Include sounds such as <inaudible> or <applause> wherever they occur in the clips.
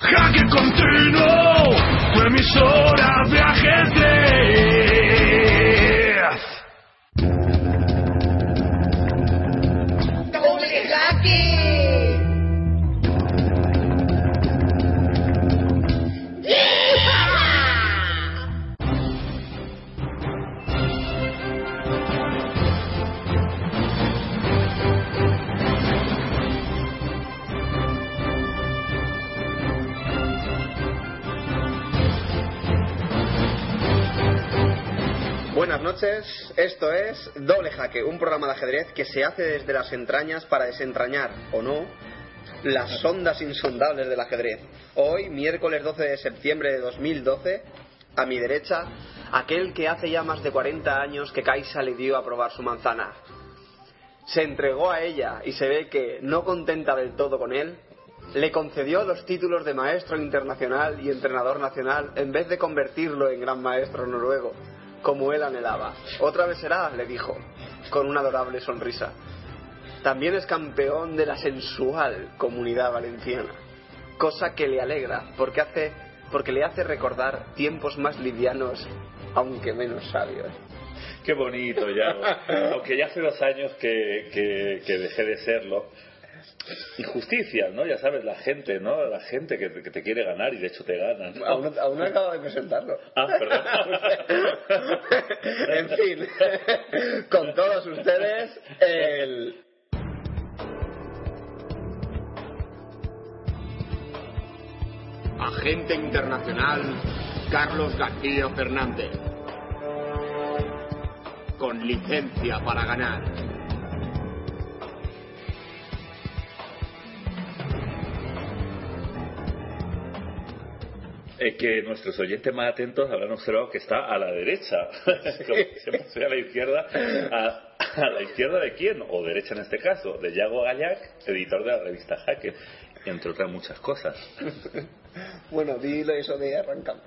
Jaque continuo, tu emisora de ajedrez. Noches, esto es Doble Jaque, un programa de ajedrez que se hace desde las entrañas para desentrañar, o no, las ondas insondables del ajedrez. Hoy, miércoles 12 de septiembre de 2012, a mi derecha, aquel que hace ya más de 40 años que Kaisa le dio a probar su manzana. Se entregó a ella y se ve que, no contenta del todo con él, le concedió los títulos de maestro internacional y entrenador nacional en vez de convertirlo en gran maestro noruego, como él anhelaba. Otra vez será, le dijo, con una adorable sonrisa. También es campeón de la sensual comunidad valenciana, cosa que le alegra porque hace porque le hace recordar tiempos más livianos, aunque menos sabios. Qué bonito, ya. <laughs> Aunque ya hace dos años que, que, que dejé de serlo. Injusticias, ¿no? Ya sabes, la gente, ¿no? La gente que, que te quiere ganar y de hecho te ganan. ¿no? Aún, no- aún no acabo de presentarlo. Ah, perdón. <laughs> en fin, <laughs> con todos ustedes, el... Agente internacional Carlos García Fernández. Con licencia para ganar. Eh, que nuestros oyentes más atentos habrán observado que está a la derecha. <laughs> Como si se pusiera a la izquierda. A, a la izquierda de quién? O derecha en este caso. De Yago Gallac, editor de la revista Jaque. Entre otras muchas cosas. <laughs> Bueno, dilo eso de arrancamos.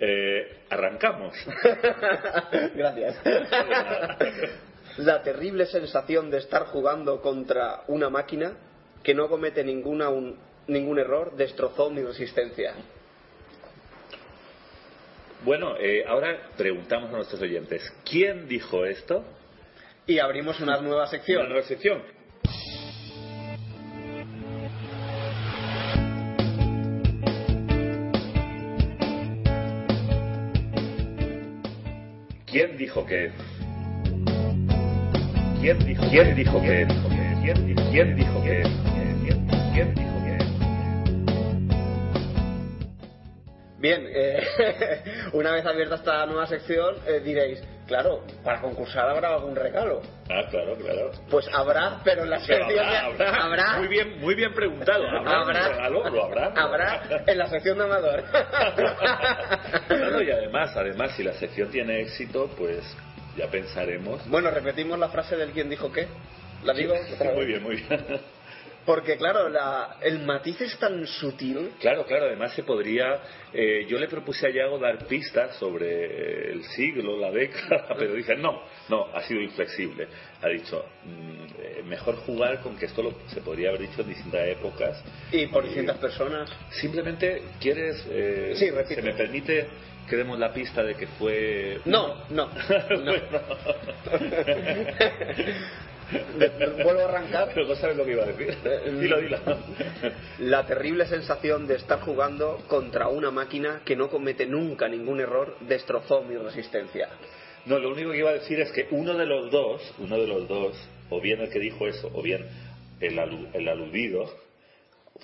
Eh, arrancamos. <laughs> Gracias. La terrible sensación de estar jugando contra una máquina que no comete ninguna un- ningún error destrozó mi resistencia. Bueno, eh, ahora preguntamos a nuestros oyentes, ¿quién dijo esto? Y abrimos una nueva Una sección. nueva sección. ¿Quién dijo que? ¿Quién dijo? ¿Quién dijo que? ¿Quién dijo? ¿Quién dijo que? ¿Quién quién dijo que? Bien, eh, <laughs> una vez abierta esta nueva sección, eh, diréis, claro, para concursar habrá algún regalo. Ah, claro, claro. Pues habrá, pero en la <laughs> Pero sección de- habrá, habrá. habrá- Muy bien, muy bien preguntado. ¿Habrá, habrá, un regalo? ¿Lo habrá? habrá en la sección de Amador. <laughs> Claro, y además, además, si la sección tiene éxito, pues ya pensaremos. bueno, repetimos la frase del quien dijo qué. ¿La digo? Muy bien, muy bien. Porque claro, la, el matiz es tan sutil. Claro, claro, además se podría. eh, yo le propuse a Yago dar pistas sobre el siglo, la década, <laughs> pero dije, no, no, ha sido inflexible. Ha dicho, mm, eh, mejor jugar con que esto lo, se podría haber dicho en distintas épocas. Y por distintas personas. Simplemente, ¿quieres.? eh, Sí, repito. ¿Se me permite que demos la pista de que fue. No, no. <laughs> no. Bueno. <laughs> Vuelvo a arrancar. <laughs> Pero no sabes lo que iba a decir. Eh, Dilo, dilo. <laughs> La terrible sensación de estar jugando contra una máquina que no comete nunca ningún error destrozó mi resistencia. No, lo único que iba a decir es que uno de los dos, uno de los dos, o bien el que dijo eso, o bien el, alu- el aludido,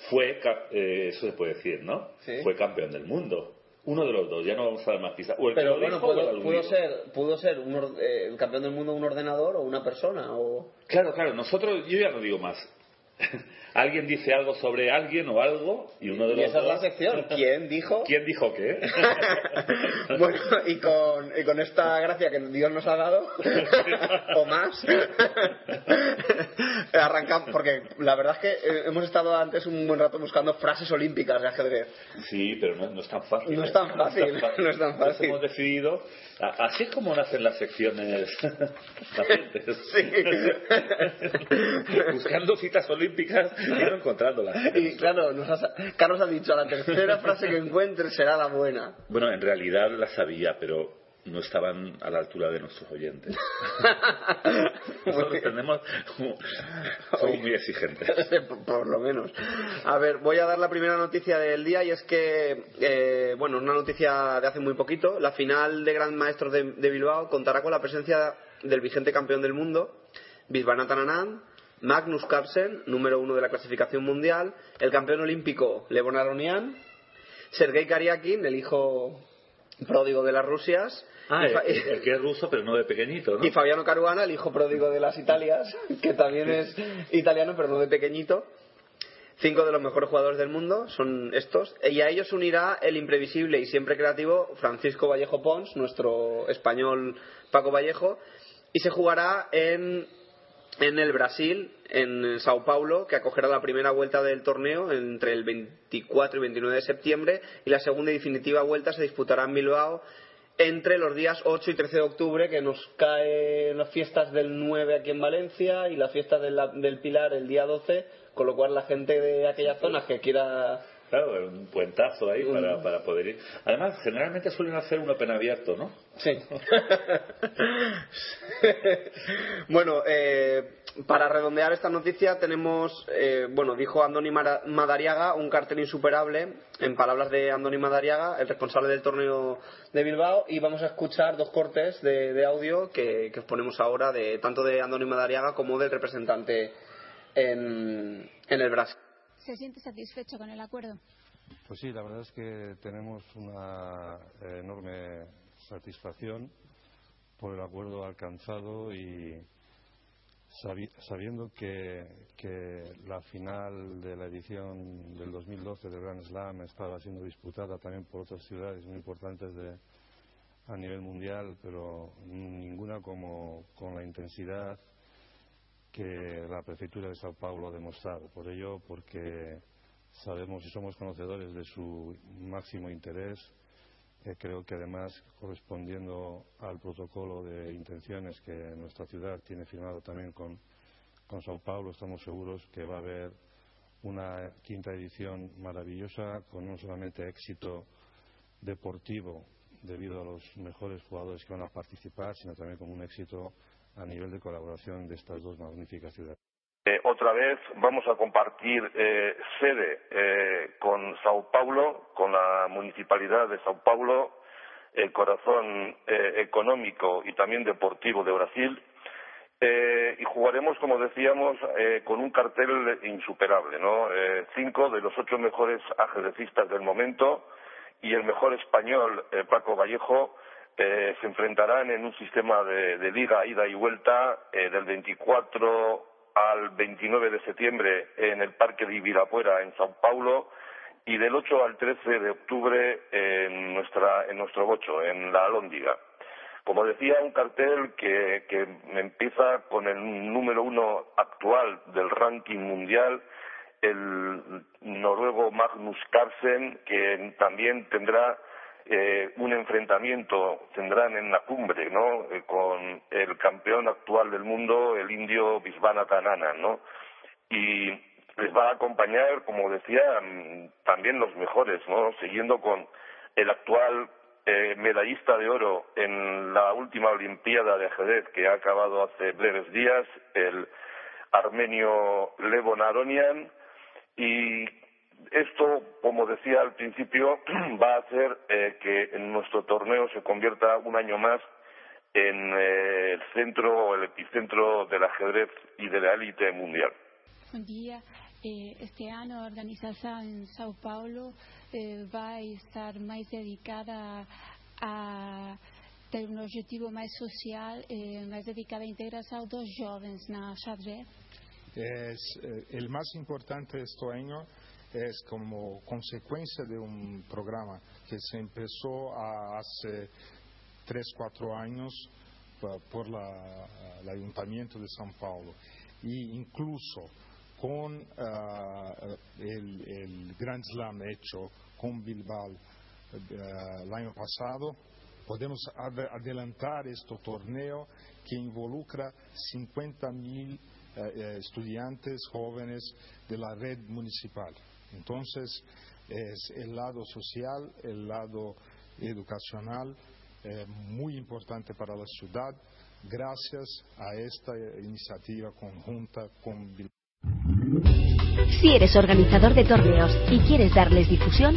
fue, eh, eso se puede decir, ¿no? Sí. Fue campeón del mundo. Uno de los dos, ya no vamos a dar más pistas. O el que Pero lo bueno, pudo, ser, pudo ser un eh, el campeón del mundo un ordenador o una persona o... Claro, claro, nosotros, yo ya no digo más. <laughs> alguien dice algo sobre alguien o algo, y uno de Y los esa es la dos- sección. <laughs> ¿Quién dijo? ¿Quién dijo qué? <laughs> bueno, y con, y con esta gracia que Dios nos ha dado, <laughs> o más, arrancamos, porque la verdad es que eh, hemos estado antes un buen rato buscando frases olímpicas de ajedrez. Sí, pero no, no es tan fácil. No es ¿eh? tan fácil, no es tan fácil. hemos decidido, así es como nacen las secciones nacientes. Sí. Buscando citas olímpicas <laughs> no encontrándolas. Y claro, nos Carlos ha dicho, la tercera frase que encuentre será la buena. Bueno, en realidad las sabía, pero no estaban a la altura de nuestros oyentes. <laughs> Nosotros tenemos, somos muy exigentes. <laughs> por, lo menos. A ver, voy a dar la primera noticia del día y es que, eh, bueno, una noticia de hace muy poquito. La final de Gran Maestros de, de Bilbao contará con la presencia del vigente campeón del mundo, Viswanathan Anand, Magnus Carlsen, número uno de la clasificación mundial, el campeón olímpico Levon Aronian, Sergei Karyakin, el hijo pródigo de las Rusias, Ah, el que es ruso, pero no de pequeñito, ¿no? y Fabiano Caruana, el hijo pródigo de las Italias, <laughs> que también es italiano, pero no de pequeñito. Cinco de los mejores jugadores del mundo son estos. Y a ellos unirá el imprevisible y siempre creativo Francisco Vallejo Pons, nuestro español Paco Vallejo. Y se jugará en, en el Brasil, en Sao Paulo, que acogerá la primera vuelta del torneo entre el 24 y 29 de septiembre. Y la segunda y definitiva vuelta se disputará en Bilbao entre los días 8 y 13 de octubre, que nos caen las fiestas del 9 aquí en Valencia y la fiesta de la- del Pilar el día 12, con lo cual la gente de aquellas zonas que quiera... Claro, un puentazo ahí para, para poder ir. Además, generalmente suelen hacer un open abierto, ¿no? Sí. <laughs> bueno, eh, para redondear esta noticia tenemos, eh, bueno, dijo Andoni Madariaga, un cartel insuperable, en palabras de Andoni Madariaga, el responsable del torneo de Bilbao, y vamos a escuchar dos cortes de, de audio que, que os ponemos ahora, de tanto de Andoni Madariaga como del representante en, en el Brasil. ¿Se siente satisfecho con el acuerdo? Pues sí, la verdad es que tenemos una eh, enorme satisfacción por el acuerdo alcanzado y sabi- sabiendo que, la final de la edición del 2012 del Grand Slam estaba siendo disputada también por otras ciudades muy importantes de, a nivel mundial, pero ninguna como con la intensidad que la prefectura de Sao Paulo ha demostrado. Por ello, porque sabemos y somos conocedores de su máximo interés, eh, creo que además correspondiendo al protocolo de intenciones que nuestra ciudad tiene firmado también con, con Sao Paulo, estamos seguros que va a haber una quinta edición maravillosa con no solamente éxito deportivo debido a los mejores jugadores que van a participar, sino también con un éxito a nivel de colaboración de estas dos magníficas ciudades. Eh, otra vez vamos a compartir eh, sede eh, con Sao Paulo, con la municipalidad de Sao Paulo, el corazón económico y también deportivo de Brasil. Y jugaremos, como decíamos, con un cartel insuperable, ¿no? Cinco de los ocho mejores ajedrecistas del momento y el mejor español, Paco Vallejo, eh, se enfrentarán en un sistema de, de liga ida y vuelta eh, del 24 al 29 de septiembre en el Parque de Ibirapuera en Sao Paulo y del 8 al 13 de octubre en, nuestra, en nuestro bocho, en la Alhóndiga. Como decía, un cartel que, que empieza con el número uno actual del ranking mundial, el noruego Magnus Carlsen, que también tendrá eh, un enfrentamiento, tendrán en la cumbre, ¿no? Eh, con el campeón actual del mundo, el indio Viswanathan Anand, ¿no? Y les va a acompañar, como decía, mm, también los mejores, ¿no? Siguiendo con el actual eh, medallista de oro en la última Olimpiada de ajedrez que ha acabado hace breves días, el armenio Levon Aronian, y esto, como decía al principio, <clears throat> va a hacer eh, que en nuestro torneo se convierta un año más en eh, el centro o el epicentro del ajedrez y de la élite mundial. Bom dia. Eh, Este ano a organização em São Paulo eh, vai estar mais dedicada a ter um objetivo mais social, eh, mais dedicada à integração dos jovens na xadrez. es eh, el más importante este año es como consecuencia de un programa que se empezó hace tres cuatro años pa- por la- el ayuntamiento de São Paulo y incluso con ah, el, el Grand Slam hecho con Bilbao el año pasado podemos ad- adelantar este torneo que involucra 50 mil eh, eh, estudiantes jóvenes de la red municipal. Entonces, es el lado social, el lado educacional, eh, muy importante para la ciudad, gracias a esta iniciativa conjunta con Bilbao. Si eres organizador de torneos y quieres darles difusión,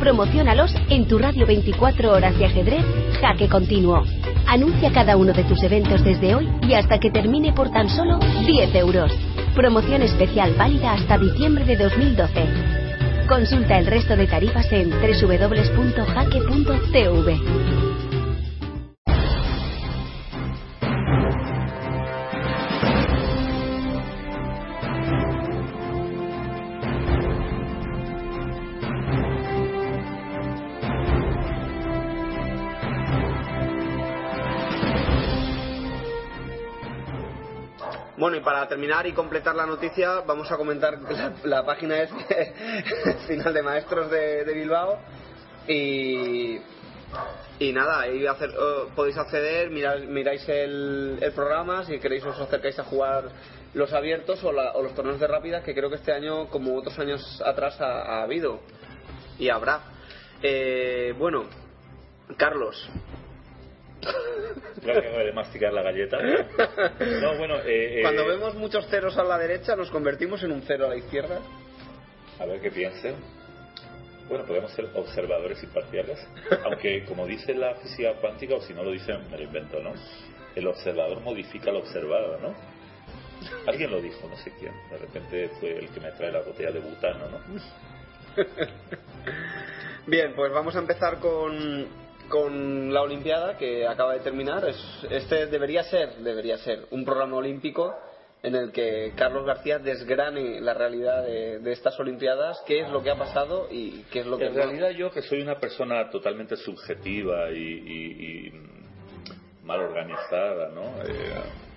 promocionalos en tu radio 24 horas de ajedrez Jaque Continuo. Anuncia cada uno de tus eventos desde hoy y hasta que termine por tan solo 10 euros. Promoción especial válida hasta diciembre de 2012. Consulta el resto de tarifas en www.jaque.tv. para terminar y completar la noticia, vamos a comentar la, página <laughs> Final de Maestros de, Bilbao. Y, y nada, ahí hacer, podéis acceder, mirar- miráis el, el programa, si queréis os acercáis a jugar los abiertos o, la- o los torneos de rápidas, que creo que este año, como otros años atrás, ha, ha habido y habrá. Eh, bueno, Carlos, <laughs> Creo que de masticar la galleta. No, bueno, eh, eh, cuando vemos muchos ceros a la derecha, nos convertimos en un cero a la izquierda. A ver qué piensen. Bueno, podemos ser observadores imparciales. Aunque, como dice la física cuántica, o si no lo dicen, me lo invento, ¿no? El observador modifica lo observado, ¿no? Alguien lo dijo, no sé quién. De repente fue el que me trae la botella de butano, ¿no? <laughs> Bien, pues vamos a empezar con, con la Olimpiada que acaba de terminar. Es- este debería ser, debería ser un programa olímpico en el que Carlos García desgrane la realidad de, de estas Olimpiadas, qué es lo que ha pasado y qué es lo que En no. realidad yo que soy una persona totalmente subjetiva y, y- y mal organizada, ¿no? Eh,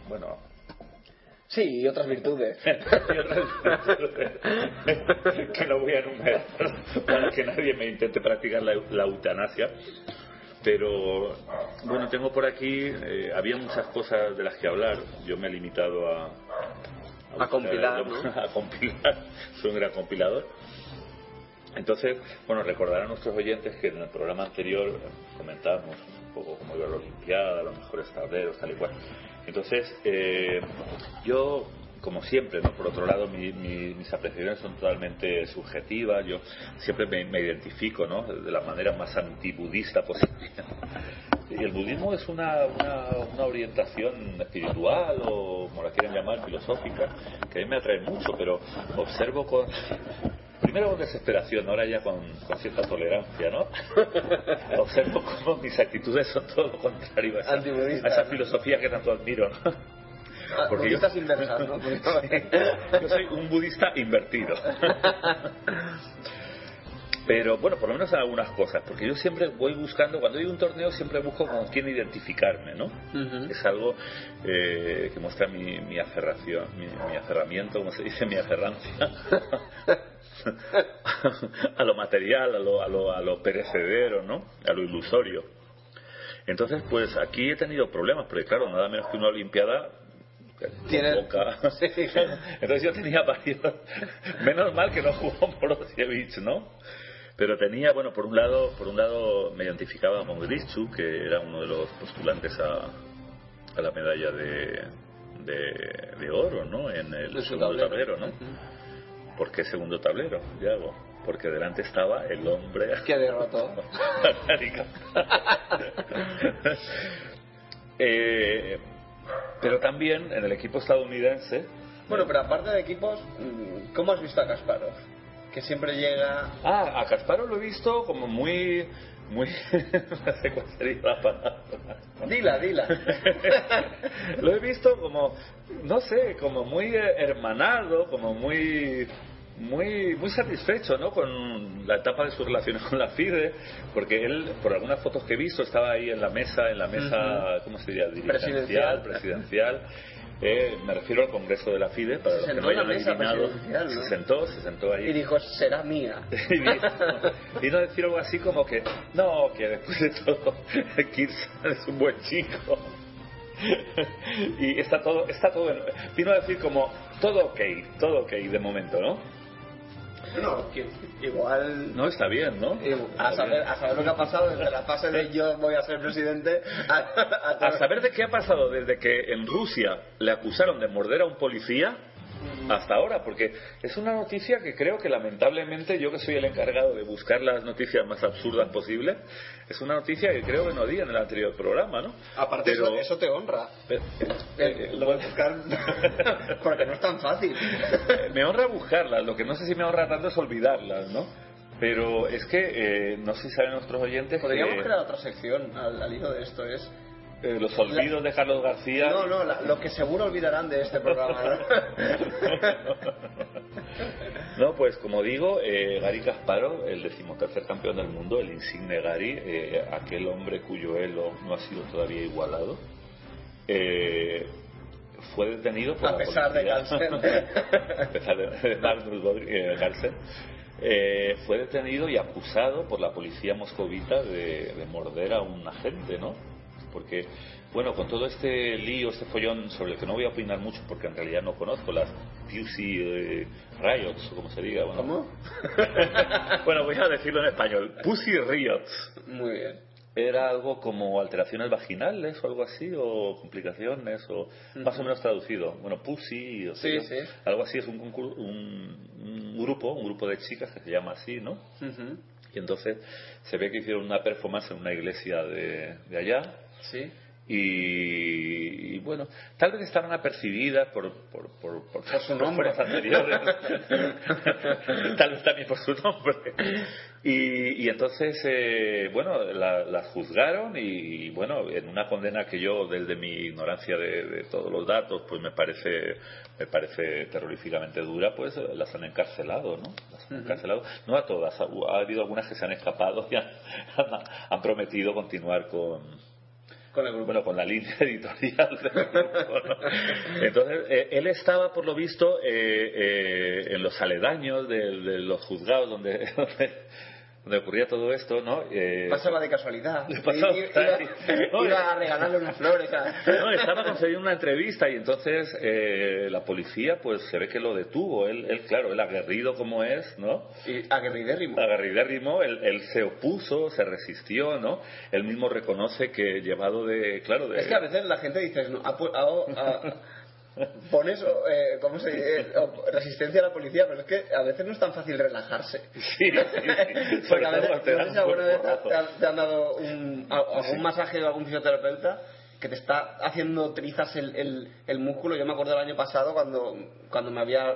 bueno, Sí, y otras virtudes. <laughs> y otras <laughs> que no voy a enumerar para que nadie me intente practicar la, la eutanasia. Pero bueno, tengo por aquí, eh, había muchas cosas de las que hablar. Yo me he limitado a, A compilar, <laughs> a compilar. <laughs> Soy un gran compilador. Entonces, bueno, recordar a nuestros oyentes que en el programa anterior comentábamos un poco cómo iba la Olimpiada, los mejores tableros, tal y cual. Entonces, eh, yo, como siempre, ¿no? por otro lado, mi- mi- mis apreciaciones son totalmente subjetivas. Yo siempre me, me identifico ¿no? de la manera más antibudista posible. <laughs> Y el budismo es una, una, una orientación espiritual o como la quieren llamar, filosófica, que a mí me atrae mucho, pero observo con, primero con desesperación, ahora ya con, con cierta tolerancia, ¿no? <laughs> Observo cómo mis actitudes son todo lo contrario a esa, a esa filosofía que tanto admiro, ¿no? Porque yo- inversas, ¿no? <laughs> yo soy un budista invertido. Pero bueno, por lo menos en algunas cosas, porque yo siempre voy buscando, cuando hay un torneo siempre busco con quién identificarme, ¿no? Es algo eh, que muestra mi, mi aferración, mi, mi aferramiento, como se dice, mi aferrancia <laughs> a lo material, a lo, a, lo, a lo perecedero, ¿no? A lo ilusorio. Entonces, pues aquí he tenido problemas, porque claro, nada menos que una Olimpiada Tiene-. <laughs> Entonces yo tenía varios. Menos mal que no jugó Borosievich, ¿no? Pero tenía, bueno, por un lado, por un lado me identificaba con Grischu, que era uno de los postulantes a, a la medalla de, de, de oro, ¿no? En el segundo tablero. tablero, ¿no? ¿Por qué segundo tablero, Yago? Porque delante estaba el hombre Que derrotó. <laughs> <laughs> Eh, pero también en el equipo estadounidense. Bueno, pero aparte de equipos, mm, ¿cómo has visto a Kasparov? Que siempre llega... Ah, a Kasparov lo he visto como muy. muy <laughs> no sé cuál sería la palabra. Dila, dila. <laughs> lo he visto como, no sé, como muy hermanado, como muy muy muy satisfecho ¿no? con la etapa de sus relaciones con la FIDE porque él por algunas fotos que he visto estaba ahí en la mesa en la mesa ¿cómo se diría? Presidencial. dirigencial presidencial Eh, me refiero al Congreso de la FIDE para Se los que sentó no hayan adivinado ¿no? se sentó se sentó ahí Y dijo, será mía. <laughs> y a decir algo así como que no, que después de todo <laughs> Kirsan es un buen chico <laughs> y está todo, está todo, en- vino a decir como todo ok, todo ok de momento, ¿no? No, que igual... No, está bien, ¿no? A saber, a saber lo que ha pasado desde la fase de yo voy a ser presidente a, a- A saber de qué ha pasado desde que en Rusia le acusaron de morder a un policía hasta ahora, porque es una noticia que creo que lamentablemente yo que soy el encargado de buscar las noticias más absurdas posibles, es una noticia que creo que no di en el anterior programa, ¿no? Aparte Pero- eso, eso te honra. Eh, Eh, lo voy a buscar <laughs> porque no es tan fácil. <laughs> me honra buscarlas, lo que no sé si me honra tanto es olvidarlas, ¿no? Pero es que, eh, no sé si saben nuestros oyentes Podríamos que crear otra sección al, al hilo de esto es eh, los olvidos de Carlos García... no no la- lo que seguro olvidarán de este programa No, <laughs> pues como digo, eh, Gary Kasparov, el decimotercer campeón del mundo, el insigne Gary, eh, aquel hombre cuyo elo no ha sido todavía igualado, eh, fue detenido por A la pesar de policía. Carlsen. <laughs> a pesar de, de eh, Carlsen. Eh, fue detenido y acusado por la policía moscovita de, de morder a un agente, ¿no? Porque, bueno, con todo este lío, este follón sobre el que no voy a opinar mucho porque en realidad no conozco las Pussy eh, Riots, o como se diga. Bueno, ¿Cómo? <laughs> bueno, voy a decirlo en español. Pussy Riots. muy bien Era algo como alteraciones vaginales o algo así, o complicaciones, o más o menos traducido. Bueno, Pussy, o sea, sí. algo así, es un, un, un grupo, un grupo de chicas que se llama así, ¿no? Y entonces se ve que hicieron una performance en una iglesia de, de allá. Sí Y, y, bueno, tal vez estaban apercibidas por, por, por, por, Por su nombre. los anteriores. <laughs> tal vez también por su nombre. Y, y entonces, eh, bueno, la- las juzgaron y, bueno, en una condena que yo, desde mi ignorancia de, de todos los datos, pues me parece, me parece terroríficamente dura, pues las han encarcelado, ¿no? Las han encarcelado. No a todas, ha, ha habido algunas que se han escapado y han, <laughs> han prometido continuar con, con el grupo bueno, con la línea <laughs> editorial del grupo. Entonces, eh, él estaba, por lo visto, eh, eh, en los aledaños de, los juzgados donde, <laughs> donde ocurría todo esto, ¿no? Eh, pasaba de casualidad <laughs> pasaba- iba, a regalarle unas flores a... no, estaba concediendo una entrevista y entonces eh, la policía, pues se ve que lo detuvo. Él, él, claro, él aguerrido como es, ¿no? y aguerridérrimo agarridérrimo, él, él se opuso, se resistió, ¿no? Él mismo reconoce que llevado de, claro, de... Es que a veces la gente dice, no, pones, eh, ¿cómo se dice? Eh, resistencia a la policía, pero es que a veces no es tan fácil relajarse. Sí, sí, sí. <laughs> Porque a veces, no sé si alguna un vez te, han- dado un, algún masaje o algún fisioterapeuta que te está haciendo trizas el, el, el músculo. Yo me acuerdo el año pasado cuando, cuando me había,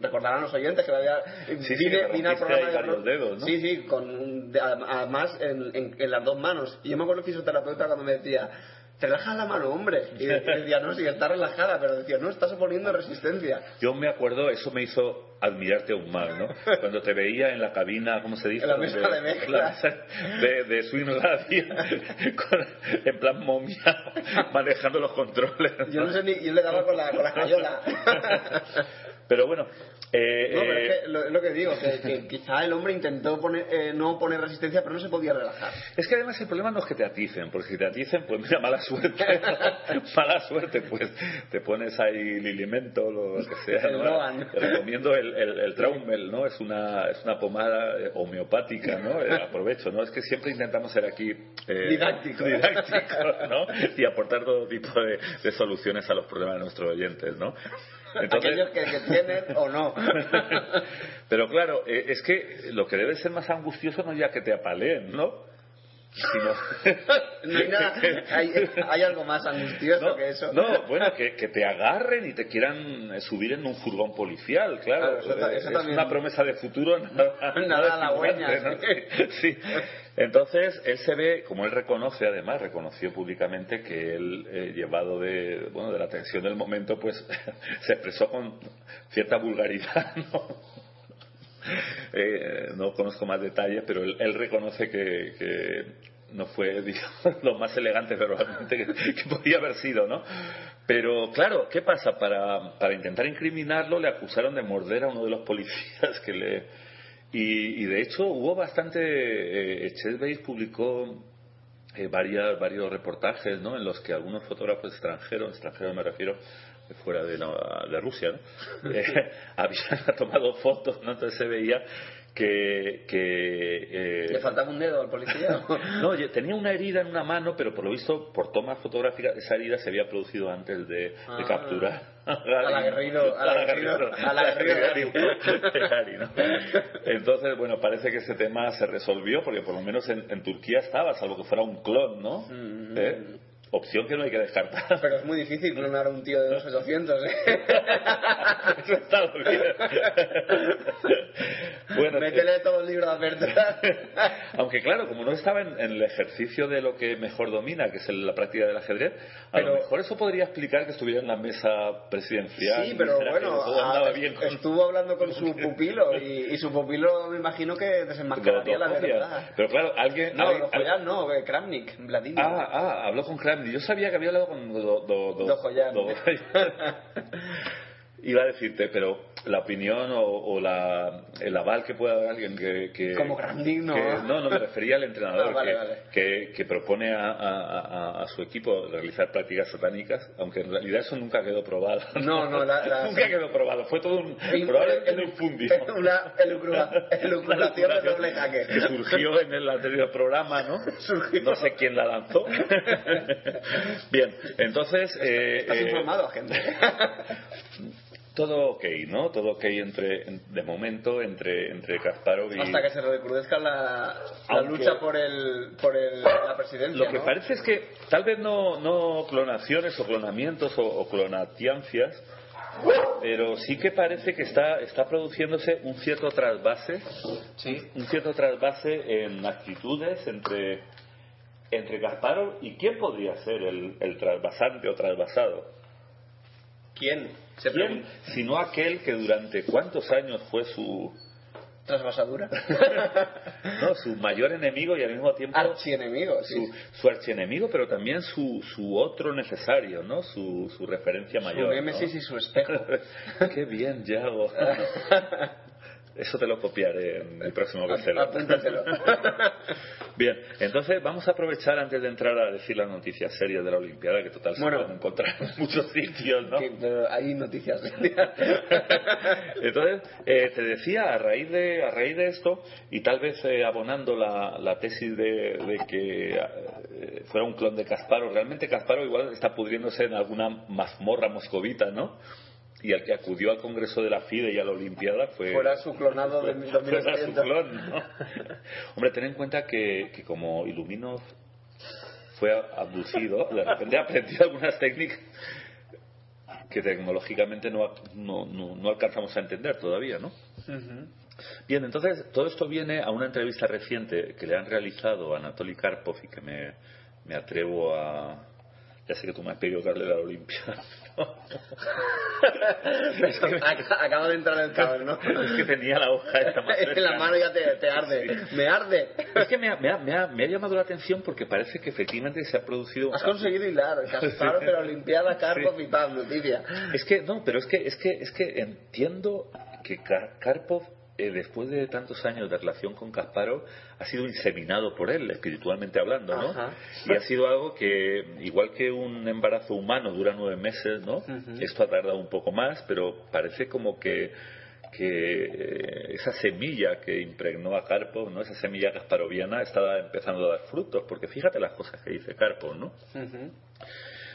recordarán los oyentes que me había, sí, vine, te vine al programa de varios dedos, ¿no? Sí, sí, con además en, en- en las dos manos. Y yo me acuerdo el fisioterapeuta cuando me decía, relaja la mano, hombre. Y decía, no, sí, está relajada, pero decía, no, estás oponiendo resistencia. Yo me acuerdo, eso me hizo admirarte aún más, ¿no? Cuando te veía en la cabina, ¿cómo se dice? En la mesa de mezclas. de, de Swing Radio, con- en plan momia, manejando los controles. Yo no sé ni, yo le daba con la, con la cayola. Pero bueno, eh, No, pero eh, es que lo, que digo, que, que quizá el hombre intentó poner, eh, no poner resistencia, pero no se podía relajar. Es que además el problema no es que te aticen, porque si te aticen, pues mira, mala suerte. <laughs> mala suerte, pues te pones ahí Lilimento o lo que sea. El ¿no? Te recomiendo el, el, el Traumel, ¿no? Es una, es una pomada eh, homeopática, ¿no? Eh, aprovecho, ¿no? Es que siempre intentamos ser aquí... eh, Didácticos. didácticos, ¿no? Y aportar todo tipo de, de soluciones a los problemas de nuestros oyentes, ¿no? Aquellos que, que tienen o no. <laughs> Pero claro, eh, es que lo que debe ser más angustioso no es ya que te apaleen, ¿no? Sino... <laughs> No hay nada, hay, hay algo más angustioso No, que eso. no, bueno, que, que te agarren y te quieran eh, subir en un furgón policial, claro. Claro, eso Eh, eso es también- una promesa de futuro <laughs> nada, Nada halagüeña, estimulante, ¿no? Sí. Entonces, él se ve, como él reconoce, además, reconoció públicamente que él, eh, llevado de, bueno, de la tensión del momento, pues <laughs> se expresó con cierta vulgaridad, <laughs> ¿no? Eh, no conozco más detalles, pero él, reconoce que, que no fue <laughs> lo más elegante verbalmente que, que podía haber sido, ¿no? Pero claro, ¿qué pasa? Para, para intentar incriminarlo le acusaron de morder a uno de los policías que le... Y, y de hecho hubo bastante... Eh, Chesbase publicó eh, varias, varios reportajes ¿no? en los que algunos fotógrafos extranjeros, extranjeros me refiero, fuera de, la- de Rusia, ¿no? <laughs> Eh, <laughs> habían <laughs> tomado fotos, ¿no? entonces se veía que... que eh, ¿Le faltaba un dedo al policía? no, tenía una herida en una mano, pero por lo visto, por tomas fotográficas, esa herida se había producido antes de, de Ah. capturar. A la Guerrero, a la Guerrero, a la Guerrero Gary, ¿no? Entonces, bueno, parece que ese tema se resolvió, porque por lo menos en, en Turquía estaba, salvo que fuera un clon, ¿no? Mm. ¿Eh? Opción que no hay que descartar. <laughs> Pero es muy difícil clonar a un tío de 2.800, ¿eh? <laughs> Eso está muy bien. <laughs> bueno, Métele todo el libro de apertura. Aunque claro, como no estaba en, en el ejercicio de lo que mejor domina, que es la práctica del ajedrez, a Pero- lo mejor eso podría explicar que estuviera en la mesa presidencial. Sí, pero bueno, a- bien con- estuvo hablando con su pupilo y, y su pupilo me imagino que desenmascararía la verdad. Pero claro, alguien... No, alguien- Dojoyan no, eh, Kramnik, Vladimir. Ah, ah, habló con Kramnik. Yo sabía que había hablado con Do, do, do- Dojoyan. Dojoyan. Iba a decirte, pero la opinión o, o la, el aval que pueda dar alguien que... que Como Kramnik, no. que- no, no me refería al entrenador <laughs> Ah, vale, que, vale. Que, que propone a, a- su equipo realizar prácticas satánicas, aunque en realidad eso nunca quedó probado. No, no, la- la- <laughs> nunca quedó probado. Fue todo un... Y- probablemente el- un. <laughs> Una elucubra- elucubración de doble jaque. Que surgió en el anterior programa, ¿no? No sé quién la lanzó. Bien, entonces... eh, Estás eh, informado, gente. Todo ok, ¿no? Todo ok entre, en- de momento entre, entre Kasparov y... Hasta que se recrudezca la, la lucha por el por el, la presidencia. Lo que ¿no? parece es que tal vez no, no clonaciones o clonamientos o, o clonatiancias, pero sí que parece que está, está produciéndose un cierto trasvase, un cierto trasvase en actitudes entre, entre Kasparov y quién podría ser el, el trasvasante o trasvasado. ¿Quién? ¿Quién? pregunta. Si no aquel que durante cuántos años fue su, Trasvasadura. <laughs> no, su mayor enemigo y al mismo tiempo Archienemigo, sí. su, su archienemigo, pero también su, su otro necesario, ¿no? Su, su referencia Su mayor. némesis ¿no? y su espejo. <laughs> Qué bien, Yago. <laughs> Eso te lo copiaré en el próximo bestseller. <laughs> Bien, entonces vamos a aprovechar antes de entrar a decir las noticias serias de la Olimpiada, que total se Bueno. pueden encontrar en muchos sitios, ¿no? Que, pero hay noticias. <laughs> Entonces, eh, te decía, a raíz de, a raíz de esto, y tal vez eh, abonando la, la tesis de, de que eh, fuera un clon de Kasparov, realmente Kasparov igual está pudriéndose en alguna mazmorra moscovita, ¿no? Y el que acudió al Congreso de la FIDE y a la Olimpiada fue... Fuera su clonado de <laughs> fuera su 2800. clon, ¿no? Hombre, ten en cuenta que, que como Iluminov fue abducido, de repente aprendió algunas técnicas que tecnológicamente no, no, no, no alcanzamos a entender todavía, ¿no? Bien, entonces todo esto viene a una entrevista reciente que le han realizado a Anatoly Karpov y que me, me atrevo a... Ya sé que tú me has pedido que hable de la Olimpiada. <laughs> Ac- Acaba de entrar el cabrón, ¿no? <laughs> Es que tenía la hoja esta más En la cerca. mano ya te, te arde. Me arde. Es que me ha, me, ha, me, ha, me ha llamado la atención porque parece que efectivamente se ha producido... Has conseguido hilar. <laughs> Kasparov de la Olimpiada, Karpov y pam, noticia. Es que no, pero es que es que es que entiendo que Kar- Karpov eh, después de tantos años de relación con Kasparov ha sido inseminado por él espiritualmente hablando, ¿no? Ajá. Y ha sido algo que igual que un embarazo humano dura nueve meses, ¿no? Esto ha tardado un poco más, pero parece como que que eh, esa semilla que impregnó a Karpov, ¿no? Esa semilla kasparoviana estaba empezando a dar frutos, porque fíjate las cosas que dice Karpov, ¿no?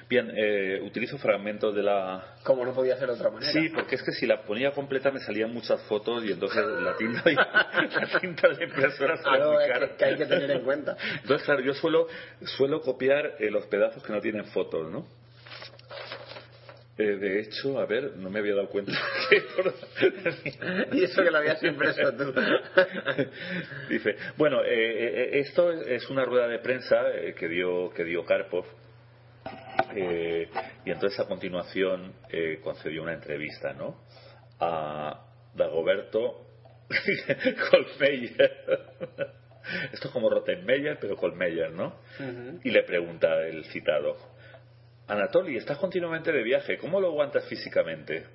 Bien, eh, utilizo fragmentos de la, Como no podía ser de otra manera. Sí, porque es que si la ponía completa me salían muchas fotos y entonces la tinta, <laughs> la tinta de impresora Algo muy que, hay que tener en cuenta. Entonces, claro, yo suelo, suelo copiar eh, los pedazos que no tienen fotos, ¿no? Eh, de hecho, a ver, no me había dado cuenta. <laughs> Y eso que lo habías impreso tú. Dice, bueno, eh, eh, esto es una rueda de prensa eh, que dio que dio Karpov eh, y entonces a continuación eh, concedió una entrevista, ¿no? A Dagoberto <laughs> Colmeyer. Esto es como Rottenmeier, pero Colmeyer, ¿no? Y le pregunta el citado, Anatoly, estás continuamente de viaje, ¿cómo lo aguantas físicamente?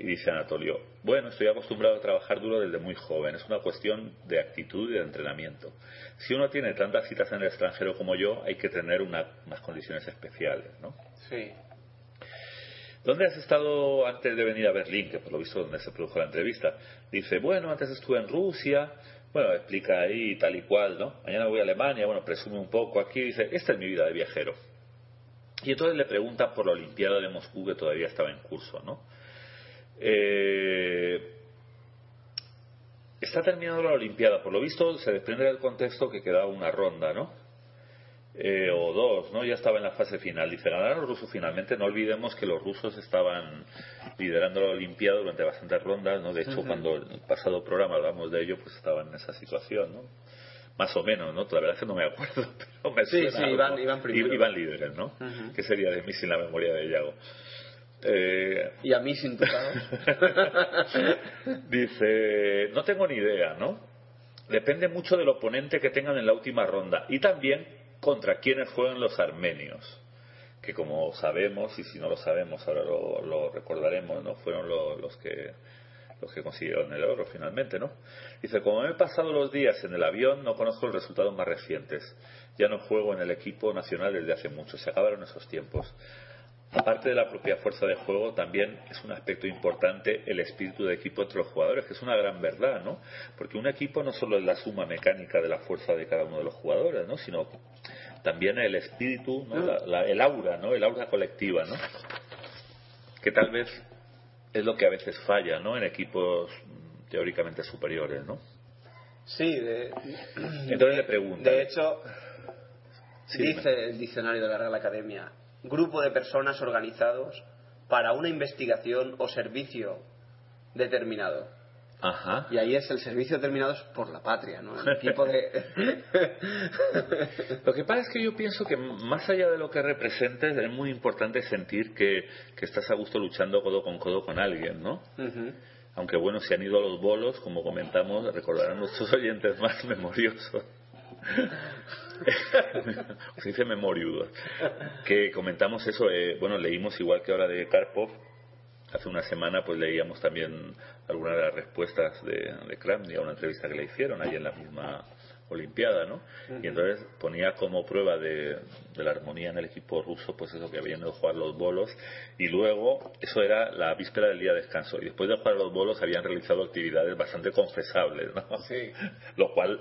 Y dice Anatolio, bueno, estoy acostumbrado a trabajar duro desde muy joven, es una cuestión de actitud y de entrenamiento. Si uno tiene tantas citas en el extranjero como yo, hay que tener una- unas condiciones especiales, ¿no? Sí. ¿Dónde has estado antes de venir a Berlín? Que por lo visto donde se produjo la entrevista. Dice, bueno, antes estuve en Rusia. Bueno, explica ahí tal y cual, ¿no? Mañana voy a Alemania, bueno, presume un poco aquí. Dice, esta es mi vida de viajero. Y entonces le pregunta por la Olimpiada de Moscú que todavía estaba en curso, ¿no? Eh, está terminando la Olimpiada. Por lo visto se desprende del contexto que quedaba una ronda, ¿no? Eh, o dos, ¿no? Ya estaba en la fase final. Dice, ganaron los rusos finalmente. No olvidemos que los rusos estaban liderando la Olimpiada durante bastantes rondas, ¿no? De hecho, Ujú. cuando el pasado programa hablamos de ello, pues estaban en esa situación, ¿no? Más o menos, ¿no? La verdad es que no me acuerdo, <laughs> pero me Sí, suena sí, algo. iban- iban primero. Iban líderes, ¿no? ¿Qué sería de mí sin la memoria de Yago? Eh, Y a mí sin tocados. <laughs> Dice, no tengo ni idea, ¿no? Depende mucho del oponente que tengan en la última ronda y también contra quienes jueguen los armenios, que como sabemos, y si no lo sabemos ahora lo, lo recordaremos, ¿no? Fueron lo- los que los que consiguieron el oro finalmente, ¿no? Dice, como me he pasado los días en el avión, no conozco los resultados más recientes. Ya no juego en el equipo nacional desde hace mucho, se acabaron esos tiempos. Aparte de la propia fuerza de juego, también es un aspecto importante el espíritu de equipo entre los jugadores, que es una gran verdad, ¿no? Porque un equipo no solo es la suma mecánica de la fuerza de cada uno de los jugadores, ¿no? Sino también el espíritu, ¿no? La- la- el aura, ¿no? El aura colectiva, ¿no? Que tal vez es lo que a veces falla, ¿no? En equipos teóricamente superiores, ¿no? Sí, de, Entonces le pregunta. de hecho, Sí, dice el diccionario de la Real Academia, grupo de personas organizados para una investigación o servicio determinado. Ajá. Y ahí es el servicio determinado es por la patria, ¿no? El equipo de... <laughs> Lo que pasa es que yo pienso que más allá de lo que representes, es muy importante sentir que, que estás a gusto luchando codo con codo con alguien, ¿no? Aunque bueno, si han ido a los bolos, como comentamos, recordarán nuestros <laughs> oyentes más memoriosos. <laughs> Se dice memoriudos. Que comentamos eso, eh, bueno, leímos igual que ahora de Karpov, hace una semana pues leíamos también algunas de las respuestas de, de Kramny a una entrevista que le hicieron ahí en la misma Olimpiada, ¿no? Y entonces ponía como prueba de, de la armonía en el equipo ruso, pues eso que habían ido a jugar los bolos, y luego, eso era la víspera del día de descanso, y después de jugar los bolos habían realizado actividades bastante confesables, ¿no? Sí. <laughs> Lo cual,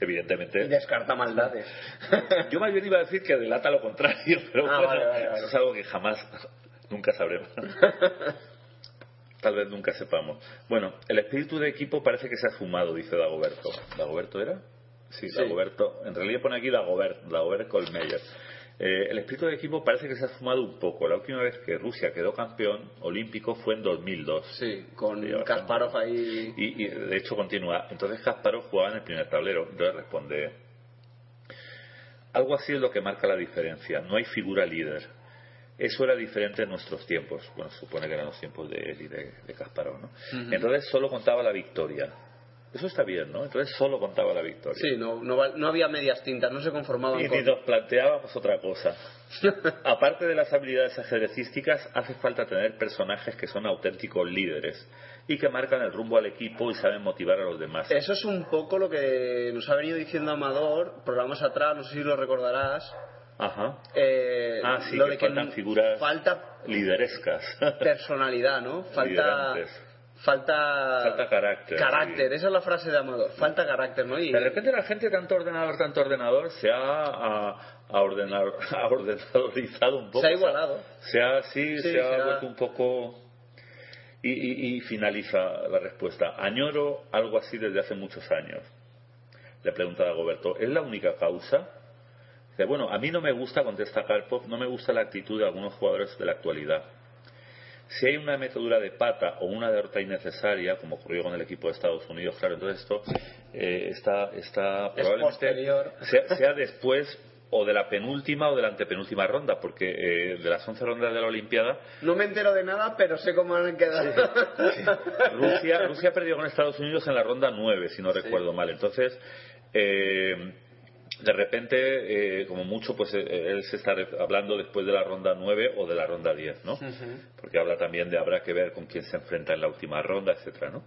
evidentemente, Y descarta maldades. <laughs> yo más bien iba a decir que delata lo contrario, pero Ah, bueno, vale, vale, vale. eso es algo que jamás, nunca sabremos. <laughs> Tal vez nunca sepamos. Bueno, el espíritu de equipo parece que se ha fumado, dice Dagoberto. ¿Dagoberto era? Sí, Sí. Dagoberto. En realidad pone aquí Dagobert, Dagobert Colmeyer. Eh, el espíritu de equipo parece que se ha fumado un poco. La última vez que Rusia quedó campeón olímpico fue en 2002. Sí, con Sí. Kasparov ahí... Y, y, de hecho continúa. Entonces Kasparov jugaba en el primer tablero. Entonces responde: Algo así es lo que marca la diferencia. No hay figura líder. Eso era diferente en nuestros tiempos. Bueno, se supone que eran los tiempos de él y de, de Kasparov, ¿no? Entonces solo contaba la victoria. Eso está bien, ¿no? Entonces solo contaba la victoria. Sí, no, no, no había medias tintas, no se conformaban Y con... nos planteábamos otra cosa. <laughs> Aparte de las habilidades ajedrecísticas, hace falta tener personajes que son auténticos líderes y que marcan el rumbo al equipo y saben motivar a los demás. Eso es un poco lo que nos ha venido diciendo Amador, programas atrás, no sé si lo recordarás. Ajá. eh, Ah, sí, lo que de faltan figuras falta liderescas. <laughs> personalidad, ¿no? Falta. Falta Falta carácter, Carácter, esa es la frase de Amador. Falta carácter, ¿no? Y De repente la gente, tanto ordenador, tanto ordenador, se ha, a, a ordenar, <laughs> ha ordenadorizado un poco. Se ha igualado. Se ha, sí, Sí, se se ha vuelto un poco... Y, y- y finaliza la respuesta. Añoro algo así desde hace muchos años. Le pregunta a Dagoberto, ¿es la única causa? Dice, bueno, a mí no me gusta, contesta Karpov, no me gusta la actitud de algunos jugadores de la actualidad. Si hay una metedura de pata o una derrota innecesaria, como ocurrió con el equipo de Estados Unidos, claro, entonces esto eh, está, está Es probablemente sea, sea después o de la penúltima o de la antepenúltima ronda, porque eh, de las 11 rondas de la Olimpiada, no me entero de nada, pero sé cómo han quedado. Rusia, Rusia perdió con Estados Unidos en la ronda 9, si no recuerdo mal. Entonces, eh, de repente, eh, como mucho, pues eh, él se está hablando después de la ronda 9 o de la ronda 10, ¿no? Porque habla también de habrá que ver con quién se enfrenta en la última ronda, etcétera, ¿no?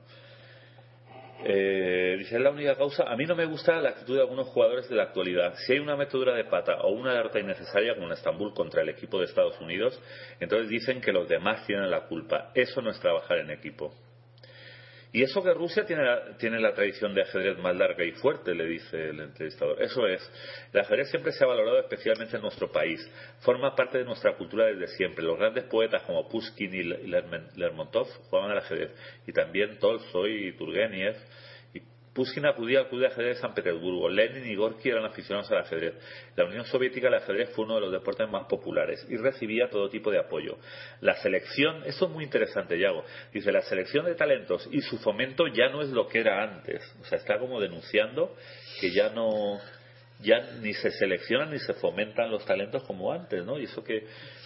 Eh, dice, es la única causa. A mí no me gusta la actitud de algunos jugadores de la actualidad. Si hay una metedura de pata o una derrota innecesaria, como en Estambul contra el equipo de Estados Unidos, entonces dicen que los demás tienen la culpa. Eso no es trabajar en equipo. Y eso que Rusia tiene la, tiene la tradición de ajedrez más larga y fuerte, le dice el entrevistador. Eso es. El ajedrez siempre se ha valorado especialmente en nuestro país. Forma parte de nuestra cultura desde siempre. Los grandes poetas como Pushkin y Lermontov jugaban al ajedrez. Y también Tolstoy y Turgenev. Pushkin acudía al club de ajedrez de San Petersburgo. Lenin y Gorky eran aficionados al ajedrez. La Unión Soviética el ajedrez fue uno de los deportes más populares y recibía todo tipo de apoyo. La selección, esto es muy interesante, Yago. Dice, la selección de talentos y su fomento ya no es lo que era antes. O sea, está como denunciando que ya no ya ni se seleccionan ni se fomentan los talentos como antes, ¿no? Y eso que,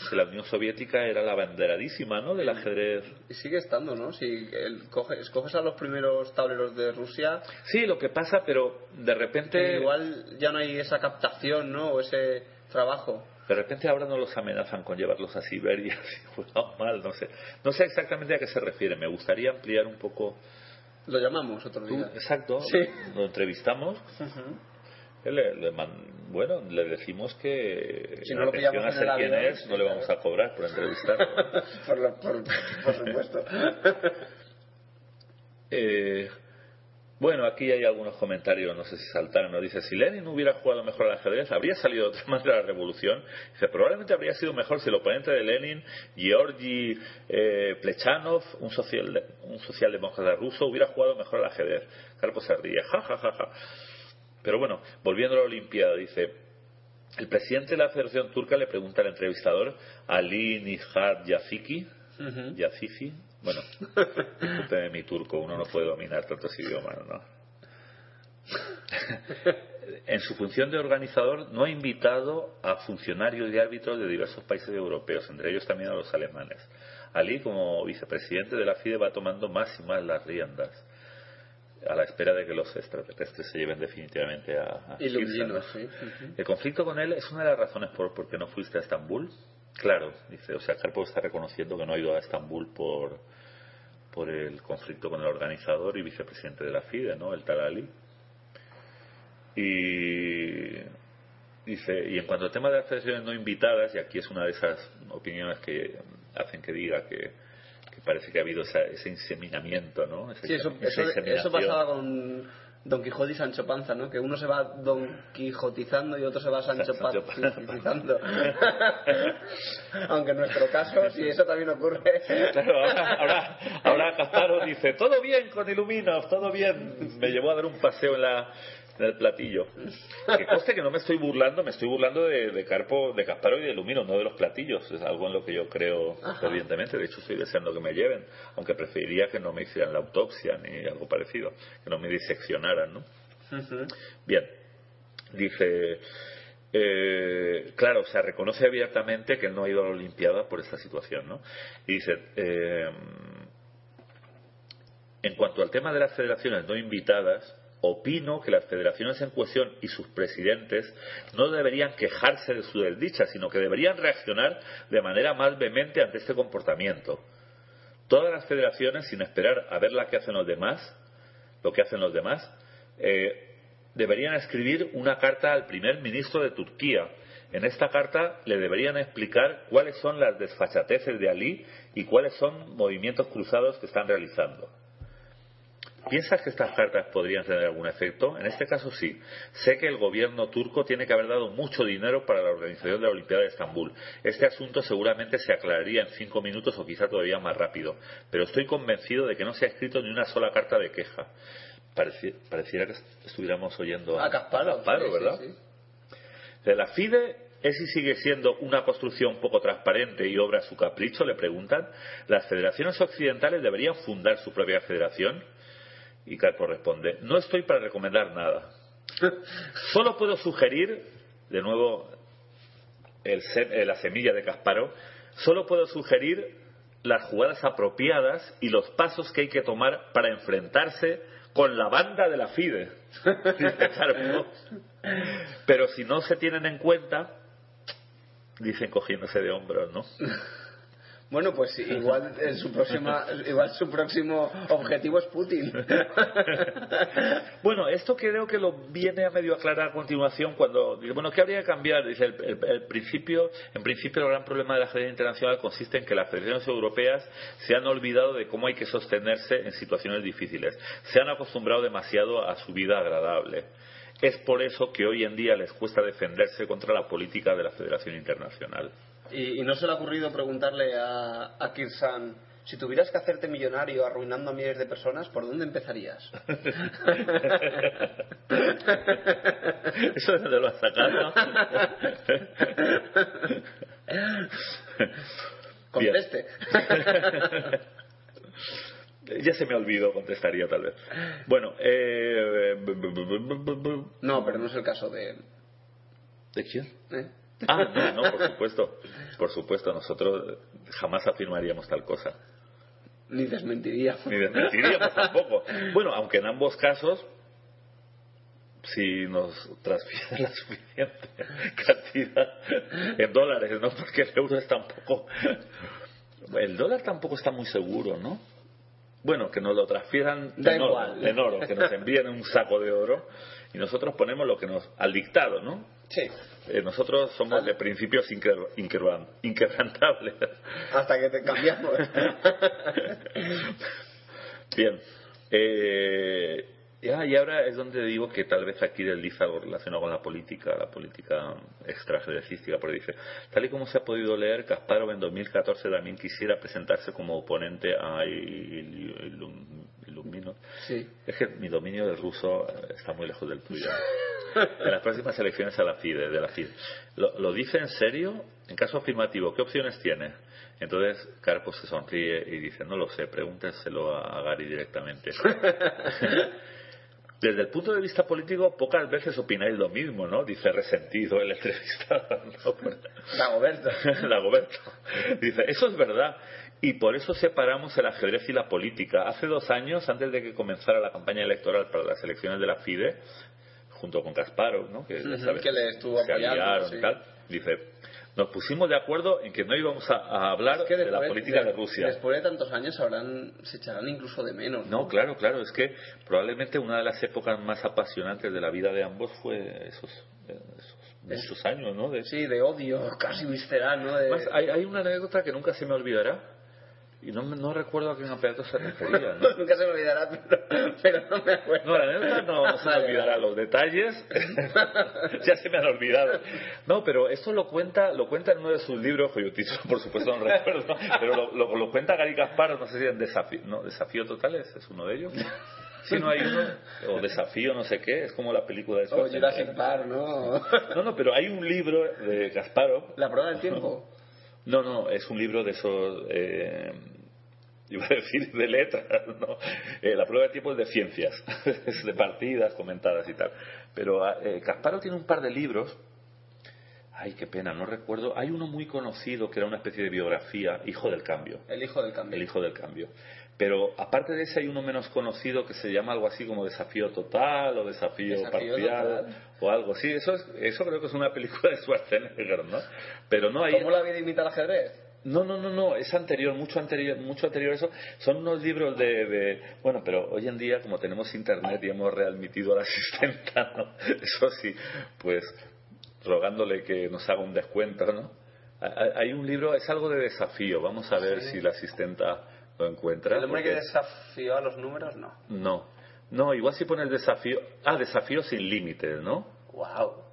que la Unión Soviética era la banderadísima, ¿no? Del ajedrez. Y sigue estando, ¿no? Si el, coge- escoges a los primeros tableros de Rusia, Sí, lo que pasa, pero de repente igual ya no hay esa captación, ¿no? O ese trabajo. De repente ahora no los amenazan con llevarlos a Siberia <laughs> si juegan mal, no sé. No sé exactamente a qué se refiere. Me gustaría ampliar un poco. Lo llamamos otro Tú, día. exacto. Sí. Lo entrevistamos. Él Le, le man- bueno, le decimos que Si no lo pillamos a ser es, no le vamos a cobrar por entrevistar. <laughs> por, lo- por- por supuesto. <laughs> Eh, bueno, aquí hay algunos comentarios, no sé si saltaron. Nos dice: si Lenin hubiera jugado mejor al ajedrez, habría salido <laughs> de otra manera la revolución. Dice: probablemente habría sido mejor si el oponente de Lenin, Georgi eh, Plechanov, un, social, un socialdemócrata ruso, hubiera jugado mejor al ajedrez. Carpo se ríe, ja, ja, ja, ja. Pero bueno, volviendo a la Olimpiada, dice: el presidente de la Federación Turca le pregunta al entrevistador, Ali Nihat Yafiki, Yafifi, bueno, discúlpeme mi turco, uno no puede dominar tantos idiomas, ¿no? <laughs> en su función de organizador no ha invitado a funcionarios y árbitros de diversos países europeos, entre ellos también a los alemanes. Ali, como vicepresidente de la FIDE, va tomando más y más las riendas a la espera de que los extraterrestres se lleven definitivamente a, a. El conflicto con él es una de las razones por, por qué no fuiste a Estambul. Claro, dice, o sea, Karpov está reconociendo que no ha ido a Estambul por, por el conflicto con el organizador y vicepresidente de la FIDE, ¿no? El Talali. Y dice, y en cuanto al tema de las federaciones no invitadas, y aquí es una de esas opiniones que hacen que diga que parece que ha habido esa- ese inseminamiento, ¿no? Sí, eso, eso, eso pasaba con Don Quijote y Sancho Panza, ¿no? Que uno se va Don Quijotizando y otro se va Sancho Sancho Panzizando. <laughs> Aunque en nuestro caso, sí, eso también ocurre. Claro, ahora, ahora, ahora Casparo dice, todo bien con Iluminov, todo bien. Me llevó a dar un paseo en, la, en el platillo. Que conste que no me estoy burlando, me estoy burlando de, de Carpo, de Casparo y de Iluminov, no de los platillos. Es algo en lo que yo creo fervientemente. De hecho, estoy deseando que me lleven, aunque preferiría que no me hicieran la autopsia ni algo parecido, que no me diseccionaran, ¿no? Bien, dice, eh, claro, o sea, reconoce abiertamente que él no ha ido a la Olimpiada por esta situación, ¿no? Y dice, eh, en cuanto al tema de las federaciones no invitadas, opino que las federaciones en cuestión y sus presidentes no deberían quejarse de su desdicha, sino que deberían reaccionar de manera más vehemente ante este comportamiento. Todas las federaciones, sin esperar a ver la que hacen los demás, lo que hacen los demás, eh, deberían escribir una carta al primer ministro de Turquía. En esta carta le deberían explicar cuáles son las desfachateces de Ali y cuáles son movimientos cruzados que están realizando. ¿Piensas que estas cartas podrían tener algún efecto? En este caso sí. Sé que el gobierno turco tiene que haber dado mucho dinero para la organización de la Olimpiada de Estambul. Este asunto seguramente se aclararía en cinco minutos o quizá todavía más rápido. Pero estoy convencido de que no se ha escrito ni una sola carta de queja. Pareci- pareciera que est- estuviéramos oyendo a, A Casparo, ¿verdad? sí, sí. De la FIDE es y sigue siendo una construcción poco transparente y obra a su capricho, le preguntan. Las federaciones occidentales deberían fundar su propia federación. Y Carpo responde, no estoy para recomendar nada. Solo puedo sugerir, de nuevo eh, la semilla de Casparo, solo puedo sugerir las jugadas apropiadas y los pasos que hay que tomar para enfrentarse con la banda de la FIDE. Pero si no se tienen en cuenta, dicen cogiéndose de hombros, ¿no? Bueno, pues igual su próxima, igual su próximo objetivo es Putin. <laughs> Bueno, esto creo que lo viene a medio aclarar a continuación cuando dice, bueno, ¿qué habría que cambiar? Dice, el principio, en principio el gran problema de la ajedrez internacional consiste en que las federaciones europeas se han olvidado de cómo hay que sostenerse en situaciones difíciles. Se han acostumbrado demasiado a su vida agradable. Es por eso que hoy en día les cuesta defenderse contra la política de la Federación Internacional. ¿Y, y no se le ha ocurrido preguntarle a, a Kirsan, si tuvieras que hacerte millonario arruinando a miles de personas, ¿por dónde empezarías? <laughs> Eso de dónde lo has sacado. Conteste. Ya se me olvidó, contestaría tal vez. Bueno, eh... No, pero no es el caso de... ¿De quién? ¿eh? Ah, no, no, por supuesto. Por supuesto, nosotros jamás afirmaríamos tal cosa. Ni desmentiría. Ni desmentiríamos tampoco. Bueno, aunque en ambos casos, si nos transfieren la suficiente cantidad en dólares, ¿no? Porque el euro está un poco... El dólar tampoco está muy seguro, ¿no? Bueno, que nos lo transfieran en oro, en oro, que nos envíen un saco de oro y nosotros ponemos lo que nos... al dictado, ¿no? Sí. Eh, nosotros somos de principios inquebrantables. Hasta que te cambiamos. <laughs> Bien. Eh, ya, y ahora es donde digo que tal vez aquí desliza algo relacionado con la política, la política extrajedrecística, porque dice, tal y como se ha podido leer, Kasparov en 2014 también quisiera presentarse como oponente a Il- Ilum- Ilumino. Sí. Es que mi dominio del ruso eh, está muy lejos del tuyo. En las próximas elecciones a la FIDE, de la FIDE. ¿Lo, lo dice en serio? En caso afirmativo, ¿qué opciones tiene? Entonces Carpos se sonríe y dice, no lo sé, pregúntenselo a, a Gary directamente. <laughs> Desde el punto de vista político, pocas veces opináis lo mismo, ¿no? Dice resentido el entrevistado. ¿no? <laughs> Dagoberto. Dagoberto. <laughs> Dice, eso es verdad. Y por eso separamos el ajedrez y la política. Hace dos años, antes de que comenzara la campaña electoral para las elecciones de la FIDE, junto con Kasparov, ¿no? que, ya sabes, que le estuvo se apoyando, aliaron sí. y tal, dice, nos pusimos de acuerdo en que no íbamos a, a hablar Es que de la política de de- Rusia. Después de tantos años habrán, se echarán incluso de menos. No, claro, claro. Es que probablemente una de las épocas más apasionantes de la vida de ambos fue esos, esos muchos años, ¿no? De, Sí, de odio, casi visceral, ¿no? De... Además, hay, hay una anécdota que nunca se me olvidará y no, no recuerdo a qué campeonato se refería, ¿no? <laughs> Nunca se me olvidará, pero, pero no me acuerdo. No, la anécdota no, se me olvidará. Los detalles <laughs> ya se me han olvidado. No, pero esto lo cuenta lo cuenta en uno de sus libros, cuyo título por supuesto no recuerdo, <laughs> pero lo, lo- lo cuenta Gary Kasparov, no sé si en Desafío, no, Desafío Totales es uno de ellos. Si no hay uno, o Desafío no sé qué, es como la película de O Schwarzenegger. Jurassic Park, ¿no? No, no, pero hay un libro de Kasparov. La prueba del tiempo. No, no, es un libro de esos. Eh, iba a decir de letras, <laughs> ¿no? Eh, la prueba de tiempo es de ciencias, <laughs> es de partidas comentadas y tal. Pero eh, Kasparov tiene un par de libros. Ay, qué pena, no recuerdo. Hay uno muy conocido que era una especie de biografía, Hijo del Cambio. El hijo del cambio. El Hijo del Cambio. Pero aparte de ese hay uno menos conocido que se llama algo así como Desafío Total o Desafío, Desafío Parcial Total. o algo. Sí, eso, es, eso creo que es una película de Schwarzenegger, ¿no? Pero no hay... ¿Cómo la vida imita al ajedrez? No, no, no, no, es anterior, mucho anterior, mucho anterior a eso. Son unos libros de, de- bueno, pero hoy en día como tenemos internet y hemos readmitido a la <laughs> asistenta, ¿no? Eso sí, pues rogándole que nos haga un descuento, ¿no? Hay- un libro, es algo de desafío, vamos a ver Sí. si la asistenta lo encuentra. El hombre que porque- desafió a los números, no. No, no, igual si pones desafío, ah, desafío sin límites, ¿no? Wow.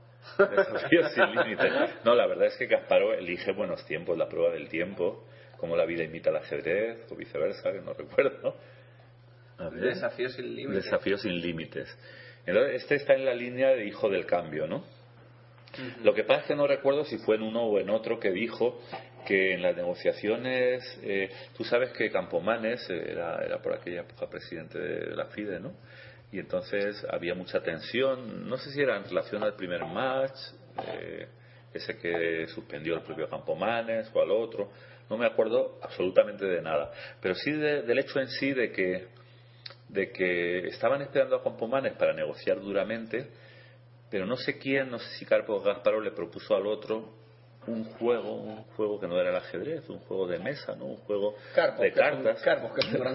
Sin límites. No, la verdad es que Kasparov elige buenos tiempos, la prueba del tiempo, como la vida imita al ajedrez, o viceversa, que no recuerdo. Desafío sin límites. Desafío sin límites. Entonces, este está en la línea de hijo del cambio, ¿no? Lo que pasa es que no recuerdo si fue en uno o en otro que dijo que en las negociaciones, eh, tú sabes que Campomanes era, era por aquella época presidente de la FIDE, ¿no? Y entonces había mucha tensión, no sé si era en relación al primer match, eh, ese que suspendió el propio Campomanes o al otro, no me acuerdo absolutamente de nada, pero sí de- del hecho en sí de que de que estaban esperando a Campomanes para negociar duramente, pero no sé quién, no sé si Carpo o Gasparov le propuso al otro un juego, un juego que no era el ajedrez, un juego de mesa, ¿no? Un juego de cartas. Carpo, que gran.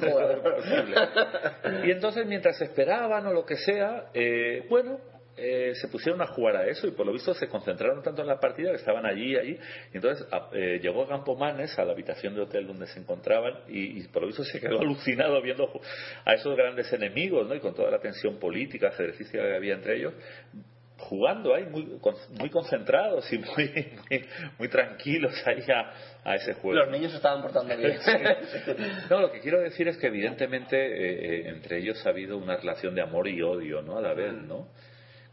<laughs> Y entonces, mientras esperaban o lo que sea, eh, bueno, eh, se pusieron a jugar a eso y por lo visto se concentraron tanto en la partida que estaban allí, allí. Y entonces a- eh, llegó Campomanes a la habitación de hotel donde se encontraban y, y por lo visto se quedó alucinado viendo a esos grandes enemigos, ¿no? Y con toda la tensión política, ajedrecística que había entre ellos jugando ahí muy, muy concentrados y muy, muy, <laughs> muy tranquilos ahí a, a ese juego. Los niños se estaban portando bien. <laughs> No, lo que quiero decir es que evidentemente eh, eh, entre ellos ha habido una relación de amor y odio, ¿no? A la vez, ¿no?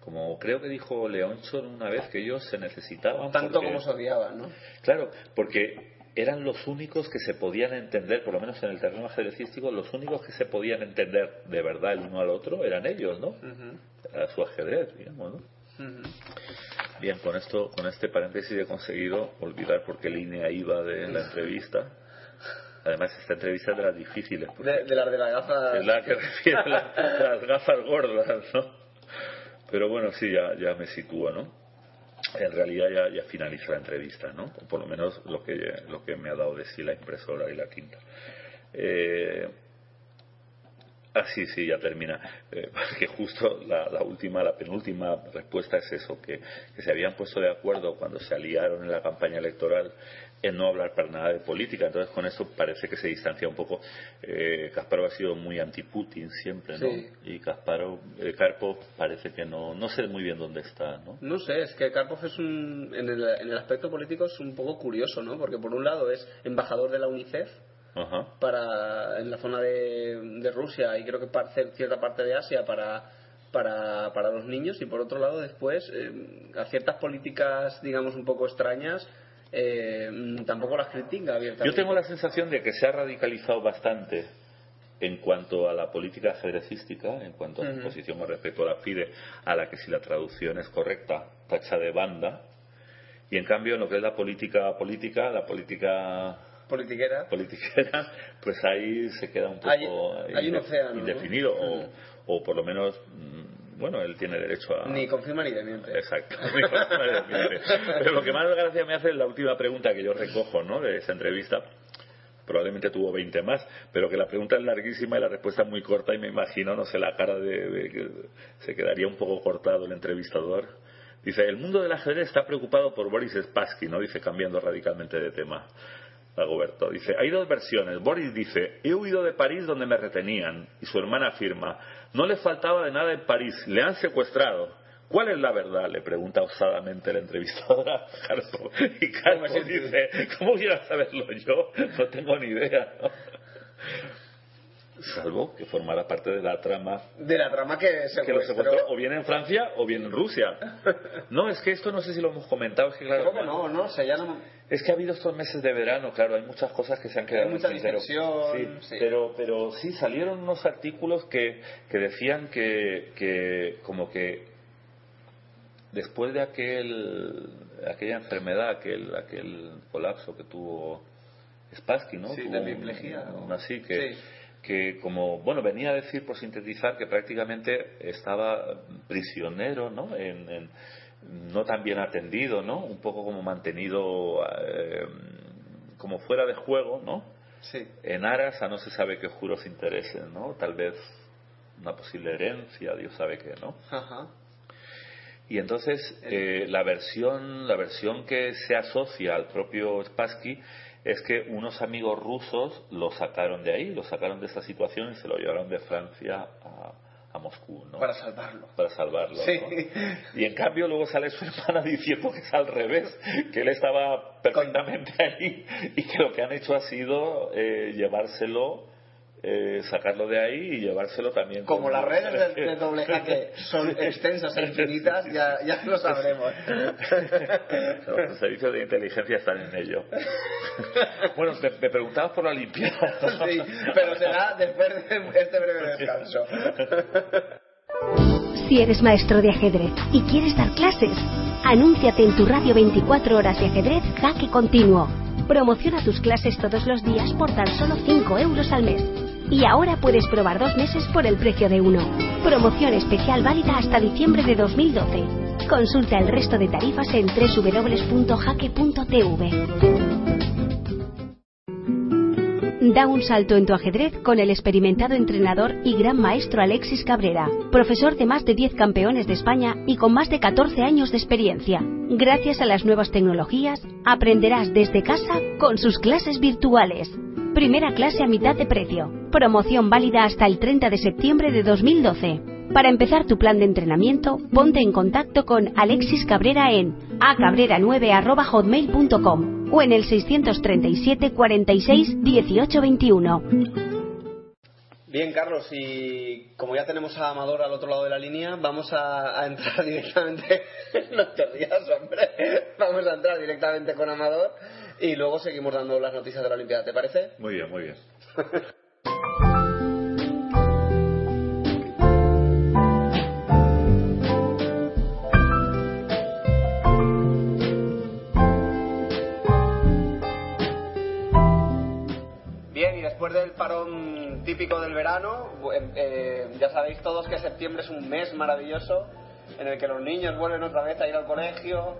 Como creo que dijo Leonchon una vez que ellos se necesitaban. Tanto porque- como se odiaban, ¿no? Claro, porque eran los únicos que se podían entender, por lo menos en el terreno ajedrecístico, los únicos que se podían entender de verdad el uno al otro eran ellos, ¿no? A su ajedrez, digamos, ¿no? Bien, con esto, con este paréntesis he conseguido olvidar por qué línea iba de la entrevista. Además, esta entrevista es de las difíciles. De, de las de las gafas. es la que refiere a la- a las gafas gordas, ¿no? Pero bueno, sí, ya, ya me sitúo, ¿no? En realidad ya, ya finaliza la entrevista, ¿no? Por lo menos lo que, lo que me ha dado de sí la impresora y la tinta. Eh, Ah, sí, sí, ya termina. Eh, <laughs> porque justo la, la última, la penúltima respuesta es eso, que, que se habían puesto de acuerdo cuando se aliaron en la campaña electoral en no hablar para nada de política. Entonces con eso parece que se distancia un poco. Eh, Kasparov ha sido muy anti-Putin siempre, ¿no? Sí. Y Kasparov, eh, Karpov parece que no, no sé muy bien dónde está, ¿no? No sé, es que Karpov es un, en el, en el aspecto político es un poco curioso, ¿no? Porque por un lado es embajador de la UNICEF Ajá. para en la zona de, de Rusia y creo que para cierta parte de Asia para, para, para los niños y por otro lado después eh, a ciertas políticas digamos un poco extrañas eh, tampoco las critica abiertamente. Yo tengo la sensación de que se ha radicalizado bastante en cuanto a la política ajedrecística, en cuanto a su posición con respecto a la FIDE, a la que si la traducción es correcta, tacha de banda, y en cambio en lo que es la política política, la política politiquera politiquera, pues ahí se queda un poco Hay- hay un océano, ¿no? indefinido, o, o por lo menos, mm, bueno, él tiene derecho a... ni confirma ni desmiente. Exacto. <laughs> Pero lo que más gracia me hace es la última pregunta que yo recojo ¿no? de esa entrevista. Probablemente tuvo 20 más, pero que la pregunta es larguísima y la respuesta es muy corta y me imagino, no sé, la cara de, de que se quedaría un poco cortado el entrevistador. Dice, el mundo del ajedrez está preocupado por Boris Spassky, ¿no? Dice, cambiando radicalmente de tema. Dagoberto dice, hay dos versiones. Boris dice, he huido de París donde me retenían. Y su hermana afirma, no le faltaba de nada en París, le han secuestrado. ¿Cuál es la verdad? Le pregunta osadamente la entrevistadora Carpo. Y Carpo dice, ¿cómo quiero saberlo yo? No tengo ni idea. ¿no? Salvo que formara parte de la trama De la trama que se que lo secuestró o bien en Francia o bien en Rusia. <laughs> No, es que esto no sé si lo hemos comentado, es que claro, Creo que no, no, ya no... es que ha habido estos meses de verano, claro, hay muchas cosas que se han quedado Hay mucha en Sí, sí. Pero, pero sí salieron unos artículos que, que decían que, que como que después de aquel aquella enfermedad, aquel, aquel colapso que tuvo Spassky, ¿no? Sí, Tuvo de un así que, Sí. Que como, bueno, venía a decir por sintetizar que prácticamente estaba prisionero, ¿no? En, en- no tan bien atendido, ¿no? Un poco como mantenido eh, como fuera de juego, ¿no? Sí. En aras a no se sabe qué juros interesen, ¿no? Tal vez una posible herencia, Dios sabe qué, ¿no? Ajá. Y entonces eh, la versión la versión que se asocia al propio Spassky es que unos amigos rusos lo sacaron de ahí, lo sacaron de esa situación y se lo llevaron de Francia a, a Moscú, ¿no? Para salvarlo. Para salvarlo. Sí. ¿no? Y en cambio luego sale su <laughs> hermana diciendo que es al revés, que él estaba perfectamente ahí y que lo que han hecho ha sido eh, llevárselo, eh, sacarlo de ahí y llevárselo también. Como las redes de, de doble jaque son <laughs> extensas e infinitas, ya, ya lo sabremos. <laughs> Los servicios de inteligencia están en ello. <laughs> Bueno, me, me preguntabas por la limpieza. Sí, pero será después de este breve descanso. Si eres maestro de ajedrez y quieres dar clases, anúnciate en tu radio 24 horas de ajedrez Jaque Continuo. Promociona tus clases todos los días por tan solo 5 euros al mes. Y ahora puedes probar dos meses por el precio de uno. Promoción especial válida hasta diciembre de 2012. Consulta el resto de tarifas en www.jaque.tv. Da un salto en tu ajedrez con el experimentado entrenador y gran maestro Alexis Cabrera, profesor de más de 10 campeones de España y con más de 14 años de experiencia. Gracias a las nuevas tecnologías, aprenderás desde casa con sus clases virtuales. Primera clase a mitad de precio. Promoción válida hasta el 30 de septiembre de 2012. Para empezar tu plan de entrenamiento, ponte en contacto con Alexis Cabrera en acabrera9.hotmail.com o en el 637 46 18 21. Bien, Carlos, y como ya tenemos a Amador al otro lado de la línea, vamos a, entrar <laughs> directamente. no te hombre. Vamos a entrar directamente con Amador y luego seguimos dando las noticias de la Olimpiada. ¿Te parece? Muy bien, muy bien. Bien, y después del parón típico del verano, eh, eh, ya sabéis todos que septiembre es un mes maravilloso en el que los niños vuelven otra vez a ir al colegio,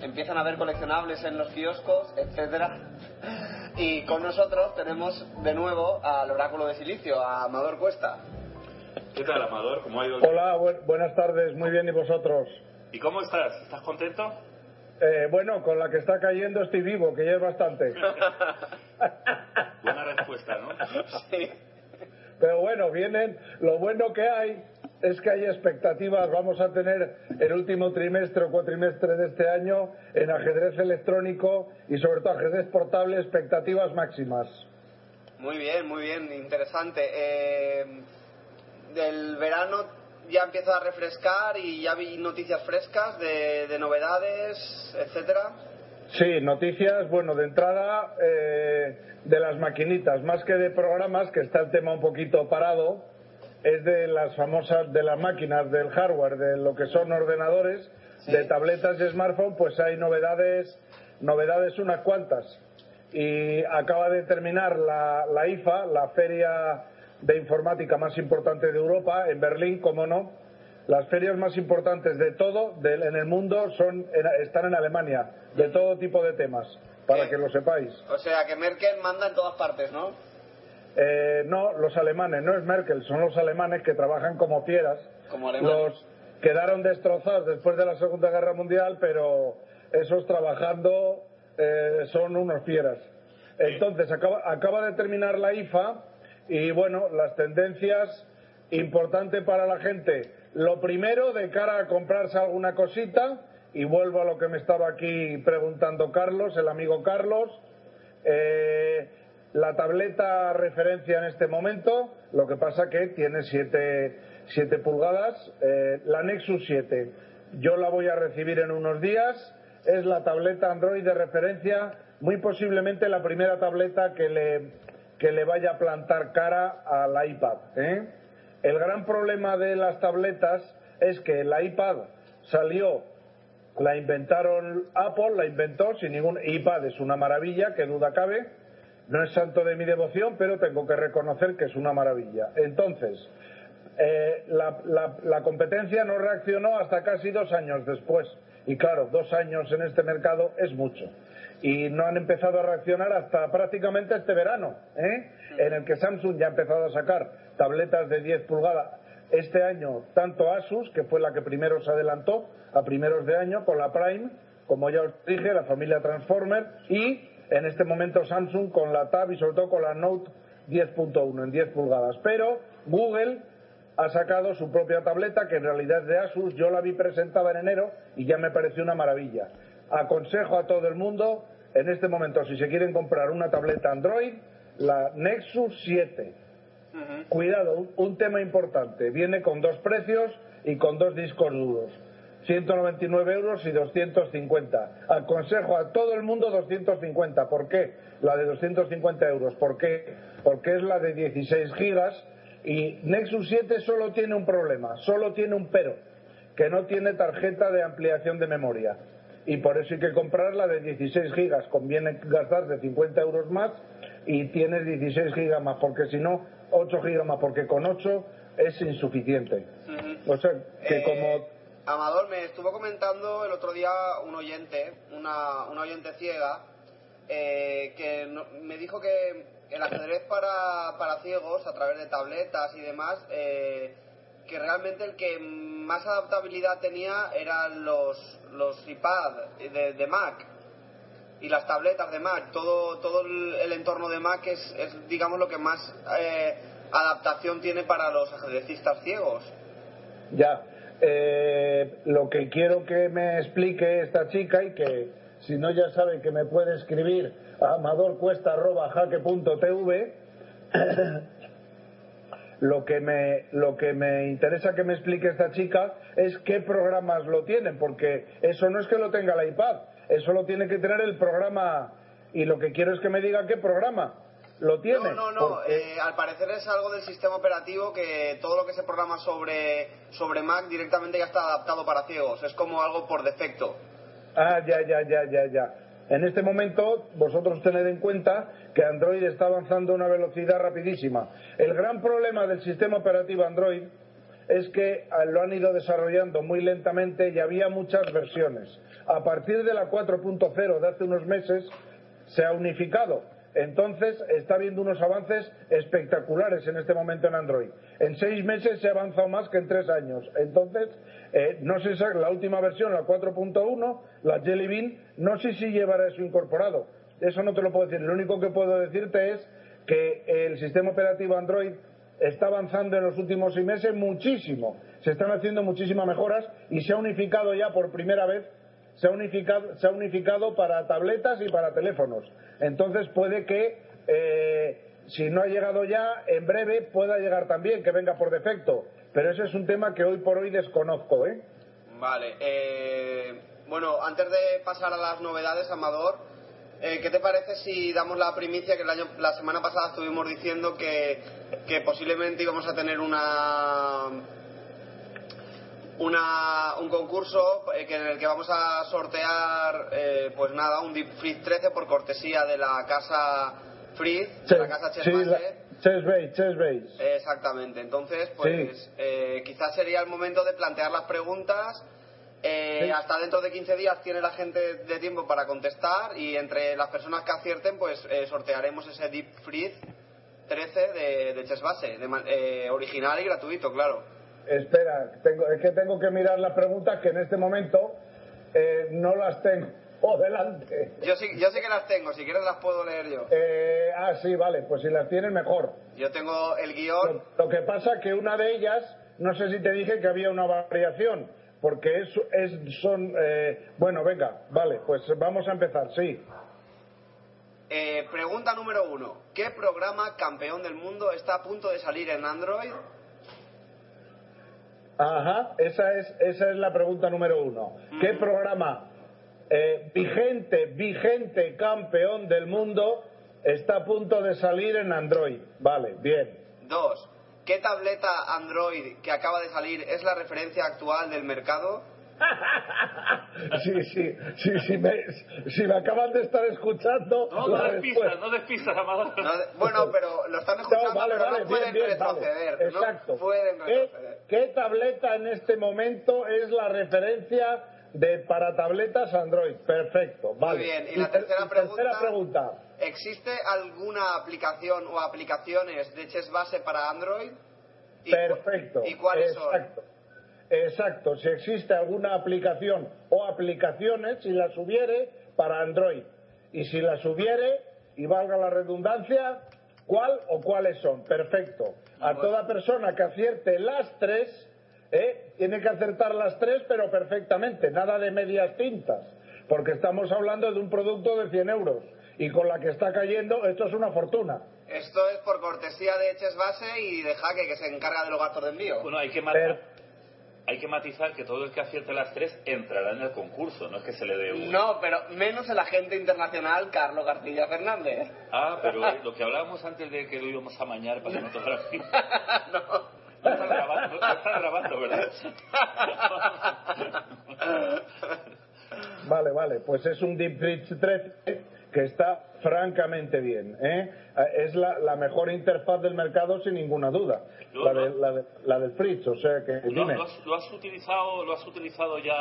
empiezan a ver coleccionables en los kioscos, etcétera. Y con nosotros tenemos de nuevo al oráculo de silicio, a Amador Cuesta. ¿Qué tal, Amador? ¿Cómo ha ido? Hola, bu- buenas tardes, muy bien, ¿y vosotros? ¿Y cómo estás? ¿Estás contento? Eh, bueno, con la que está cayendo estoy vivo, que ya es bastante. <laughs> Buena respuesta, ¿no? Sí. Pero bueno, vienen, lo bueno que hay es que hay expectativas, vamos a tener el último trimestre o cuatrimestre de este año en ajedrez electrónico y sobre todo ajedrez portable, expectativas máximas. Muy bien, muy bien, interesante. Eh, del verano ya empieza a refrescar y ya vi noticias frescas de, de novedades, etcétera. Sí, noticias, bueno, de entrada eh, de las maquinitas, más que de programas, que está el tema un poquito parado, es de las famosas, de las máquinas, del hardware, de lo que son ordenadores, de tabletas y smartphone, pues hay novedades, novedades unas cuantas. Y acaba de terminar la, la IFA, la feria de informática más importante de Europa, en Berlín, como no. Las ferias más importantes de todo del- en el mundo son, en- están en Alemania, de todo tipo de temas, para Sí. que lo sepáis. O sea que Merkel manda en todas partes, ¿no? Eh, no, los alemanes, no es Merkel, son los alemanes que trabajan como fieras. Como alemanes. Los quedaron destrozados después de la Segunda Guerra Mundial, pero esos trabajando eh, son unos fieras. Entonces, acaba, acaba de terminar la IFA y bueno, las tendencias importante para la gente. Lo primero, de cara a comprarse alguna cosita, y vuelvo a lo que me estaba aquí preguntando Carlos, el amigo Carlos, eh, la tableta referencia en este momento, lo que pasa que tiene 7 pulgadas, eh, la Nexus 7. Yo la voy a recibir en unos días. Es la tableta Android de referencia, muy posiblemente la primera tableta que le, que le vaya a plantar cara al iPad. ¿eh? El gran problema de las tabletas es que el iPad salió la inventaron Apple, la inventó sin ningún iPad, es una maravilla, que duda cabe. No es santo de mi devoción, pero tengo que reconocer que es una maravilla. Entonces, eh, la, la- la competencia no reaccionó hasta casi dos años después. Y claro, dos años en este mercado es mucho. Y no han empezado a reaccionar hasta prácticamente este verano, ¿eh? en el que Samsung ya ha empezado a sacar tabletas de 10 pulgadas. Este año, tanto Asus, que fue la que primero se adelantó a primeros de año con la Prime, como ya os dije, la familia Transformer, y en este momento Samsung con la Tab y sobre todo con la Note 10.1 en 10 pulgadas. Pero Google ha sacado su propia tableta que en realidad es de Asus. Yo la vi presentada en enero y ya me pareció una maravilla. Aconsejo a todo el mundo, en este momento, si se quieren comprar una tableta Android, la Nexus 7. Cuidado, un, un tema importante. Viene con dos precios y con dos discos duros. 199 euros y 250. Aconsejo a todo el mundo 250. ¿Por qué? La de 250 euros. ¿Por qué? Porque es la de 16 gigas y Nexus 7 solo tiene un problema, solo tiene un pero, que no tiene tarjeta de ampliación de memoria. Y por eso hay que comprar la de 16 gigas. Conviene gastarse 50 euros más y tienes 16 gigas más, porque si no 8 gigas más, porque con 8 es insuficiente. O sea, que Eh, como... Amador, me estuvo comentando el otro día un oyente, una, una oyente ciega, eh, que no- me dijo que el ajedrez para, para ciegos, a través de tabletas y demás, eh, que realmente el que más adaptabilidad tenía eran los, los iPad de, de Mac y las tabletas de Mac. Todo, todo el, entorno de Mac es, es, digamos, lo que más eh, adaptación tiene para los ajedrecistas ciegos. Ya, eh, lo que quiero que me explique esta chica y que si no ya sabe que me puede escribir a amadorcuesta.jaque.tv <coughs> lo que me lo que me interesa que me explique esta chica es qué programas lo tienen porque eso no es que lo tenga el iPad eso lo tiene que tener el programa y lo que quiero es que me diga qué programa lo tiene No, no, no. eh, al parecer es algo del sistema operativo que todo lo que se programa sobre, sobre Mac directamente ya está adaptado para ciegos. Es como algo por defecto. Ah, ya, ya, ya, ya, ya. En este momento, vosotros tened en cuenta que Android está avanzando a una velocidad rapidísima. El gran problema del sistema operativo Android es que ah, lo han ido desarrollando muy lentamente y había muchas versiones. A partir de la 4.0 de hace unos meses se ha unificado. Entonces está habiendo unos avances espectaculares en este momento en Android. En seis meses se ha avanzado más que en tres años. Entonces, eh, no sé si la última versión, la 4.1, la Jelly Bean, no sé si llevará eso incorporado. Eso no te lo puedo decir. Lo único que puedo decirte es que el sistema operativo Android está avanzando en los últimos seis meses muchísimo. Se están haciendo muchísimas mejoras y se ha unificado ya por primera vez se ha unificado, se ha unificado para tabletas y para teléfonos. Entonces puede que, eh, si no ha llegado ya, en breve pueda llegar también, que venga por defecto. Pero ese es un tema que hoy por hoy desconozco, ¿eh? Vale. eh, bueno, antes de pasar a las novedades, Amador, eh, ¿qué te parece si damos la primicia que el año, la semana pasada estuvimos diciendo que, que posiblemente íbamos a tener una una, un concurso eh, en el que vamos a sortear, eh, pues nada, un Deep Freeze 13 por cortesía de la casa Freeze, de la casa Sí, Chess Base. Exactamente, entonces, pues eh, quizás sería el momento de plantear las preguntas. Eh, Sí. Hasta dentro de 15 días tiene la gente de tiempo para contestar y entre las personas que acierten, pues eh, sortearemos ese Deep Freeze 13 de, de Chess Base, de eh, original y gratuito, claro. Espera, tengo, es que tengo que mirar las preguntas que en este momento eh, no las tengo <laughs> delante. Yo sí, yo sí que las tengo, si quieres las puedo leer yo. Eh, ah, sí, vale, pues si las tienes mejor. Yo tengo el guion. Lo, lo que pasa que una de ellas, no sé si te dije que había una variación, porque es, es son, eh, bueno, venga, vale, pues vamos a empezar, sí. Eh, pregunta número uno. ¿Qué programa campeón del mundo está a punto de salir en Android? Ajá, esa es, esa es la pregunta número uno. ¿Qué programa eh, vigente, vigente campeón del mundo está a punto de salir en Android? Vale, bien. Dos. ¿Qué tableta Android que acaba de salir es la referencia actual del mercado? <laughs> Sí, sí, sí, sí, me, si me acaban de estar escuchando. No, no despistas, no despistas, Amador. No, bueno, pero lo están escuchando, No, vale, pero vale, no pueden bien, bien, vale. retroceder. Exacto. No pueden ¿Qué, retroceder. qué tableta en este momento es la referencia de para tabletas Android? Perfecto, vale. bien, y la ter- tercera pregunta- pregunta. ¿Existe alguna aplicación o aplicaciones de Chess Base para Android? ¿Y, Perfecto. ¿Y cuáles son? Exacto. Si existe alguna aplicación o aplicaciones, si las hubiere, para Android. Y si las hubiere, y valga la redundancia, ¿cuál o cuáles son? Perfecto. A toda persona que acierte las tres, ¿eh? tiene que acertar las tres, pero perfectamente. Nada de medias tintas. Porque estamos hablando de un producto de 100 euros. Y con la que está cayendo, esto es una fortuna. Esto es por cortesía de Chess Base y de Jaque, que se encarga de los gastos de envío. Bueno, hay que matar. Hay que matizar que todo el que acierte las tres entrará en el concurso, no es que se le dé un... No, pero menos el agente internacional Carlos García Fernández. Ah, pero lo que hablábamos antes de que lo íbamos a mañar para cinematografía. <laughs> no. No está grabando, no está grabando, ¿verdad? Vale, vale, pues es un Deep Freeze 13 que está francamente bien. ¿eh? Es la, la mejor interfaz del mercado sin ninguna duda, la, de- la, de- la del Fritz. O sea que, ¿Lo, dime. lo has, lo has utilizado, ¿Lo has utilizado ya?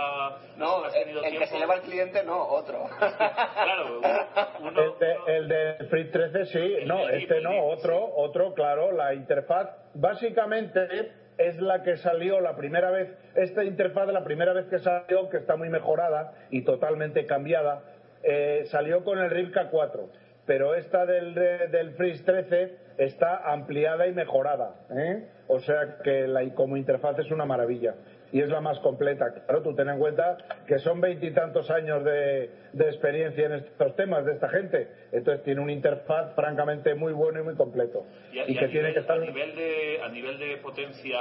No, ¿Has el, tenido el que se lleva el cliente no, otro. Claro, <laughs> uno, uno- El, de- el Fritz 13 sí, El no, este no, sí. otro, otro, claro, la interfaz básicamente es la que salió la primera vez, esta interfaz la primera vez que salió, que está muy mejorada y totalmente cambiada, eh, salió con el Rivka 4, pero esta del, de- del Freeze 13 está ampliada y mejorada, ¿eh? o sea que la, como interfaz es una maravilla y es la más completa. Claro, tú ten en cuenta que son veintitantos años de, de experiencia en estos temas de esta gente. Entonces tiene una interfaz francamente muy bueno y muy completo. y, a- y y que a, tiene nivel, que estar... a nivel de a nivel de potencia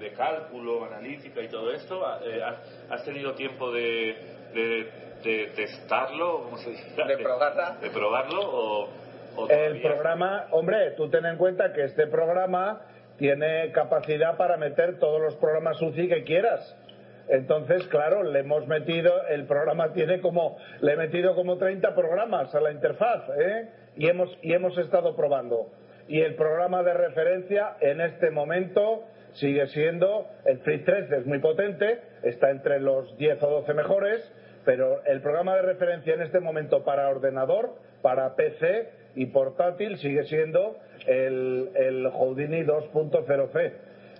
de cálculo, analítica y todo esto, eh, ¿has, has tenido tiempo de, de, de testarlo, ¿cómo se dice? De probarla. De probarlo o, o El programa, hombre, tú ten en cuenta que este programa tiene capacidad para meter todos los programas UCI que quieras. Entonces, claro, le hemos metido, el programa tiene como, le he metido como 30 programas a la interfaz, ¿eh? Y hemos, y hemos estado probando. Y el programa de referencia en este momento sigue siendo, el Free 13 es muy potente, está entre los 10 o 12 mejores, pero el programa de referencia en este momento para ordenador, para PC y portátil sigue siendo el, el Houdini 2.0C.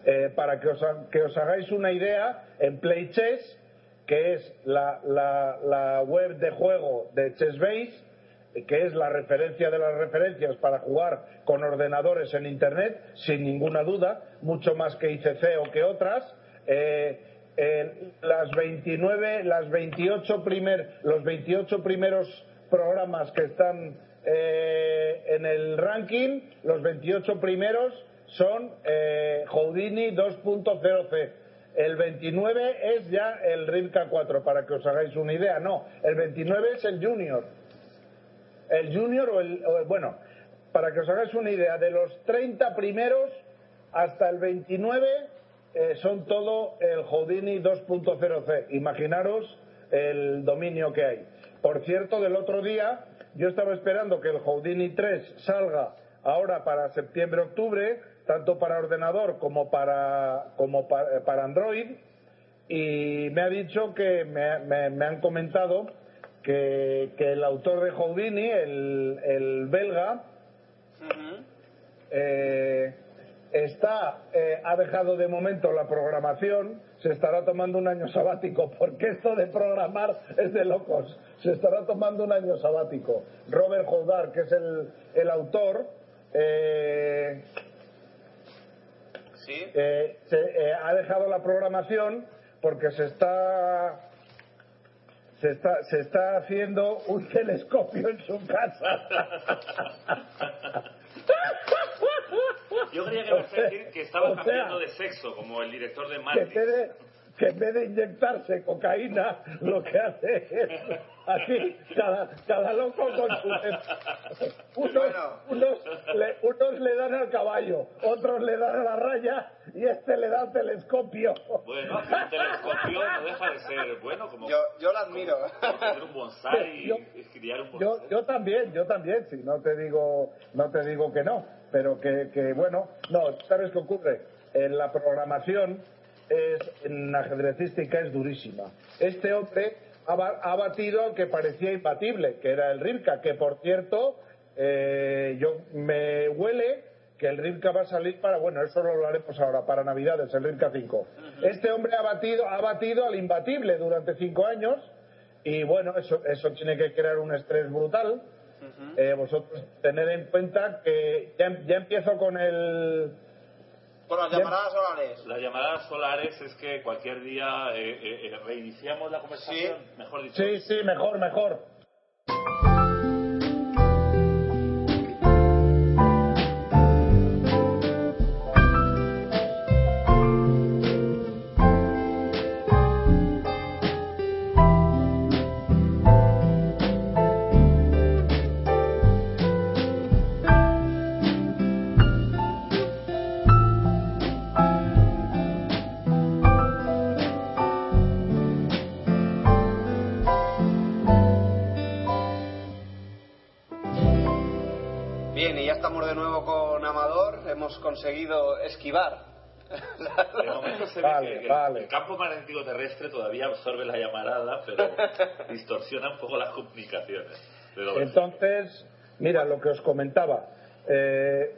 Eh, para que os, que os hagáis una idea, en PlayChess, que es la web de juego de ChessBase, que es la referencia de las referencias para jugar con ordenadores en Internet, sin ninguna duda, mucho más que ICC o que otras. Eh, eh, las 29, las 28 primer, los 28 primeros programas que están eh, en el ranking, los 28 primeros son eh, Houdini 2.0C. El 29 es ya el Rivka 4, para que os hagáis una idea. No, el 29 es el Junior. El Junior o el, o el- Bueno, para que os hagáis una idea, de los 30 primeros hasta el 29 eh, son todo el Houdini 2.0C. Imaginaros el dominio que hay. Por cierto, del otro día yo estaba esperando que el Houdini 3 salga ahora para septiembre-octubre, tanto para ordenador como para, como pa- eh, para Android, y me ha dicho que me, me- me han comentado que, que el autor de Houdini, el, el belga, eh, está eh, ha dejado de momento la programación, se estará tomando un año sabático, porque esto de programar es de locos. Se estará tomando un año sabático. Robert Houdar, que es el, el autor, eh, Sí. eh, se, eh, ha dejado la programación porque se está se está se está haciendo un telescopio en su casa. <laughs> Yo creía que me ibas a decir que estaba O sea, cambiando de sexo, como el director de que en Matrix. vez de, que en vez de inyectarse cocaína, lo que hace es aquí, cada, cada loco con su... <laughs> Unos, unos, le, unos le dan al caballo, otros le dan a la raya y este le da al telescopio. Bueno, un telescopio no deja de ser bueno, como Yo, yo lo admiro. como tener un bonsai Yo- y criar un Yo, bonsai. yo también, yo también, sí, no te digo, no te digo que no, pero que, que bueno, no, ¿sabes qué ocurre? En la programación es, en ajedrecística es durísima. Este hombre ha, ba- ha batido al que parecía imbatible, que era el Rivka, que por cierto, eh, yo me huele que el Rivka va a salir para, bueno, eso lo hablaremos ahora, para Navidades, el Rivka 5. Este hombre ha batido, ha batido al imbatible durante cinco años y bueno, eso, eso tiene que crear un estrés brutal. Eh, vosotros tener en cuenta que ya, ya empiezo con el... Por las llamaradas solares. Las llamadas solares es que cualquier día eh, eh, eh, reiniciamos la conversación, mejor dicho. Sí, sí, mejor, mejor. Hemos conseguido esquivar. <laughs> De momento se ve que el- vale. el campo magnético terrestre todavía absorbe la llamarada, pero <laughs> distorsiona un poco las comunicaciones. Entonces, mira lo que os comentaba. Eh,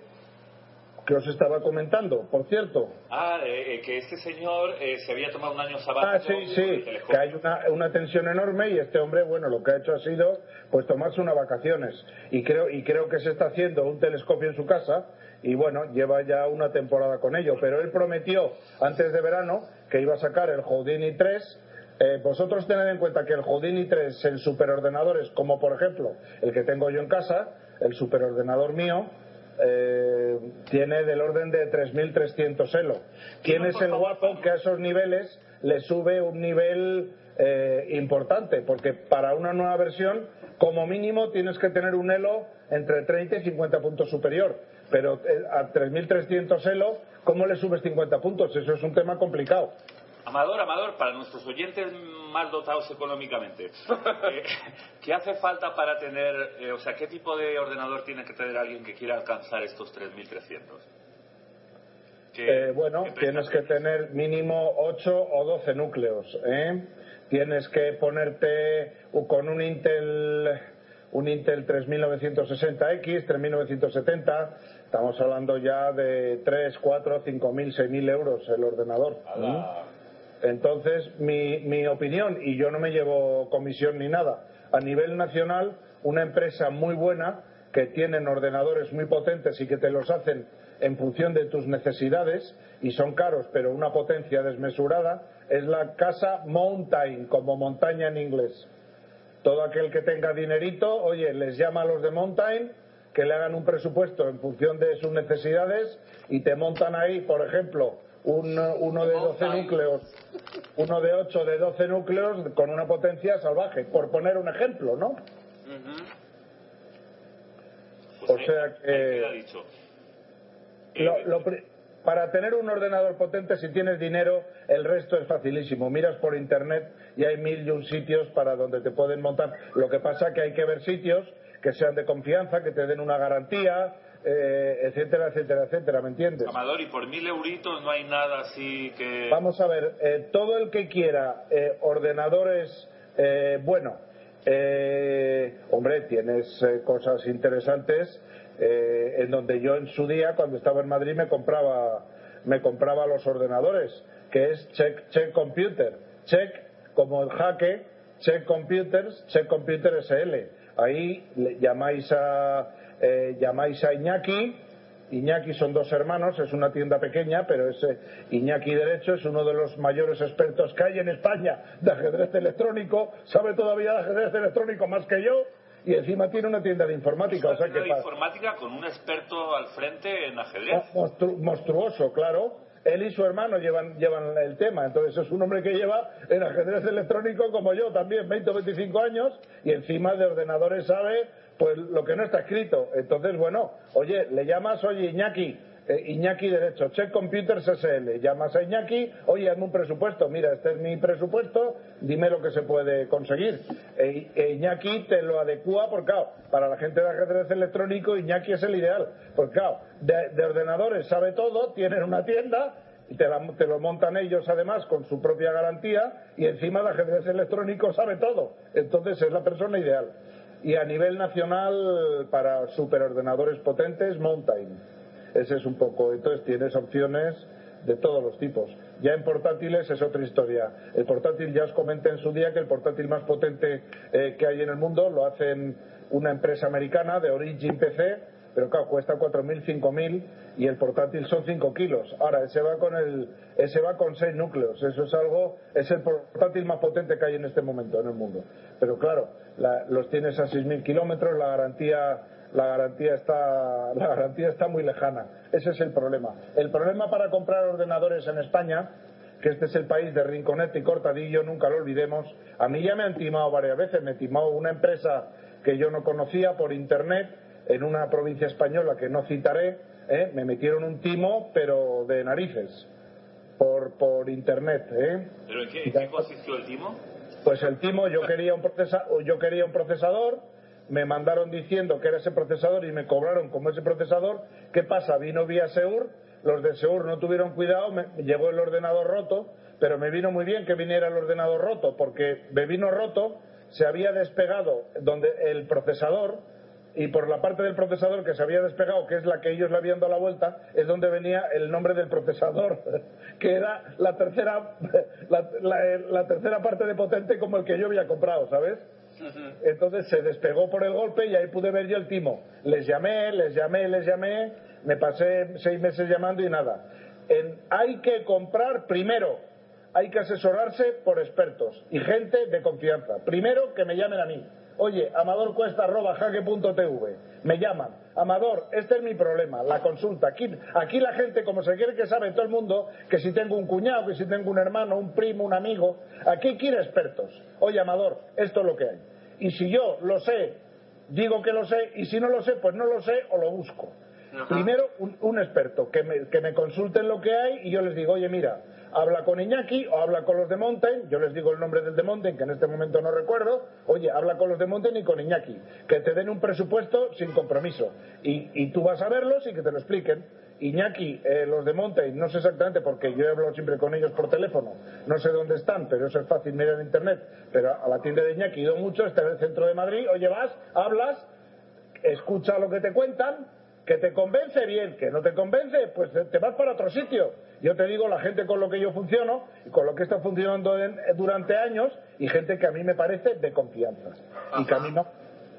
que os estaba comentando, por cierto. Ah, eh, eh, que este señor eh, se había tomado un año sabático. Ah, sí, sí, que hay una, una tensión enorme y este hombre, bueno, lo que ha hecho ha sido pues tomarse unas vacaciones y creo y creo que se está haciendo un telescopio en su casa y bueno, lleva ya una temporada con ello, pero él prometió antes de verano que iba a sacar el Houdini 3 eh, vosotros tened en cuenta que el Houdini 3 en superordenadores, como por ejemplo el que tengo yo en casa, el superordenador mío, eh, tiene del orden de 3.300 elo. ¿Quién es el guapo que a esos niveles le sube un nivel eh, importante? Porque para una nueva versión, como mínimo, tienes que tener un elo entre 30 y 50 puntos superior. Pero eh, a 3.300 elo, ¿cómo le subes 50 puntos? Eso es un tema complicado. Amador, Amador, para nuestros oyentes más dotados económicamente, <laughs> eh, ¿qué hace falta para tener, eh, o sea, qué tipo de ordenador tiene que tener alguien que quiera alcanzar estos 3.300? ¿Qué- Eh, bueno, tienes que tener mínimo 8 o 12 núcleos. ¿eh? Tienes que ponerte con un Intel, un Intel 3960X, 3970. Estamos hablando ya de 3, 4, 5.000, 6.000 euros el ordenador. ¿Mm? Entonces, mi, mi opinión, y yo no me llevo comisión ni nada, a nivel nacional, una empresa muy buena que tienen ordenadores muy potentes y que te los hacen en función de tus necesidades y son caros, pero una potencia desmesurada, es la casa Mountain, como montaña en inglés. Todo aquel que tenga dinerito, oye, les llama a los de Mountain que le hagan un presupuesto en función de sus necesidades y te montan ahí, por ejemplo, un, uno de 12 núcleos, uno de 8 de 12 núcleos con una potencia salvaje, por poner un ejemplo, ¿no? Pues o ahí- sea ahí que- queda dicho. Lo- lo pri- para tener un ordenador potente, si tienes dinero, el resto es facilísimo. Miras por internet y hay mil y un sitios para donde te pueden montar. Lo que pasa que hay que ver sitios que sean de confianza, que te den una garantía, eh, etcétera, etcétera, etcétera, ¿me entiendes? Amador, y por mil euritos no hay nada así que... Vamos a ver, eh, todo el que quiera eh, ordenadores, eh, bueno, eh, hombre, tienes cosas interesantes en donde yo en su día, cuando estaba en Madrid, me compraba, me compraba los ordenadores, que es Check, Check Computer. Check, como el jaque, Check Computers, Check Computer SL. Ahí le llamáis a, eh, llamáis a Iñaki, Iñaki son dos hermanos, es una tienda pequeña, pero ese Iñaki Derecho es uno de los mayores expertos que hay en España de ajedrez electrónico, sabe todavía de ajedrez electrónico más que yo y encima tiene una tienda de informática, o sea que de informática con un experto al frente en ajedrez. monstru- monstruoso, claro. Él y su hermano llevan, llevan el tema, entonces es un hombre que lleva en ajedrez electrónico como yo también, 20 o 25 años, y encima de ordenadores sabe pues lo que no está escrito. Entonces, bueno, oye, le llamas, oye, Iñaki, eh, Iñaki Derecho, Check Computers SL, llamas a Iñaki, oye, hazme un presupuesto, mira, este es mi presupuesto, dime lo que se puede conseguir. E, e Iñaki te lo adecua, porque claro, para la gente de ajedrez electrónico, Iñaki es el ideal, porque claro, de, de ordenadores sabe todo, tienen una tienda, y te, la- te lo montan ellos además con su propia garantía, y encima el ajedrez electrónico sabe todo, entonces es la persona ideal. Y a nivel nacional, para superordenadores potentes, Mountain. Ese es un poco. Entonces tienes opciones de todos los tipos. Ya en portátiles es otra historia. El portátil, ya os comenté en su día que el portátil más potente eh, que hay en el mundo lo hacen una empresa americana de Origin PC, pero claro, cuesta 4.000, 5.000 y el portátil son 5 kilos. Ahora, ese va con el, ese va con 6 núcleos. Eso es algo, es el portátil más potente que hay en este momento en el mundo. Pero claro, la- los tienes a 6.000 kilómetros, la garantía la garantía está <laughs> la garantía está muy lejana ese es el problema el problema para comprar ordenadores en España que este es el país de Rinconete y Cortadillo nunca lo olvidemos a mí ya me han timado varias veces me timó una empresa que yo no conocía por internet en una provincia española que no citaré ¿eh? me metieron un timo pero de narices por por internet ¿eh? ¿Pero en qué, en qué consistió el timo? Pues el timo, yo quería un, procesa- yo quería un procesador me mandaron diciendo que era ese procesador y me cobraron como ese procesador. ¿Qué pasa? Vino vía Seur, los de Seur no tuvieron cuidado, me llegó el ordenador roto, pero me vino muy bien que viniera el ordenador roto, porque me vino roto, se había despegado donde el procesador, y por la parte del procesador que se había despegado, que es la que ellos le habían dado la vuelta, es donde venía el nombre del procesador, <laughs> que era la tercera, <laughs> la, la- la tercera parte de potente como el que yo había comprado, ¿sabes? Entonces se despegó por el golpe y ahí pude ver yo el timo. Les llamé, les llamé, les llamé, me pasé seis meses llamando y nada. En- hay que comprar primero, hay que asesorarse por expertos y gente de confianza. Primero que me llamen a mí. Oye, amadorcuesta.jaque.tv. Me llaman. Amador, este es mi problema, la consulta. Aquí, aquí la gente, como se quiere que sabe todo el mundo, que si tengo un cuñado, que si tengo un hermano, un primo, un amigo, aquí quiere expertos. Oye, Amador, esto es lo que hay. Y si yo lo sé, digo que lo sé, y si no lo sé, pues no lo sé o lo busco. Primero, un, un experto, que me, que me consulten lo que hay y yo les digo, oye, mira, habla con Iñaki o habla con los de Mountain, yo les digo el nombre del de Mountain, que en este momento no recuerdo, oye, habla con los de Mountain y con Iñaki, que te den un presupuesto sin compromiso. Y, y tú vas a verlos y que te lo expliquen. Iñaki, eh, los de Mountain, no sé exactamente porque yo he hablado siempre con ellos por teléfono, no sé dónde están, pero eso es fácil mirar en internet, pero a la tienda de Iñaki he ido mucho, está en el centro de Madrid, oye, vas, hablas, escucha lo que te cuentan, que te convence bien, que no te convence, pues te te vas para otro sitio. Yo te digo, la gente con lo que yo funciono, y con lo que está funcionando en- durante años, y gente que a mí me parece de confianza. Y que, a mí no-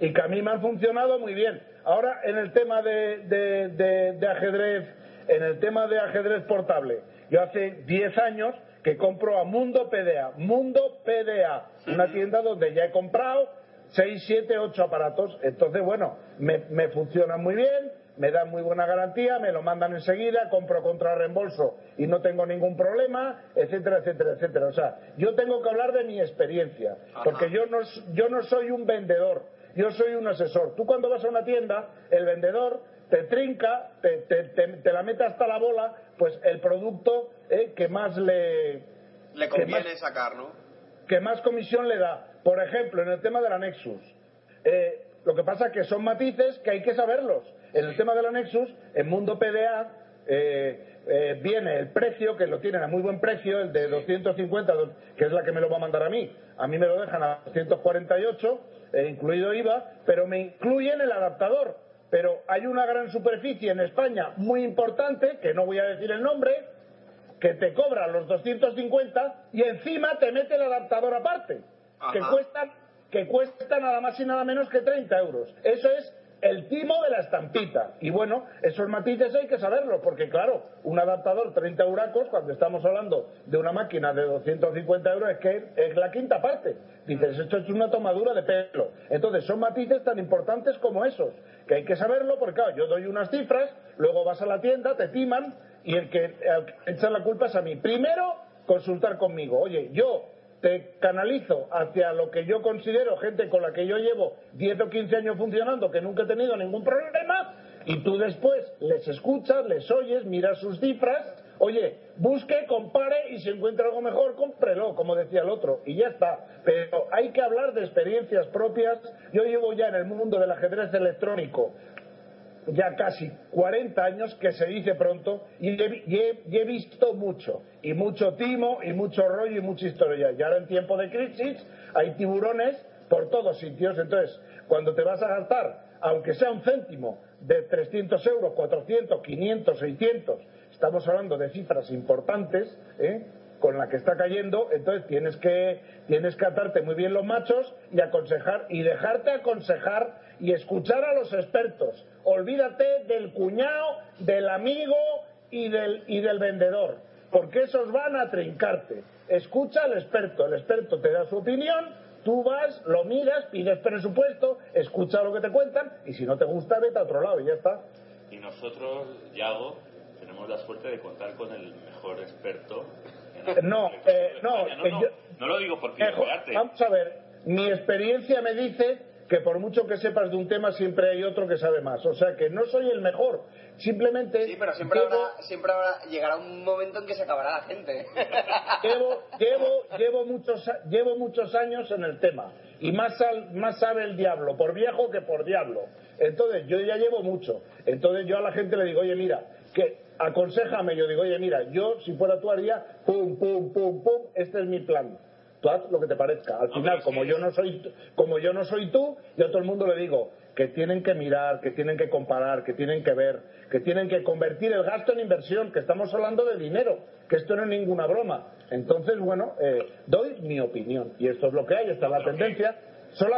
y que a mí me han funcionado muy bien. Ahora, en el tema de, de- de- de ajedrez, en el tema de ajedrez portable, yo hace 10 años que compro a Mundo PDA, Mundo PDA, una tienda donde ya he comprado 6, 7, 8 aparatos. Entonces, bueno, me, me funcionan muy bien, me dan muy buena garantía, me lo mandan enseguida, compro contra reembolso y no tengo ningún problema, etcétera, etcétera, etcétera. O sea, yo tengo que hablar de mi experiencia, porque yo no, yo no soy un vendedor, yo soy un asesor. Tú cuando vas a una tienda, el vendedor te trinca, te, te- te- te la mete hasta la bola, pues el producto eh, que más le... Conviene más- sacar, ¿no? que más comisión le da. Por ejemplo, en el tema de la Nexus. Eh, lo que pasa es que son matices que hay que saberlos. En el tema de la Nexus, en Mundo PDA, eh, eh, viene el precio, que lo tienen a muy buen precio, el de 250, do- que es la que me lo va a mandar a mí. A mí me lo dejan a 248, eh, incluido IVA, pero me incluyen el adaptador. Pero hay una gran superficie en España muy importante, que no voy a decir el nombre, que te cobra los 250 y encima te mete el adaptador aparte, que cuesta, que cuesta nada más y nada menos que 30 euros. Eso es el timo de la estampita. Y bueno, esos matices hay que saberlo, porque claro, un adaptador 30 euracos, cuando estamos hablando de una máquina de 250 euros, es que es la quinta parte. Dices, esto es una tomadura de pelo. Entonces, son matices tan importantes como esos, que hay que saberlo, porque claro, yo doy unas cifras, luego vas a la tienda, te timan, y el que, el que echa la culpa es a mí. Primero, consultar conmigo. Oye, yo te canalizo hacia lo que yo considero gente con la que yo llevo 10 o 15 años funcionando, que nunca he tenido ningún problema, y tú después les escuchas, les oyes, miras sus cifras, oye, busque, compare y si encuentra algo mejor, cómprelo, como decía el otro, y ya está. Pero hay que hablar de experiencias propias. Yo llevo ya en el mundo del ajedrez electrónico ya casi 40 años, que se dice pronto, y he, visto mucho, y mucho timo, y mucho rollo, y mucha historia. Y ahora en tiempo de crisis hay tiburones por todos sitios. Entonces, cuando te vas a gastar, aunque sea un céntimo, de 300 euros, 400, 500, 600, estamos hablando de cifras importantes, ¿eh? con la que está cayendo, entonces tienes que tienes que atarte muy bien los machos y aconsejar y dejarte aconsejar y escuchar a los expertos. Olvídate del cuñado, del amigo y del y del vendedor, porque esos van a trincarte. Escucha al experto, el experto te da su opinión, tú vas, lo miras, pides presupuesto, escucha lo que te cuentan y si no te gusta vete a otro lado y ya está. Y nosotros, Yago, tenemos la suerte de contar con el mejor experto. en No, ajedrez eh, no, que no, yo- no lo digo por Eh. Vamos a ver, mi experiencia me dice que por mucho que sepas de un tema siempre hay otro que sabe más. O sea que no soy el mejor. Simplemente Sí, pero siempre, llevo, habrá, siempre habrá, llegará un momento en que se acabará la gente. <laughs> llevo, llevo, llevo, muchos, llevo muchos años en el tema. Y más, sal- más sabe el diablo, por viejo que por diablo. Entonces, yo ya llevo mucho. Entonces, yo a la gente le digo, oye, mira, que aconsejame. Yo digo, oye, mira, yo si fuera tú haría pum, pum, pum, pum, este es mi plan. Tú haz lo que te parezca. Al final, como yo no soy, tú- como yo no soy tú, yo a todo el mundo le digo que tienen que mirar, que tienen que comparar, que tienen que ver, que tienen que convertir el gasto en inversión, que estamos hablando de dinero, que esto no es ninguna broma. Entonces, bueno, eh, doy mi opinión y esto es lo que hay, esta es la tendencia.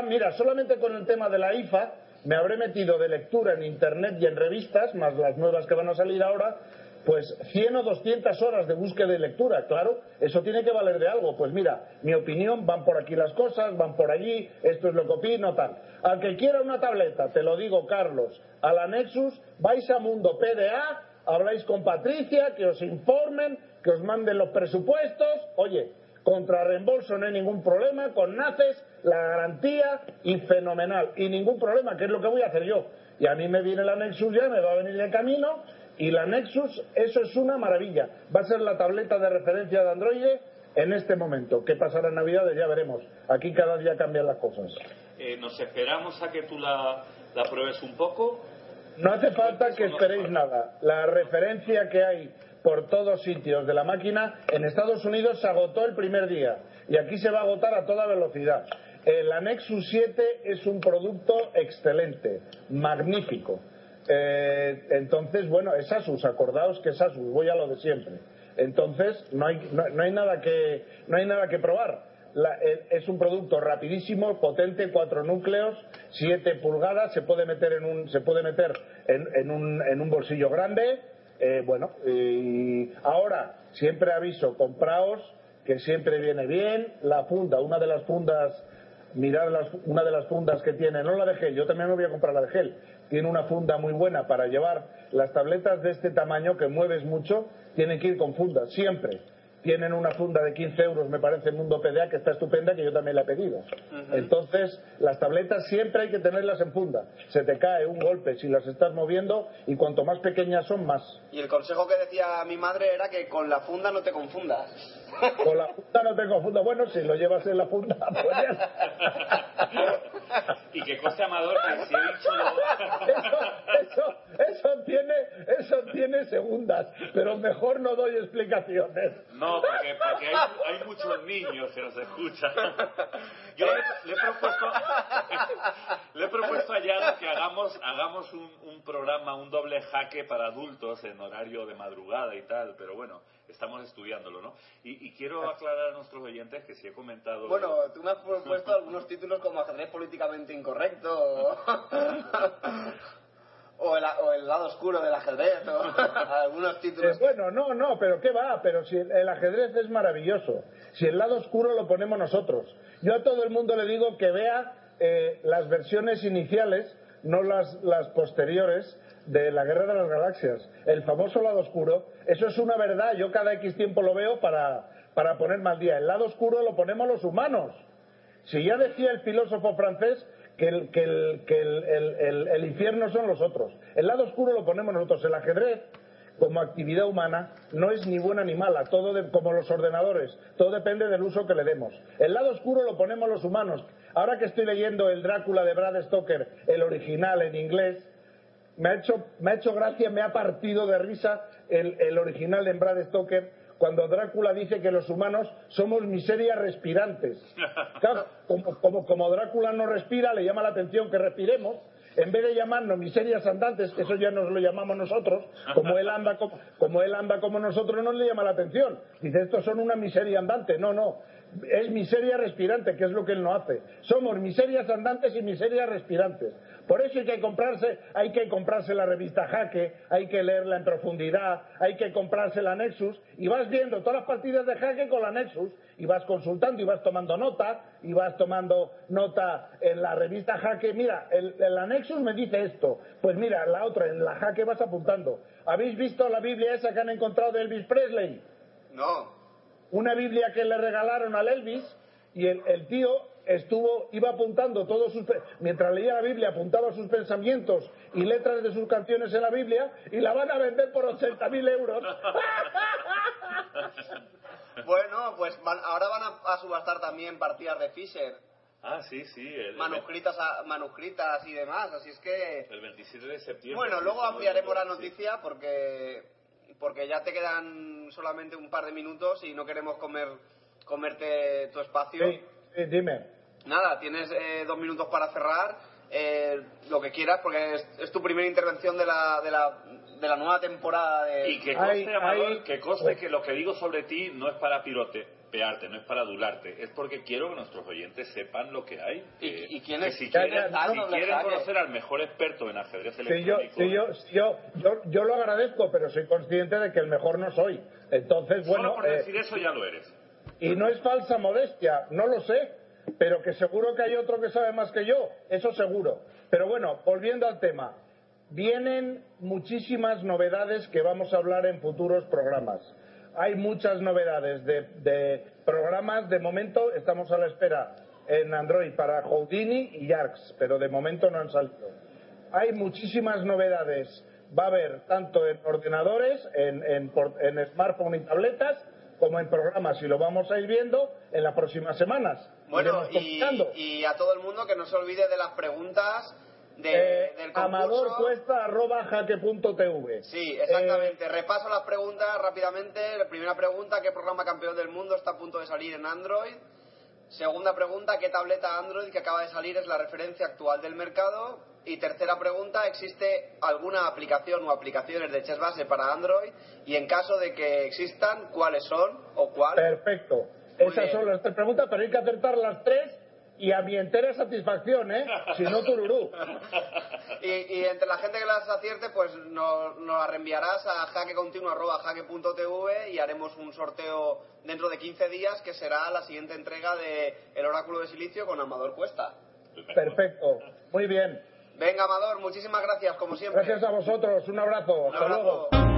Mira, solamente con el tema de la IFA me habré metido de lectura en internet y en revistas, más las nuevas que van a salir ahora, pues 100 o 200 horas de búsqueda y lectura, claro, eso tiene que valer de algo. Pues mira, mi opinión, van por aquí las cosas, van por allí, esto es lo que opino, tal. Al que quiera una tableta, te lo digo, Carlos, a la Nexus, vais a Mundo PDA, habláis con Patricia, que os informen, que os manden los presupuestos, oye, contra reembolso no hay ningún problema, con NACES, la garantía y fenomenal, y ningún problema, que es lo que voy a hacer yo. Y a mí me viene la Nexus ya, me va a venir de camino, y la Nexus, eso es una maravilla. Va a ser la tableta de referencia de Android en este momento. ¿Qué pasará en Navidades? Ya veremos. Aquí cada día cambian las cosas. Eh, nos esperamos a que tú la, la pruebes un poco. No hace falta que esperéis nada. La referencia que hay por todos sitios de la máquina en Estados Unidos se agotó el primer día y aquí se va a agotar a toda velocidad. El Nexus 7 es un producto excelente, magnífico. Eh, entonces, bueno, es Asus, acordaos que es Asus, voy a lo de siempre. Entonces, no hay, no, no hay, nada, que, no hay nada que probar. La- eh, es un producto rapidísimo, potente, cuatro núcleos, siete pulgadas, se puede meter en un, se puede meter en, en un, en un bolsillo grande. eh, bueno, y ahora siempre aviso, compraos, que siempre viene bien. La funda, una de las fundas, mirad las- una de las fundas que tiene, no la de gel, yo también me voy a comprar la de gel. Tiene una funda muy buena para llevar las tabletas de este tamaño que mueves mucho, tienen que ir con fundas, siempre. Tienen una funda de 15 euros, me parece, en Mundo PDA, que está estupenda, que yo también la he pedido. Entonces, las tabletas siempre hay que tenerlas en funda. Se te cae un golpe si las estás moviendo y cuanto más pequeñas son, más. Y el consejo que decía mi madre era que con la funda no te confundas. Con la funda no te confundas. Bueno, si lo llevas en la funda, <laughs> pues ya. Y que cosa Amador que si he dicho. Eso, eso, tiene, eso tiene segundas, pero mejor no doy explicaciones. No, porque, porque hay, hay muchos niños que nos escuchan. Yo le, le he propuesto, <laughs> le he propuesto a Yago que hagamos, hagamos un, un programa, un doble jaque para adultos en horario de madrugada y tal, pero bueno, estamos estudiándolo, ¿no? Y, y quiero aclarar a nuestros oyentes que si he comentado... Bueno, tú me has propuesto algunos títulos como ajedrez políticamente incorrecto o, <laughs> o el, o el lado oscuro del ajedrez o <laughs> algunos títulos. Eh, bueno, no, no, pero ¿qué va? Pero si el, el ajedrez es maravilloso. Si el lado oscuro lo ponemos nosotros. Yo a todo el mundo le digo que vea eh, las versiones iniciales, no las, las posteriores, de la Guerra de las Galaxias. El famoso lado oscuro, eso es una verdad. Yo cada X tiempo lo veo para, para poner mal día. El lado oscuro lo ponemos los humanos. Si ya decía el filósofo francés que el, que el, el- el infierno son los otros. El lado oscuro lo ponemos nosotros. El ajedrez, como actividad humana, no es ni buena ni mala, todo de- como los ordenadores. Todo depende del uso que le demos. El lado oscuro lo ponemos los humanos. Ahora que estoy leyendo el Drácula de Brad Stoker, el original en inglés, me ha hecho, me ha hecho gracia, me ha partido de risa el, el original de Brad Stoker cuando Drácula dice que los humanos somos miserias respirantes. <laughs> Claro, como, como, como Drácula no respira, le llama la atención que respiremos. En vez de llamarnos miserias andantes, que eso ya nos lo llamamos nosotros, como él anda como, como él anda como nosotros, no le llama la atención. Dice, estos son una miseria andante. No, no. Es miseria respirante, que es lo que él no hace. Somos miserias andantes y miserias respirantes. Por eso hay que comprarse, hay que comprarse la revista Jaque, hay que leerla en profundidad, hay que comprarse la Nexus y vas viendo todas las partidas de Jaque con la Nexus y vas consultando y vas tomando nota y vas tomando nota en la revista Jaque. Mira, el, la Nexus me dice esto, pues mira, la otra, en la Jaque vas apuntando. ¿Habéis visto la Biblia esa que han encontrado de Elvis Presley? No. una Biblia que le regalaron al Elvis y el, el tío estuvo, iba apuntando todos sus, mientras leía la Biblia, apuntaba sus pensamientos y letras de sus canciones en la Biblia y la van a vender por 80.000 euros. <laughs> Bueno, pues van- ahora van a, a subastar también partidas de Fisher, Ah, sí, sí. El, manuscritas, a- manuscritas y demás, así es que... el 27 de septiembre. Bueno, luego ampliaremos la Sí. noticia porque porque ya te quedan solamente un par de minutos y no queremos comer comerte tu espacio. Sí, sí, dime. Nada, tienes eh, dos minutos para cerrar eh, lo que quieras porque es, es tu primera intervención de la, de la, de la nueva temporada de... Y que Amador, hay- que conste que lo que digo sobre ti no es para pirotearte, no es para adularte, es porque quiero que nuestros oyentes sepan lo que hay. ¿Y- que- y quién que es? Si Ya, quieren, ya, si no, no, quieren Jaque. conocer al mejor experto en ajedrez electrónico... sí, yo, sí, yo, yo, yo lo agradezco, pero soy consciente de que el mejor no soy. Entonces, Solo bueno, por eh, decir eso ya lo eres. y no es falsa modestia, no lo sé, pero que seguro que hay otro que sabe más que yo, eso seguro. Pero bueno, volviendo al tema, vienen muchísimas novedades que vamos a hablar en futuros programas. Hay muchas novedades de, programas, de momento estamos a la espera en Android para Houdini y Yarks, pero de momento no han salido. Hay muchísimas novedades, va a haber tanto en ordenadores, en, en en smartphone y tabletas, como en programas, y lo vamos a ir viendo en las próximas semanas. Bueno, y, a todo el mundo que no se olvide de las preguntas de, Eh, del concurso. amadorcuesta.jaque.tv Sí, exactamente. Repaso las preguntas rápidamente. La primera pregunta, ¿qué programa campeón del mundo está a punto de salir en Android? Segunda pregunta, ¿qué tableta Android que acaba de salir es la referencia actual del mercado? Y tercera pregunta, ¿existe alguna aplicación o aplicaciones de chess base para Android? Y en caso de que existan, ¿cuáles son o cuál? Perfecto. Esas son las tres preguntas, pero hay que acertar las tres y a mi entera satisfacción, ¿eh? Si no, tururú. <laughs> Y, y entre la gente que las acierte, pues nos, nos las reenviarás a jaquecontinuo.jaque.tv y haremos un sorteo dentro de 15 días que será la siguiente entrega de El Oráculo de Silicio con Amador Cuesta. Perfecto. Muy bien. Venga, Amador, muchísimas gracias, como siempre. Gracias a vosotros. Un abrazo. Un Hasta luego.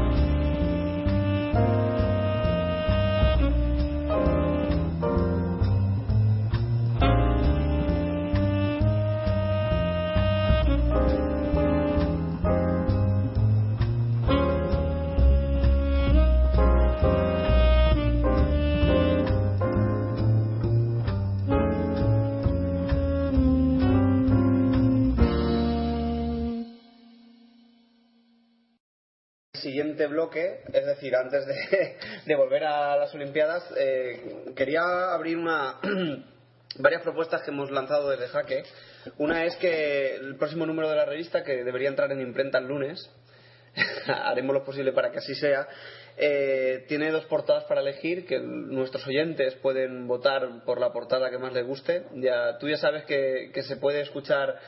Bloque, es decir, antes <laughs> de, volver a las Olimpiadas, eh, quería abrir una <clears throat> varias propuestas que hemos lanzado desde Jaque. Una es que el próximo número de la revista, que debería entrar en imprenta el lunes, <laughs> haremos lo posible para que así sea, eh, tiene dos portadas para elegir, que nuestros oyentes pueden votar por la portada que más les guste. Ya, tú ya sabes que se puede escuchar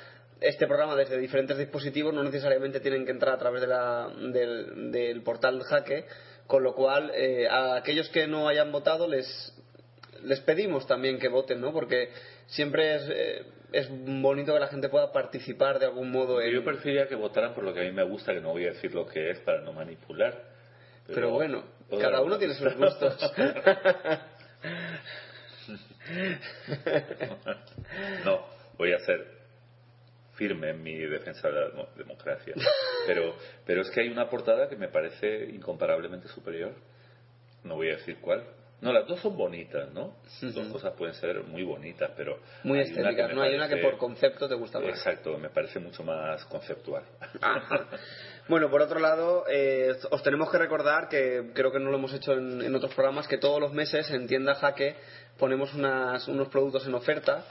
este programa desde diferentes dispositivos, no necesariamente tienen que entrar a través de la- del, del portal Jaque, con lo cual eh, a aquellos que no hayan votado les, les pedimos también que voten, ¿no? Porque siempre es, eh, es bonito que la gente pueda participar de algún modo en... Yo preferiría que votaran por lo que a mí me gusta, que no voy a decir lo que es para no manipular. Pero bueno, cada uno tiene sus gustos. <laughs> no, voy a ser firme en mi defensa de la demo- democracia. Pero, pero es que hay una portada que me parece incomparablemente superior. No voy a decir cuál. No, las dos son bonitas, ¿no? Dos cosas pueden ser muy bonitas, pero... Muy estéticas, ¿no? Hay una que por concepto te gusta más. Exacto, me parece mucho más conceptual. Ajá. Bueno, por otro lado, eh, os tenemos que recordar que creo que no lo hemos hecho en, en otros programas, que todos los meses en tienda Jaque ponemos unas- unos productos en oferta.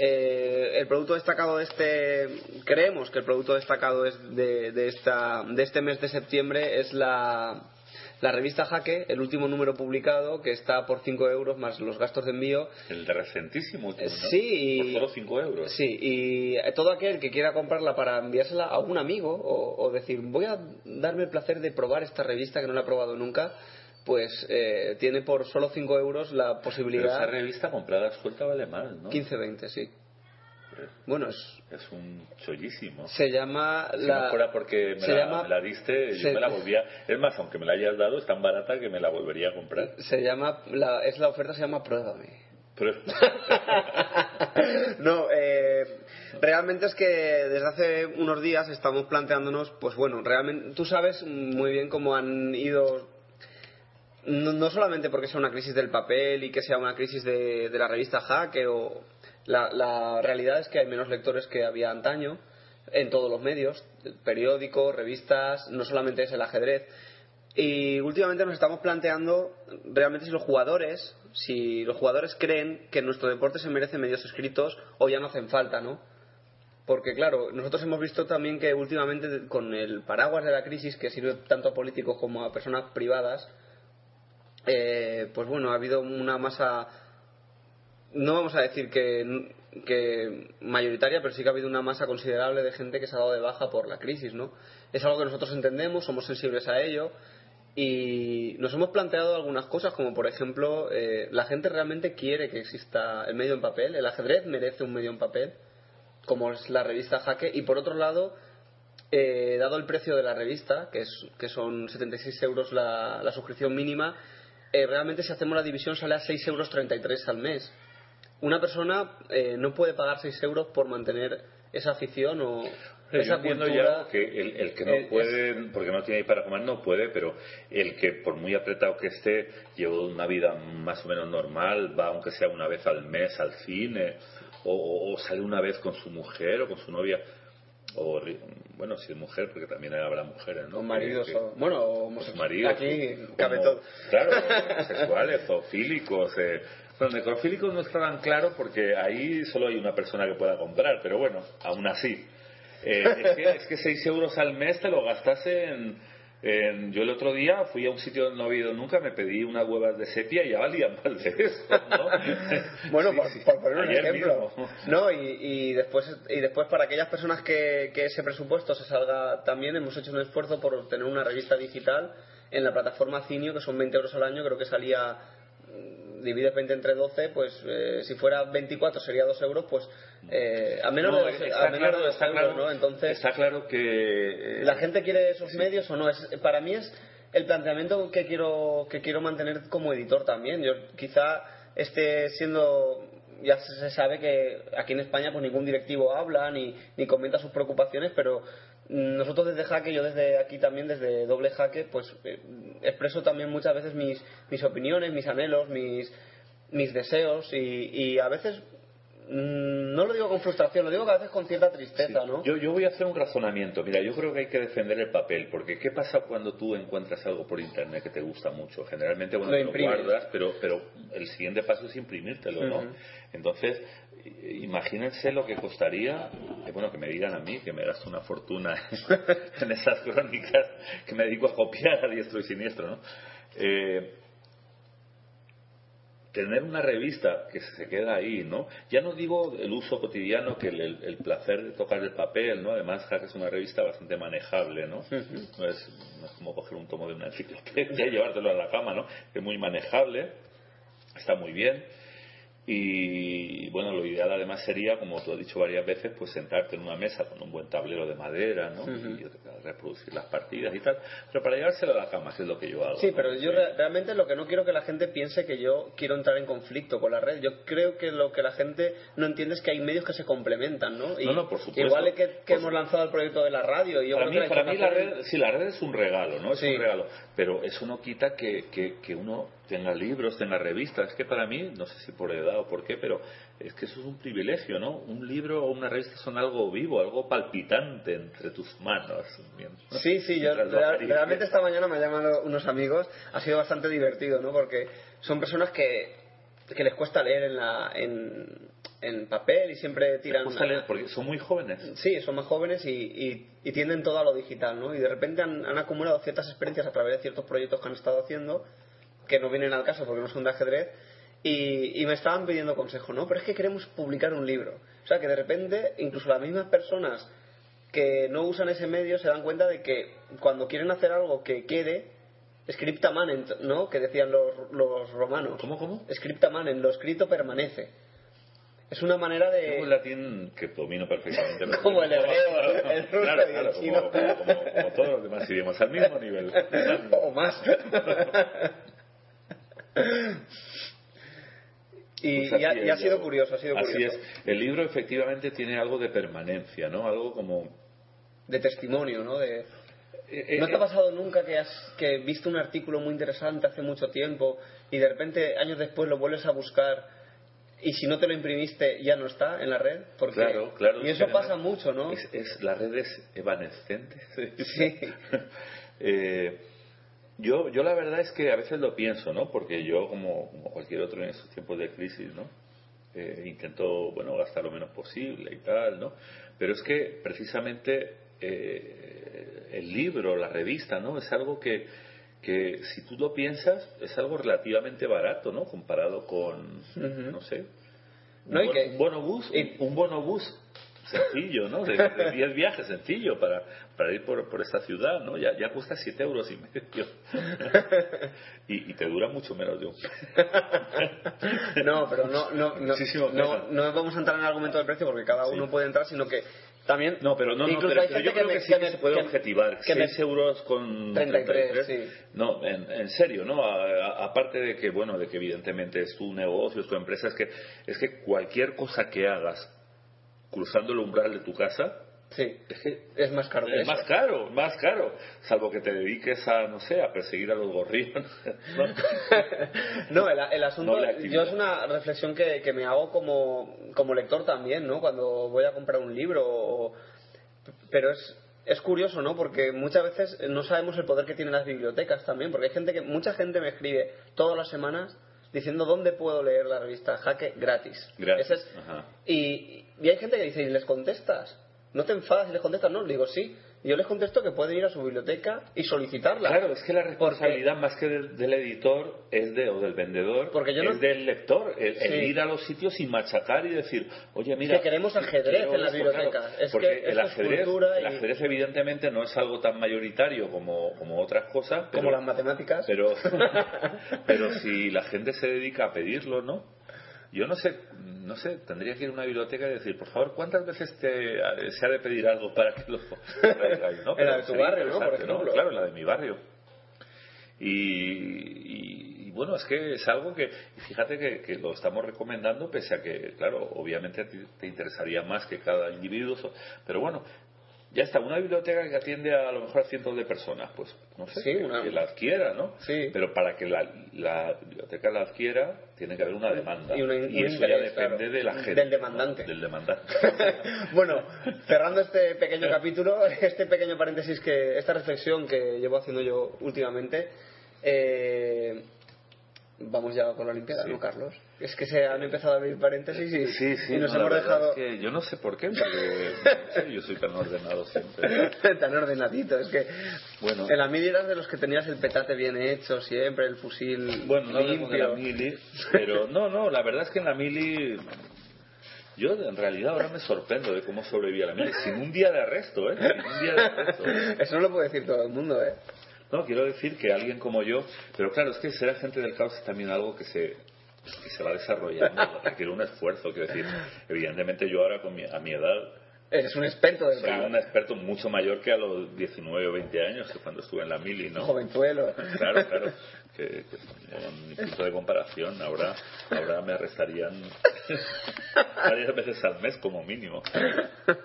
Eh, el producto destacado de este, creemos que el producto destacado es de, de, esta, de este mes de septiembre es la, la revista Jaque, el último número publicado, que está por 5 euros más los gastos de envío. El de recentísimo, último, ¿no? Sí, Por solo 5 euros. Sí, y todo aquel que quiera comprarla para enviársela a un amigo o, o decir, voy a darme el placer de probar esta revista que no la he probado nunca, pues eh, tiene por solo 5 euros la Pero posibilidad. esa revista comprada suelta vale mal, ¿no? 15-20, sí. Bueno, es, Es un chollísimo. se llama Si la. no fuera porque me se la, llama- me la diste, se- yo me la volvía. Es más, aunque me la hayas dado, es tan barata que me la volvería a comprar. Se llama. La, es la oferta se llama Pruébame. Pero- <laughs> no, eh, realmente es que desde hace unos días estamos planteándonos, pues bueno, realmente tú sabes muy bien cómo han ido, no, no solamente porque sea una crisis del papel y que sea una crisis de, de la revista Jaque, o la, la realidad es que hay menos lectores que había antaño en todos los medios, periódicos, revistas, no solamente es el ajedrez. Y últimamente nos estamos planteando realmente si los jugadores, si los jugadores creen que nuestro deporte se merece medios escritos o ya no hacen falta, ¿no? Porque claro, nosotros hemos visto también que últimamente con el paraguas de la crisis que sirve tanto a políticos como a personas privadas, eh, pues bueno, ha habido una masa, no vamos a decir que, que mayoritaria, pero sí que ha habido una masa considerable de gente que se ha dado de baja por la crisis, ¿no? Es algo que nosotros entendemos, somos sensibles a ello y nos hemos planteado algunas cosas, como por ejemplo, eh, la gente realmente quiere que exista el medio en papel, el ajedrez merece un medio en papel, como es la revista Jaque, y por otro lado, eh, dado el precio de la revista, que, es, que son 76 euros la, la suscripción mínima, eh, realmente si hacemos la división sale a 6,33 euros al mes. Una persona eh, no puede pagar 6 euros por mantener esa afición o Yo esa entiendo cultura. ya que el, el que no es- puede, porque no tiene ahí para comer, no puede, pero el que por muy apretado que esté, lleva una vida más o menos normal, va aunque sea una vez al mes al cine, o, o- o sale una vez con su mujer o con su novia, o bueno, si es mujer, porque también habrá mujeres, ¿no? O maridos, Que- o- bueno, homosexuales. maridos, Aquí como- cabe todo. Claro, <laughs> sexuales, zoofílicos. Eh. Bueno, necrofílicos no está tan claro porque ahí solo hay una persona que pueda comprar, pero bueno, aún así. Eh, es, que, es que 6 euros al mes te lo gastas en, en- Yo el otro día fui a un sitio donde no había ido nunca, me pedí unas huevas de sepia y ya valían <laughs> más de eso, ¿no? <laughs> Bueno, Sí, por, sí. por poner un Ayer ejemplo. mismo. No, y, y después y después para aquellas personas que, que ese presupuesto se salga también, hemos hecho un esfuerzo por tener una revista digital en la plataforma Cinio, que son 20 euros al año, creo que salía mm, divide 20 entre 12, pues eh, si fuera 24 sería 2 euros, pues eh, a menos No, de, dos- está a menos claro, euros, ¿no? Entonces, está claro que... eh, ¿La gente quiere esos medios o no? Es, para mí es el planteamiento que quiero, que quiero mantener como editor también. Yo quizá esté siendo... Ya se sabe que aquí en España pues ningún directivo habla ni, ni comenta sus preocupaciones, pero nosotros desde Jaque, yo desde aquí también, desde Doble Jaque, pues eh, expreso también muchas veces mis, mis opiniones, mis anhelos, mis, mis deseos y, y a veces mm, no lo digo con frustración, lo digo que a veces con cierta tristeza, ¿no? Yo, yo voy a hacer un razonamiento. Mira, yo creo que hay que defender el papel, porque ¿qué pasa cuando tú encuentras algo por internet que te gusta mucho? Generalmente, bueno, Lo te lo guardas, pero, pero el siguiente paso es imprimírtelo, ¿no? Entonces, imagínense lo que costaría, que bueno, que me digan a mí, que me gasto una fortuna <laughs> en esas crónicas, que me dedico a copiar a diestro y siniestro, ¿no? Eh, tener una revista que se queda ahí, ¿no? Ya no digo el uso cotidiano, que el, el- el placer de tocar el papel, ¿no? Además, Hack es una revista bastante manejable, ¿no? No es, no es como coger un tomo de una enciclopedia y llevártelo a la cama, ¿no? Es muy manejable, está muy bien. Y bueno, lo ideal además sería, como tú has dicho varias veces, pues sentarte en una mesa con un buen tablero de madera, ¿no? Ujú. Y reproducir las partidas y tal. Pero para llevárselo a la cama, que es lo que yo hago. Sí, ¿no? pero yo re- realmente lo que no quiero que la gente piense que yo quiero entrar en conflicto con la red. Yo creo que lo que la gente no entiende es que hay medios que se complementan, ¿no? Y No, no, por supuesto. Igual que, que hemos lanzado el proyecto de la radio. Y yo para creo mí, que para mí la red, sí, la red es un regalo, ¿no? Es Sí. un regalo. Pero eso no quita que, que, que uno tenga libros, tenga revistas. Es que para mí, no sé si por edad o por qué, pero es que eso es un privilegio, ¿no? Un libro o una revista son algo vivo, algo palpitante entre tus manos. Sí, sí, yo real- realmente esta mañana me han llamado unos amigos, ha sido bastante divertido, ¿no? Porque son personas que, que les cuesta leer en, la, en, en papel y siempre tiran... leer porque son muy jóvenes. Sí, son más jóvenes y, y, y tienden todo a lo digital, ¿no? Y de repente han, han acumulado ciertas experiencias a través de ciertos proyectos que han estado haciendo, que no vienen al caso porque no son de ajedrez, y, y me estaban pidiendo consejo, ¿no? Pero es que queremos publicar un libro. O sea, que de repente, incluso las mismas personas que no usan ese medio se dan cuenta de que cuando quieren hacer algo que quede, scripta manent, ¿no? Que decían los, los romanos. ¿Cómo, cómo? Scripta manent, lo escrito permanece. Es una manera de... Tengo el latín que domino perfectamente. <laughs> Como el hebreo, el ruso Claro, y el claro, chino. como, como- como- como todos los demás idiomas, al mismo nivel. <laughs> o más. <laughs> Y, Pues y ha, así y ha sido curioso, ha sido Así curioso. es. El libro efectivamente tiene algo de permanencia, ¿no? Algo como... De testimonio, ¿no? De... Eh, ¿No eh, te ha pasado nunca que has que viste un artículo muy interesante hace mucho tiempo y de repente años después lo vuelves a buscar y si no te lo imprimiste ya no está en la red? Porque, Claro, claro. Y es eso pasa mucho, ¿no? Es, es- la red es evanescente. <laughs> Sí. Eh, yo, yo la verdad es que a veces lo pienso, ¿no? Porque yo, como, como cualquier otro en estos tiempos de crisis, ¿no? Eh, intento, bueno, gastar lo menos posible y tal, ¿no? Pero es que precisamente eh, el libro, la revista, ¿no? Es algo que, que si tú lo piensas, es algo relativamente barato, ¿no? Comparado con, no sé, un, No, y bon- que- un bonobús, un bonobús sencillo, ¿no? De, de <laughs> 10 viajes sencillo para, para ir por, por esta ciudad, ¿no? Ya, ya cuesta 7 euros y medio. <laughs> y, y te dura mucho menos de un <laughs> No, pero no, no, no, Muchísimo no, no vamos a entrar en el argumento del precio porque cada uno puede entrar, sino que también... No, pero no, no, pero, yo creo que, sí que se puede objetivar. que me- 6 euros con 33, sí. No, en, en serio, ¿no? Aparte de que, bueno, de que evidentemente es tu negocio, es tu empresa, es que, es que cualquier cosa que hagas cruzando el umbral de tu casa, Sí, es que es más caro es más caro, más caro. Salvo que te dediques a, no sé, a perseguir a los gorriones. ¿no? <laughs> No, el, el asunto, yo es una reflexión que, que me hago como, como lector también, ¿no? Cuando voy a comprar un libro, o- pero es, es curioso, ¿no? Porque muchas veces no sabemos el poder que tienen las bibliotecas también, porque hay gente que, mucha gente me escribe todas las semanas diciendo dónde puedo leer la revista Jaque gratis. Es- y, y hay gente que dice, ¿y les contestas? ¿No te enfadas y les contestas? No, digo sí. Y yo les contesto que pueden ir a su biblioteca y solicitarla. Claro, es que la responsabilidad más que del, del editor es de, o del vendedor, Porque yo no- es del lector, el, ir a los sitios y machacar y decir, oye, mira... que queremos ajedrez quiero en las bibliotecas. claro, Es porque que el ajedrez, el ajedrez evidentemente no es algo tan mayoritario como, como otras cosas, pero, como las matemáticas. pero, <laughs> <laughs> pero si la gente se dedica a pedirlo, ¿no? Yo no sé, no sé, tendría que ir a una biblioteca y decir, por favor, ¿cuántas veces te, se ha de pedir algo para que lo traigáis, <laughs> ¿no? <laughs> En la de tu barrio, ¿no? Por. Claro, en la de mi barrio. Y, y- y bueno, es que es algo que, fíjate que, que lo estamos recomendando, pese a que, claro, obviamente a ti te interesaría más que cada individuo, pero bueno, ya está, una biblioteca que atiende a, lo mejor a cientos de personas, pues no sé, Sí, que, una- que la adquiera, ¿no? Sí. Pero para que la, la biblioteca la adquiera, tiene que haber una demanda. Y una- un eso interés, ya depende claro. de la gente. Del demandante. ¿no? Del demandante. <laughs> bueno, cerrando este pequeño <laughs> capítulo, este pequeño paréntesis que esta reflexión que llevo haciendo yo últimamente, eh, vamos ya con la Olimpiada, Sí. ¿no, Carlos? Es que se han empezado a abrir paréntesis y, Sí, sí, y nos no, hemos dejado es que yo no sé por qué, porque <laughs> no sé, yo soy tan ordenado siempre. <laughs> tan ordenadito. Es que Bueno. en la mili eras de los que tenías el petate bien hecho siempre, el fusil Bueno, no hablemos de limpio. la mili, pero no, no, la verdad es que en la mili yo en realidad ahora me sorprendo de cómo sobreviví a la mili sin un día de arresto, ¿eh? Sin un día de arresto. <laughs> Eso no lo puede decir todo el mundo, ¿eh? No, quiero decir que alguien como yo, pero claro, es que ser agente del caos es también algo que se que se va desarrollando, <laughs> requiere un esfuerzo, quiero decir, evidentemente yo ahora con mi- a mi edad Eres un experto del soy caos. un experto mucho mayor que a los 19 o 20 años, que cuando estuve en la mili, ¿no? Jovenzuelo. Claro, claro. <laughs> Que, mi punto de comparación ahora, ahora me arrestarían <laughs> varias veces al mes como mínimo.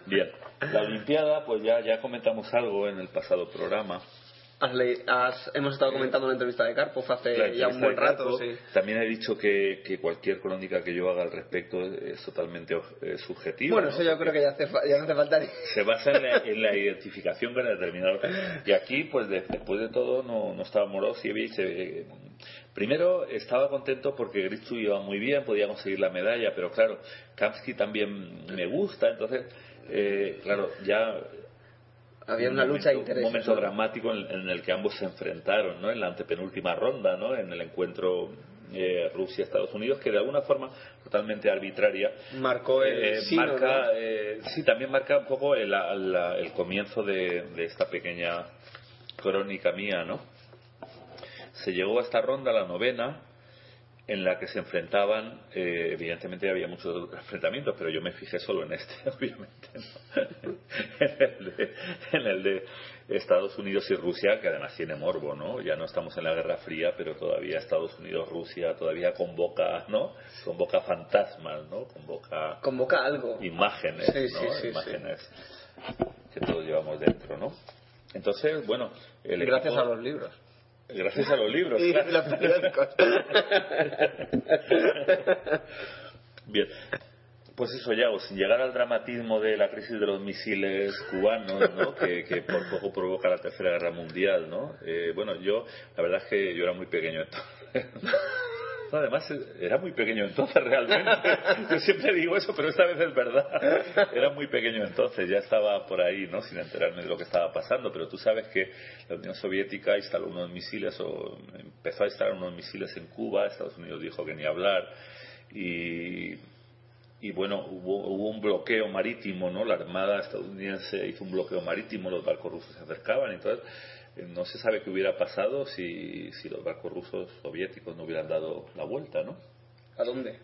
Bien, la Olimpiada, pues ya, ya comentamos algo en el pasado programa. Has le- has- hemos estado comentando una entrevista de Karpov hace ya un buen rato, Carpo. sí. También he dicho que, que cualquier crónica que yo haga al respecto es totalmente eh, subjetiva. Bueno, ¿no? eso yo creo que ya, hace ya no hace falta ni... se basa en la, en la identificación con el determinado. Y aquí, pues de- después de todo, no, no estaba Morosievich. eh, primero estaba contento porque Gritsu iba muy bien, podía conseguir la medalla, pero claro, Kamsky también me gusta, entonces, eh, claro, ya. Había un una lucha de intereses, Un momento dramático en, en el que ambos se enfrentaron, ¿no? En la antepenúltima ronda, ¿no? En el encuentro eh, Rusia-Estados Unidos, que de alguna forma totalmente arbitraria Marcó el eh, sino, marca, ¿no? eh, sí, también marca un poco el, la- el comienzo de, de esta pequeña crónica mía, ¿no? Se llegó a esta ronda, la novena, en la que se enfrentaban, eh, evidentemente había muchos enfrentamientos, pero yo me fijé solo en este, <laughs> obviamente, ¿no? en, el de, en el de Estados Unidos y Rusia, que además tiene morbo, ¿no? Ya no estamos en la Guerra Fría, pero todavía Estados Unidos, Rusia, todavía convoca, ¿no? Convoca fantasmas, ¿no? Convoca... Convoca algo. Imágenes, Sí, sí, ¿no? sí, sí. Imágenes que todos llevamos dentro, ¿no? Entonces, bueno... El Gracias equipo- a los libros. Gracias a los libros. Y claro. los periódicos. Bien. Pues eso, ya, sin llegar al dramatismo de la crisis de los misiles cubanos, ¿no? que, que por poco provoca la Tercera Guerra Mundial, ¿no? Eh, bueno, yo, la verdad es que yo era muy pequeño entonces. Además, era muy pequeño entonces <laughs> realmente. Yo siempre digo eso, pero esta vez es verdad. Era muy pequeño entonces, ya estaba por ahí, ¿no? Sin enterarme de lo que estaba pasando. Pero tú sabes que la Unión Soviética instaló unos misiles, o empezó a instalar unos misiles en Cuba, Estados Unidos dijo que ni hablar. Y, y bueno, hubo, hubo un bloqueo marítimo, ¿no? La Armada estadounidense hizo un bloqueo marítimo, los barcos rusos se acercaban, entonces no se sabe qué hubiera pasado si, si los barcos rusos soviéticos no hubieran dado la vuelta, ¿no? ¿A dónde?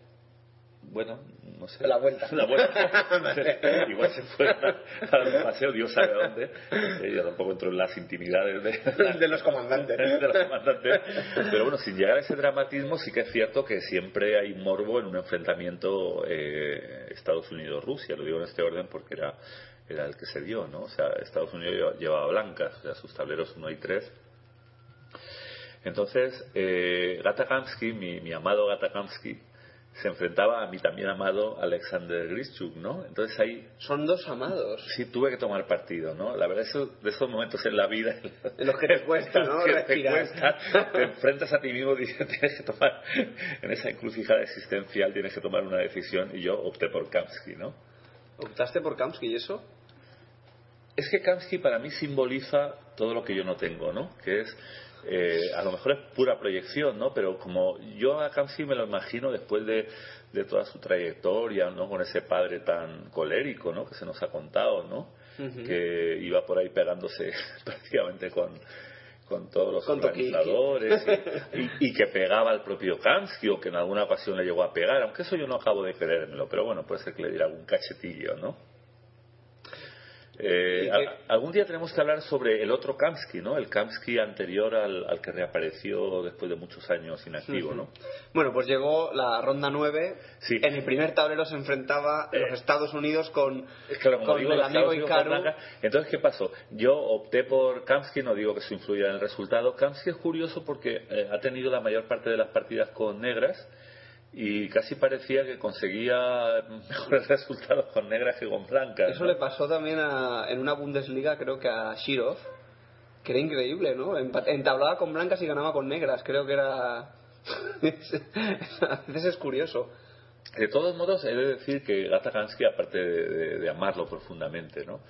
Bueno, no sé. La vuelta. <laughs> La vuelta. <laughs> Igual se fue a dar un paseo, Dios sabe a dónde. Yo tampoco entro en las intimidades de, <laughs> De los comandantes. de los comandantes. Pero bueno, sin llegar a ese dramatismo, sí que es cierto que siempre hay morbo en un enfrentamiento eh, Estados Unidos-Rusia. Lo digo en este orden porque era, era el que se dio, ¿no? O sea, Estados Unidos lleva- llevaba blancas, o sea, sus tableros 1 y 3. Entonces, eh, Gata Kamsky, mi, mi amado Gata Kamsky, se enfrentaba a mi también amado Alexander Grischuk, ¿no? Entonces ahí Son dos amados. sí tuve que tomar partido, ¿no? La verdad, eso, de esos momentos en la vida En los que te <laughs> cuesta, ¿no? que te cuesta, te enfrentas a ti mismo y <laughs> tienes que tomar, en esa encrucijada existencial tienes que tomar una decisión y yo opté por Kamsky, ¿no? ¿Optaste por Kamsky y eso? Es que Kamsky para mí simboliza todo lo que yo no tengo, ¿no? Que es, eh, a lo mejor es pura proyección, ¿no? Pero como yo a Kamsky me lo imagino después de, de toda su trayectoria, ¿no? Con ese padre tan colérico, ¿no? Que se nos ha contado, ¿no? Que iba por ahí pegándose <laughs> prácticamente con con todos los Con organizadores y, <laughs> y- y que pegaba al propio Kamsky o que en alguna ocasión le llegó a pegar, aunque eso yo no acabo de creérmelo, pero bueno, puede ser que le diera algún cachetillo, ¿no? Eh, ¿Y qué- a- algún día tenemos que hablar sobre el otro Kamsky, ¿no? El Kamsky anterior al, al que reapareció después de muchos años inactivo, ¿no? Bueno, pues llegó la ronda 9. Sí. En el primer tablero se enfrentaba los Estados Unidos con, con digo, el amigo Blanca. Entonces, ¿qué pasó? Yo opté por Kamsky, no digo que eso influya en el resultado. Kamsky es curioso porque eh, ha tenido la mayor parte de las partidas con negras y casi parecía que conseguía <laughs> mejores resultados con negras que con blancas. Eso ¿no? le pasó también a- en una Bundesliga, creo que a Shirov, que era increíble, ¿no? Entablaba con blancas y ganaba con negras, creo que era... <laughs> a veces es curioso. De todos modos, he de decir que Gata Kamsky, aparte de, de- de amarlo profundamente, ¿no?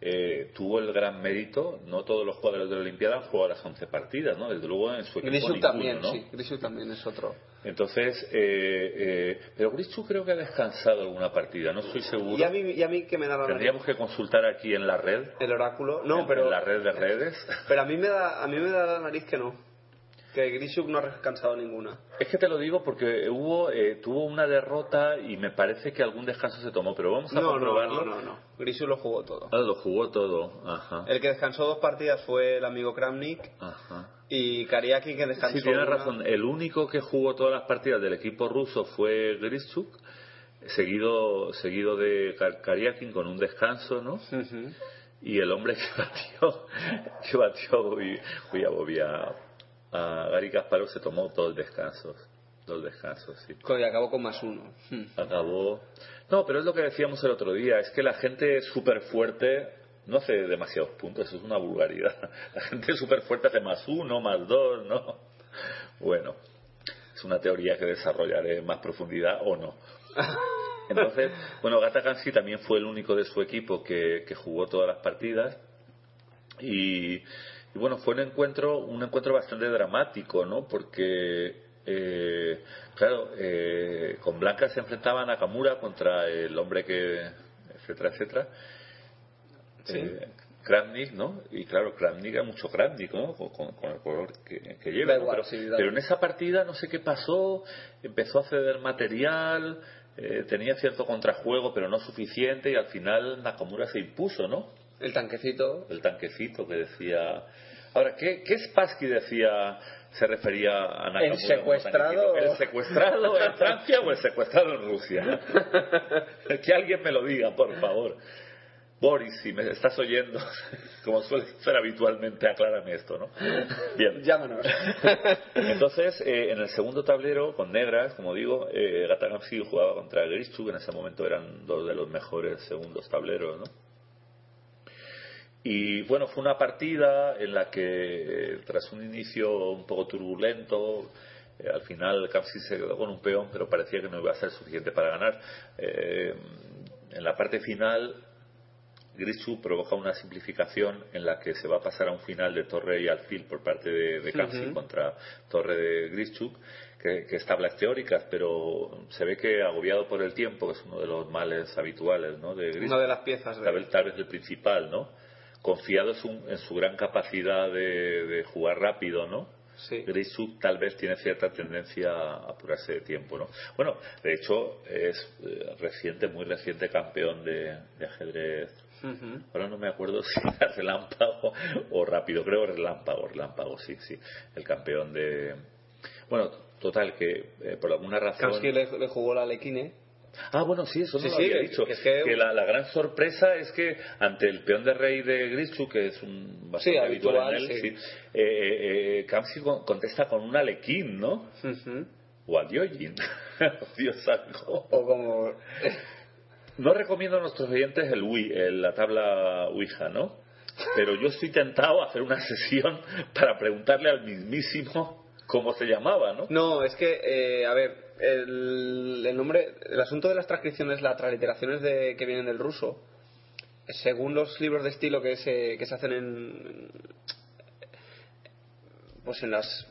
Eh, tuvo el gran mérito, no todos los jugadores de la Olimpiada han jugado las 11 partidas, ¿no? Desde luego en su equipo ninguno, también, ¿no? sí, también es otro. Entonces, eh, eh, pero Grichu creo que ha descansado alguna partida, no estoy seguro. Y a mí, y a mí que me da la nariz Tendríamos que consultar aquí en la red, el oráculo. No, en, pero, en la red de redes. pero a mí me da a mí me da la nariz que no. Que Grishuk no ha descansado ninguna. Es que te lo digo porque hubo, eh, tuvo una derrota y me parece que algún descanso se tomó, pero vamos a No, no, comprobarlo. no, no, no. Grishuk lo jugó todo. Ah, lo jugó todo, ajá, El que descansó dos partidas fue el amigo Kramnik ajá. y Kariaki que descansó Sí, tienes una. razón. El único que jugó todas las partidas del equipo ruso fue Grischuk, seguido, seguido de Kar- Karyakin con un descanso, ¿no? Y el hombre <laughs> que batió, que batió y, uy, a Bobia- a Gary Kasparov se tomó dos descansos. Dos descansos, sí. Y acabó con más uno. Hmm. Acabó. No, pero es lo que decíamos el otro día, es que la gente súper fuerte no hace demasiados puntos, eso es una vulgaridad. <laughs> La gente súper fuerte hace más uno, más dos, ¿no? Bueno, es una teoría que desarrollaré en más profundidad o no. <laughs> Entonces, bueno, Gata Kansi también fue el único de su equipo que, que jugó todas las partidas y, y bueno, fue un encuentro, un encuentro bastante dramático, ¿no? Porque, eh, claro, eh, con Blanca se enfrentaba Nakamura contra el hombre que, etcétera, etcétera. Sí. Eh, Kramnik, ¿no? Y claro, Kramnik era mucho Kramnik, ¿no? Con, con- con el color que, que lleva. Da ¿no? igual, pero, sí, pero en esa partida no sé qué pasó, empezó a ceder material, eh, tenía cierto contrajuego, pero no suficiente, y al final Nakamura se impuso, ¿no? El tanquecito. El tanquecito que decía. Ahora, ¿qué, qué Spassky decía? ¿Se refería a Nakamura? ¿El secuestrado? ¿El secuestrado en Francia o el secuestrado en Rusia? <laughs> que alguien me lo diga, por favor. Boris, si me estás oyendo, <laughs> como suele ser habitualmente, aclárame esto, ¿no? Bien. Llámanos. <laughs> Entonces, eh, en el segundo tablero, con negras, como digo, eh, Gatagamsi jugaba contra Grischuk, en ese momento eran dos de los mejores segundos tableros, ¿no? Y bueno, fue una partida en la que, eh, tras un inicio un poco turbulento, eh, al final Kamsi se quedó con un peón, pero parecía que no iba a ser suficiente para ganar. Eh, en la parte final, Grichu provoca una simplificación en la que se va a pasar a un final de torre y alfil por parte de, de contra torre de Grischuk, que, que es tablas teóricas, pero se ve que agobiado por el tiempo, que es uno de los males habituales ¿no? de Grischuk, Una de las piezas de- tal vez, tal vez el principal, ¿no? Confiado en su, en su gran capacidad de, de jugar rápido, ¿no? Sí. Grischuk tal vez tiene cierta tendencia a apurarse de tiempo, ¿no? Bueno, de hecho es eh, reciente, muy reciente campeón de, de ajedrez. Ahora no me acuerdo <laughs> si era relámpago o rápido, creo relámpago, relámpago, sí, sí. El campeón de... Bueno, total, que eh, por alguna razón... Kamsky le, le jugó la Lequine. Ah, bueno, sí, eso no Sí, lo sí, había que- dicho. que es que- la, la gran sorpresa es que ante el peón de rey de Grischuk, que es un bastante Sí, habitual, habitual, en él, eh, eh, eh, Kamsi con- contesta con un alequín, ¿no? O adiojin. <laughs> Dios santo. O como... No recomiendo a nuestros oyentes el Wii, el- la tabla Ouija, ¿no? Pero yo estoy tentado a hacer una <laughs> sesión para preguntarle al mismísimo cómo se llamaba, ¿no? No, es que, eh, a ver, el, nombre, el asunto de las transcripciones, las transliteraciones de, que vienen del ruso, según los libros de estilo que se, que se hacen en, pues en las,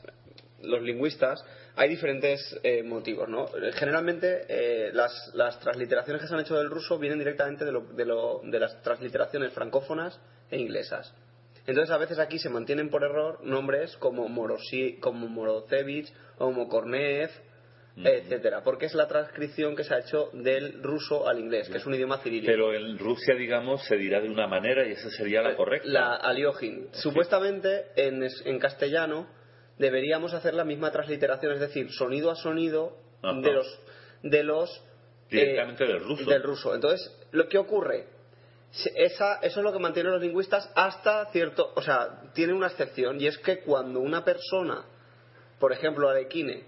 los lingüistas, hay diferentes eh, motivos, ¿no? Generalmente eh, las, las transliteraciones que se han hecho del ruso vienen directamente de, lo, de, lo- de las transliteraciones francófonas e inglesas. Entonces a veces aquí se mantienen por error nombres como Morosi, como Morozevich o como Korneev, etcétera, porque es la transcripción que se ha hecho del ruso al inglés, que es un idioma cirílico. Pero en Rusia, digamos, se dirá de una manera y esa sería la correcta. La aliojin. Supuestamente en, en castellano deberíamos hacer la misma transliteración, es decir, sonido a sonido Ajá. de los de los Directamente del ruso. del ruso. Entonces, lo que ocurre esa, eso es lo que mantienen los lingüistas hasta cierto, o sea, tiene una excepción y es que cuando una persona, por ejemplo, Arequine,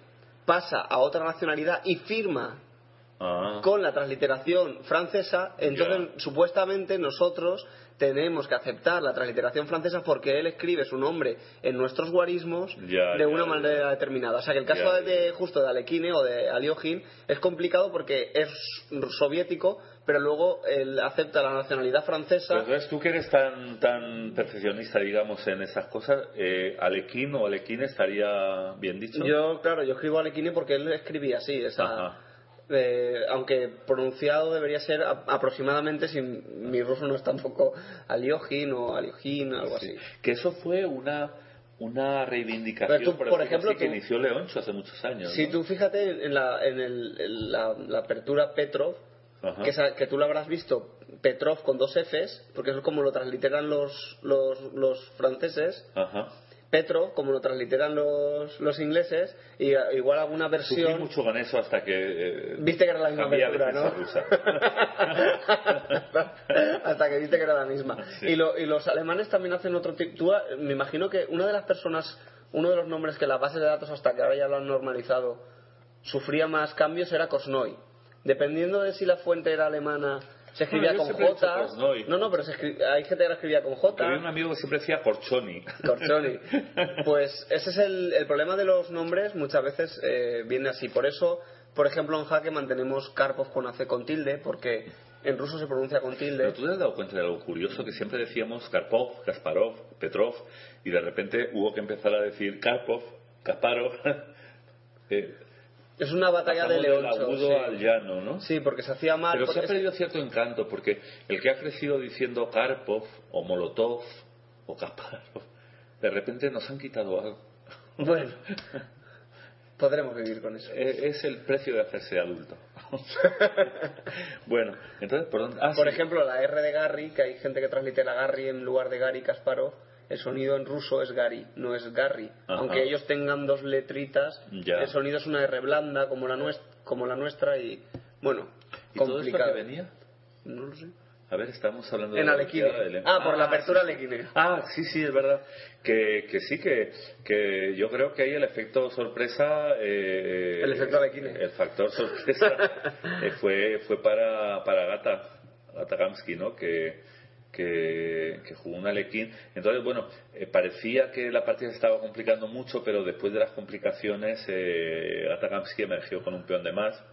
pasa a otra nacionalidad y firma Ah. con la transliteración francesa, entonces supuestamente nosotros tenemos que aceptar la transliteración francesa porque él escribe su nombre en nuestros guarismos de una manera determinada. O sea que el caso de, justo de Alekhine o de Aliojin es complicado porque es soviético, pero luego él acepta la nacionalidad francesa. Entonces tú que eres tan tan perfeccionista, digamos, en esas cosas, eh, Alequín o Alequín estaría bien dicho. Yo, claro, yo escribo Alekhine porque él escribía así, Ajá. eh, aunque pronunciado debería ser a- aproximadamente, si mi ruso no es tampoco Aliojin o Aliojin, algo así. Que eso fue una una reivindicación, tú, por, por ejemplo, así, que tú- inició Leoncho hace muchos años. Si ¿no? tú fíjate en la, en el- en la, la apertura Petrov, Ajá. que, que tú lo habrás visto, Petrov con dos Fs, porque eso es como lo transliteran los, los, los franceses, Ajá. Petro, como lo transliteran los, los ingleses, y a- igual alguna Sufrí versión... mucho con eso hasta que eh, Viste que era la misma cambié a apertura, ¿no? rusa. <laughs> Hasta que viste que era la misma. Sí. Y, lo- y los alemanes también hacen otro tipo. Ah, me imagino que una de las personas, uno de los nombres que la base de datos hasta que ahora ya lo han normalizado, sufría más cambios era Kosnoy. Dependiendo de si la fuente era alemana, se escribía con he J. No, no, pero se escri- hay gente que la escribía con J. Había un amigo que siempre decía Corchoni. Corchoni. <laughs> Pues ese es el, el problema de los nombres, muchas veces eh, viene así. Por eso, por ejemplo, en Jaque mantenemos Karpov con AC con tilde, porque en ruso se pronuncia con tilde. Pero tú te has dado cuenta de algo curioso que siempre decíamos Karpov, Kasparov, Petrov y de repente hubo que empezar a decir Karpov, Kasparov. <laughs> Eh, Es una batalla Pasamos de del leoncho. agudo sí. al llano, ¿no? Sí, porque se hacía mal. Pero se ha perdido cierto encanto, porque el que ha crecido diciendo Karpov o Molotov o Kasparov, de repente nos han quitado algo. <laughs> Bueno, podremos vivir con eso. Eh, Es el precio de hacerse adulto. <laughs> bueno, entonces, ¿por dónde? Ah, Por sí. ejemplo, la R de Gary, que hay gente que translitera Gary en lugar de Gary Kasparov, el sonido en ruso es Gary, no es Gary. Ajá. Aunque ellos tengan dos letritas, Ya. el sonido es una R blanda como la, nues- como la nuestra y, bueno, ¿Y todo esto complicado. que venía? No lo sé. A ver, estamos hablando En de Alequine. Del- Ah, por la apertura sí. Alequine. Ah, sí, sí, es verdad. Que, que sí, que, que yo creo que ahí el efecto sorpresa. eh, El efecto Alequine. El factor sorpresa <laughs> eh, fue, fue para, para Gata, Gata Kamsky, ¿no? Que, que, que jugó un Alequín. Entonces, bueno, eh, parecía que la partida se estaba complicando mucho, pero después de las complicaciones, eh, emergió con un peón de más.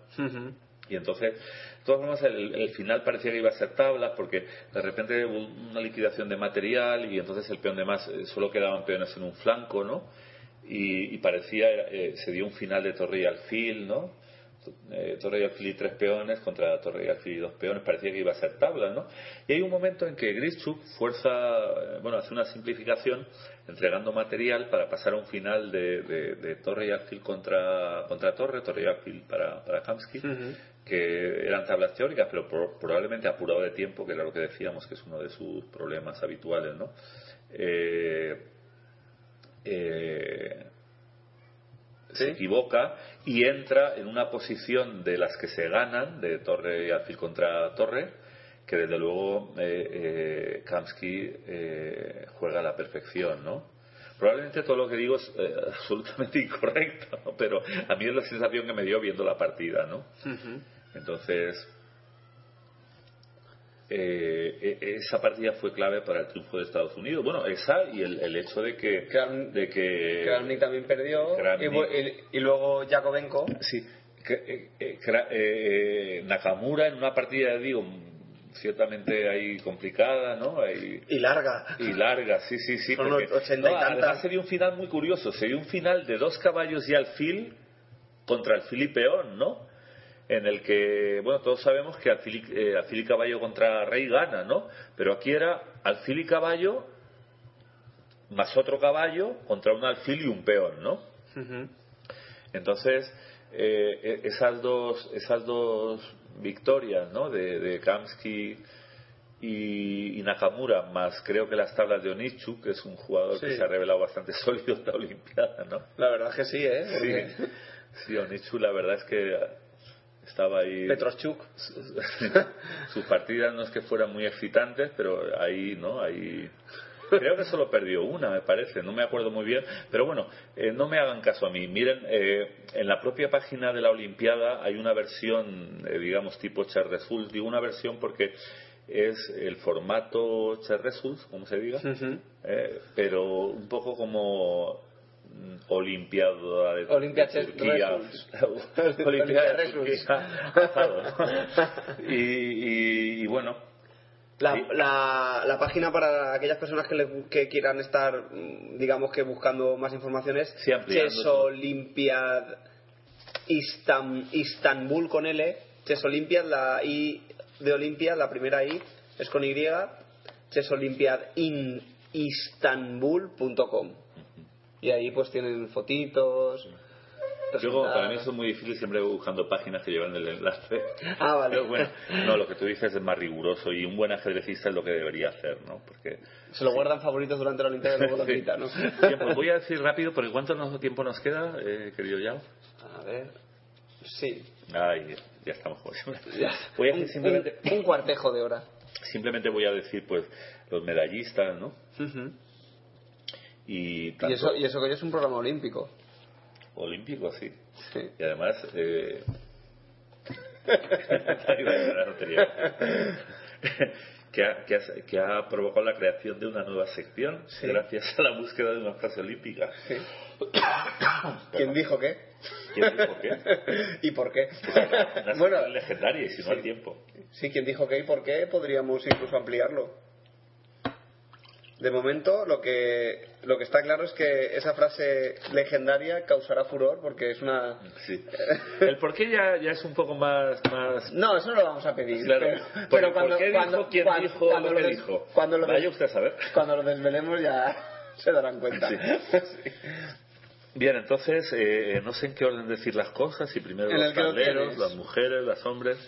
Y entonces, de todas formas, el, el final parecía que iba a ser tablas porque de repente hubo una liquidación de material y entonces el peón de más eh, solo quedaban peones en un flanco, ¿no? Y, y parecía, eh, se dio un final de torre y alfil, ¿no? Eh, torre y alfil y tres peones contra torre y alfil y dos peones, parecía que iba a ser tablas, ¿no? Y hay un momento en que Grischuk fuerza, eh, bueno, hace una simplificación entregando material para pasar a un final de, de- de torre y alfil contra, contra torre, torre y alfil para, para Kamsky que eran tablas teóricas, pero pro- probablemente apurado de tiempo, que era lo que decíamos que es uno de sus problemas habituales, ¿no? Eh, eh, se equivoca y entra en una posición de las que se ganan, de torre y alfil contra torre, que desde luego eh, eh, Kamsky eh, juega a la perfección, ¿no? Probablemente todo lo que digo es eh, <laughs> absolutamente incorrecto, ¿no? pero a mí es la sensación que me dio viendo la partida, ¿no? Entonces, eh, e- esa partida fue clave para el triunfo de Estados Unidos. Bueno, esa y el, el hecho de que... de que Kramnik también perdió. Kramnik. Y, luego Jakovenko. Sí, que, eh, eh, Kra- eh, Nakamura en una partida, digo, ciertamente ahí complicada, ¿no? Ahí- Y larga. y larga, sí, sí, sí. Son porque- ochenta y no, además sería un final muy curioso. Sería un final de dos caballos y alfil contra alfil y peón, ¿no? En el que, bueno, todos sabemos que alfil y, eh, alfil y caballo contra rey gana, ¿no? Pero aquí era alfil y caballo más otro caballo contra un alfil y un peón, ¿no? Entonces, eh, eh, esas dos esas dos victorias, ¿no? De, de Kamsky y, y Nakamura, más creo que las tablas de Onichu, que es un jugador que se ha revelado bastante <laughs> sólido en la Olimpiada, ¿no? La verdad es que sí, ¿eh? Sí, sí, Onichu la verdad es que estaba ahí... Petroschuk. <laughs> Sus partidas no es que fueran muy excitantes, pero ahí, ¿no? Ahí... Creo que solo perdió una, me parece, no me acuerdo muy bien. Pero bueno, eh, no me hagan caso a mí. Miren, eh, en la propia página de la Olimpiada hay una versión, eh, digamos, tipo Chess Results. Digo una versión porque es el formato Chess Results, como se diga, eh, pero un poco como Olimpiada de, Olympia de Chess Turquía. Olimpiada de. Turquía. <laughs> <laughs> y, y- y bueno, La, la, la página para aquellas personas que, le- que quieran estar, mm, digamos que buscando más informaciones, Sí, Istan- Istanbul con L, Chess Olympiad, la I de Olimpia, la primera I es con Y, Chess Olympiad in Istanbul.com. Y ahí pues tienen fotitos. Luego, para mí eso es muy difícil siempre buscando páginas que llevan el enlace. <laughs> Ah, vale. Pero bueno, no, lo que tú dices es más riguroso y un buen ajedrecista es lo que debería hacer, ¿no? Porque Se lo guardan favoritos durante la Olimpiada y luego lo <laughs> Sí. ¿no? Bien, pues voy a decir rápido, porque ¿cuánto tiempo nos queda, eh, querido Yao? A ver. Sí. Ay, ya estamos como. <laughs> Voy a decir simplemente, un, un cuartejo de hora. simplemente voy a decir, pues, los medallistas, ¿no? Y, Y tanto eso, y eso que es un programa olímpico. olímpico, sí. Sí. Y además, eh... una <laughs> que, ha, que, ha, que ha provocado la creación de una nueva sección gracias a la búsqueda de una frase olímpica. <coughs> ¿Quién dijo qué? ¿Quién dijo qué? <laughs> ¿Y por qué? Una bueno, sección legendaria y si no hay tiempo. sí, ¿quién dijo qué y por qué? Podríamos incluso ampliarlo. De momento, lo que, lo que está claro es que esa frase legendaria causará furor porque es una. Sí. <laughs> El por qué ya, ya es un poco más, más. No, eso no lo vamos a pedir. Claro. Pero, Por- pero ¿por cuando, qué cuando, dijo quién cuando- dijo cuando lo que des- dijo? Cuando lo, Vaya usted a saber. cuando lo desvelemos ya <laughs> se darán cuenta. Sí. Bien, entonces, eh, no sé en qué orden decir las cosas, si primero En los tableros, las mujeres, los hombres.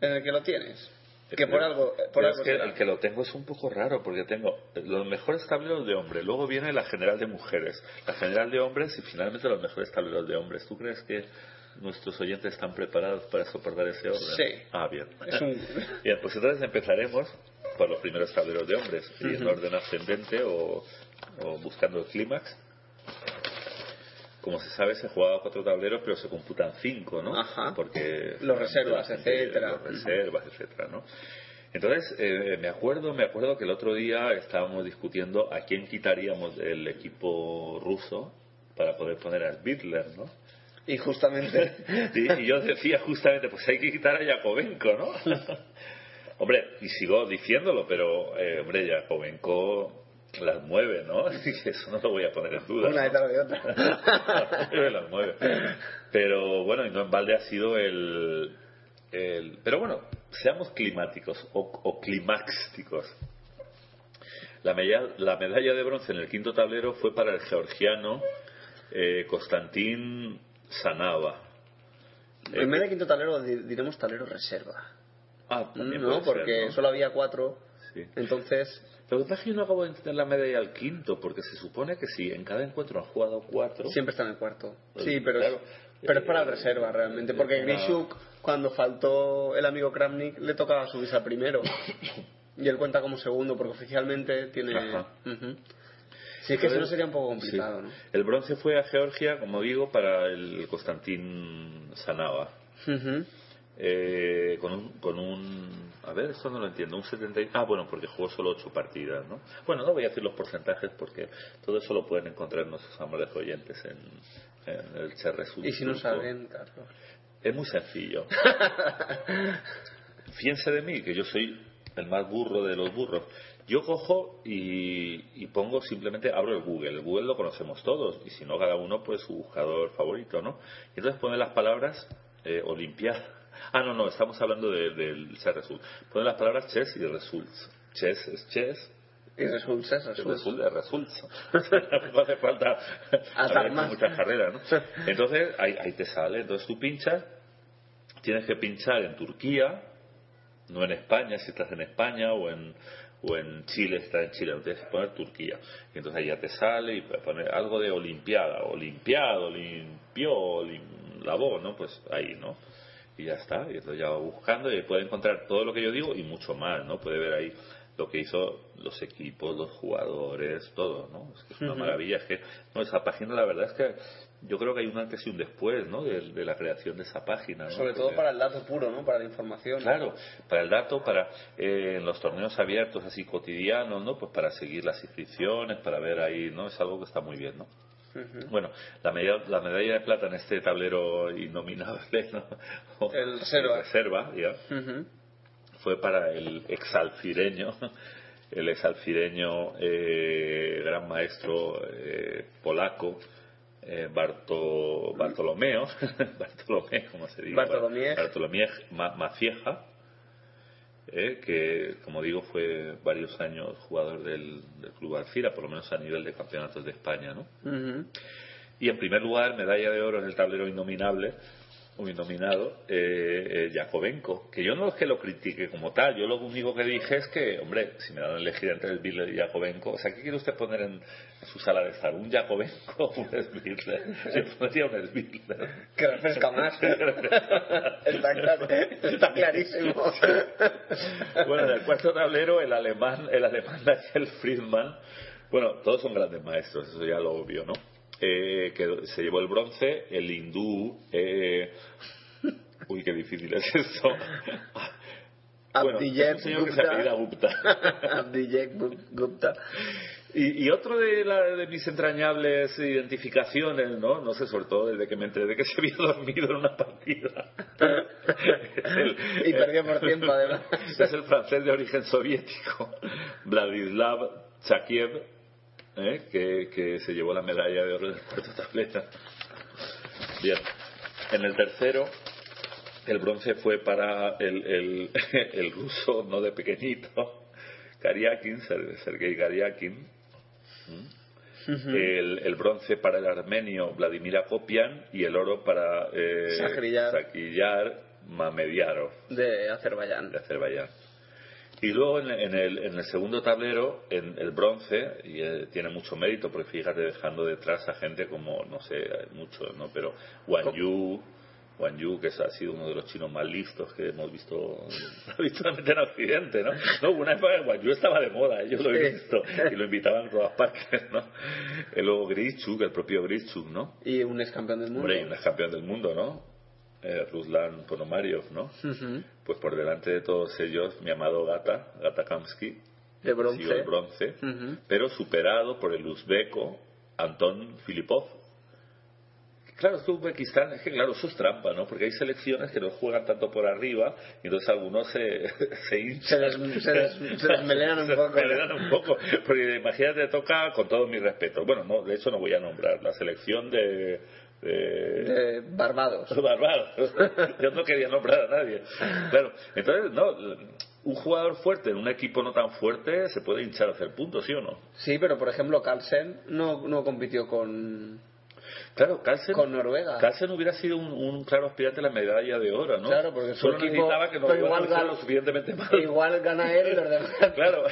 En el que lo tienes. Que por algo. Por Pero algo es que el que lo tengo es un poco raro, porque tengo los mejores tableros de hombres, luego viene la general de mujeres, la general de hombres y finalmente los mejores tableros de hombres. ¿Tú crees que nuestros oyentes están preparados para soportar ese orden? Sí. Ah, bien. <laughs> Bien, pues entonces empezaremos por los primeros tableros de hombres, y en orden ascendente o, o buscando el clímax. Como se sabe, se jugaba cuatro tableros, pero se computan cinco, ¿no? Ajá. Porque Los reservas, la gente- etcétera. Los reservas, etcétera, ¿no? Entonces, eh, me acuerdo, me acuerdo que el otro día estábamos discutiendo a quién quitaríamos del equipo ruso para poder poner a Svidler, ¿no? Y justamente. <laughs> Y, y yo decía justamente, pues hay que quitar a Yakovenko, ¿no? <laughs> hombre, y sigo diciéndolo, pero, eh, hombre, Yakovenko las mueve, ¿no? <laughs> Eso no lo voy a poner en duda. Una detrás de otra. las <laughs> mueve, las mueve. Pero bueno, y no en balde ha sido el, el- Pero bueno, seamos climáticos o, o climáxticos. La medalla, la medalla de bronce en el quinto tablero fue para el georgiano eh, Konstantin Sanava. En vez de quinto tablero di- diremos tablero reserva. Ah, también No, porque ¿no? solo había cuatro. Sí. Entonces. Lo que pasa es que yo no acabo de entender la medalla al quinto, porque se supone que si en cada encuentro han jugado cuatro. Siempre está en el cuarto. Pues, Sí, pero, claro. es, pero es para reserva realmente. Porque Para- Grishuk, cuando faltó el amigo Kramnik, le tocaba subirse al primero. y él cuenta como segundo, porque oficialmente tiene. Ajá. Ujú. Sí, es que si no sería un poco Sí. complicado, ¿no? El bronce fue a Georgia, como digo, para el Konstantin Sanava. Ujú. Eh, con, un, con un. A ver, esto no lo entiendo. Un 70. y- Ah, bueno, porque jugó solo ocho partidas, ¿no? Bueno, no voy a decir los porcentajes porque todo eso lo pueden encontrar nuestros amables oyentes en, en el Cherresur. Y si no saben, Carlos. Es muy sencillo. <laughs> Fíjense de mí, que yo soy el más burro de los burros. Yo cojo y, y pongo simplemente, abro el Google. El Google lo conocemos todos, y si no, cada uno, pues su buscador favorito, ¿no? Y entonces pone las palabras eh. Ah, no, no, estamos hablando de- del de, Result. Pone las palabras chess y results. Chess es chess, Y resulta, el resulta. result es results. <laughs> no hace falta haber muchas carreras, ¿no? Entonces, ahí, ahí te sale. Entonces tú pinchas, tienes que pinchar en Turquía, no en España, si estás en España, o en, o en Chile, si estás en Chile, no tienes que poner Turquía. Y entonces ahí ya te sale y poner algo de Olimpiada, Olimpiado, limpió, olim- lavó, ¿no? Pues ahí, ¿no? Y ya está, y entonces ya va buscando y puede encontrar todo lo que yo digo y mucho más, ¿no? Puede ver ahí lo que hizo los equipos, los jugadores, todo, ¿no? Es que es una maravilla, es que no, esa página la verdad es que yo creo que hay un antes y un después, ¿no? De, de la creación de esa página, ¿no? Sobre todo Porque- para el dato puro, ¿no? Para la información. Claro, para el dato, para eh, en los torneos abiertos así cotidianos, ¿no? Pues para seguir las inscripciones, para ver ahí, ¿no? Es algo que está muy bien, ¿no? Bueno, la medalla, la medalla de plata en este tablero innominable, ¿no? <laughs> O- El reserva. ya, fue para el exalfireño, <laughs> el exalfireño eh, gran maestro eh, polaco, eh, Barto, Bartolomeo, <laughs> Bartolomé, como se dice. Bartolomé Ma- Macieja, eh, que como digo fue varios años jugador del, del Club Alcira, por lo menos a nivel de campeonatos de España, ¿no? Y en primer lugar, medalla de oro en el tablero innominable, o innominado, eh, eh, Yakovenko. Que yo no es que lo critique como tal, yo lo único que dije es que, hombre, si me dan a elegir entre el Svidler y Yakovenko, o sea, ¿qué quiere usted poner en, en su sala de estar? ¿Un Yakovenko o un Svidler? Yo pondría un Svidler. <laughs> Que refresca más. está, claro, está clarísimo. Bueno, en el cuarto tablero, el alemán, el alemán Daniel Friedman, bueno, todos son grandes maestros, eso ya lo obvio, ¿no? Eh, que se llevó el bronce, el hindú, eh, uy, qué difícil es esto. <laughs> Bueno, Abdiyek es un señor que se Gupta. Gupta. <laughs> Gupta. Y, y otro de, la- de mis entrañables identificaciones, ¿no? No sé, sobre todo desde que me enteré de que se había <laughs> dormido en una partida. El- Y perdió por tiempo, además. Es el francés de origen soviético, Vladislav Chakiev, ¿eh? que, que se llevó la medalla de oro del cuarto tableta. Bien. En el tercero, el bronce fue para el, el, <laughs> el ruso, no de pequeñito, Karyakin, Ser- Sergei Karyakin. el, el bronce para el armenio Vladimir Akopian y el oro para eh. Shahryar Mamediarov de Azerbaiyán. de Azerbaiyán. Y luego en, en el, en el segundo tablero, en el bronce, y eh, tiene mucho mérito, porque fíjate dejando detrás a gente como, no sé, muchos, ¿no? Pero Wang Yu, Wang Yu, que ha sido uno de los chinos más listos que hemos visto <laughs> habitualmente en Occidente, ¿no? No, una época Wang Yu estaba de moda, yo lo he visto, y lo invitaban a todas partes, ¿no? Y luego Grischuk, el propio Grischuk, ¿no? Y un ex campeón del mundo. Hombre, un ex campeón del mundo, ¿no? Eh, Ruslan Ponomariov, ¿no? Pues por delante de todos ellos, mi amado Gata, Gata Kamsky, De bronce. el bronce, pero superado por el uzbeco Anton Filipov. Claro, es que Uzbekistán, es que claro, eso es trampa, ¿no? Porque hay selecciones que no juegan tanto por arriba y entonces algunos se, <laughs> se hinchan. Se des- se des- se <laughs> desmelenan un Se poco. desmelenan un poco. Porque imagínate, toca, con todo mi respeto, bueno, no, de hecho no voy a nombrar, la selección de... de De Barbados. <laughs> Barbados. Yo no quería nombrar a nadie. Claro, entonces, no, un jugador fuerte en un equipo no tan fuerte se puede hinchar a hacer puntos, ¿sí o no? Sí, pero por ejemplo, Carlsen no, no compitió con, Claro, Carlsen, con Noruega. Carlsen hubiera sido un, un claro aspirante a la medalla de oro, ¿no? Claro, porque Solo equipo- necesitaba que Noruega igual gana- lo suficientemente mal. Igual gana él y los demás. Claro.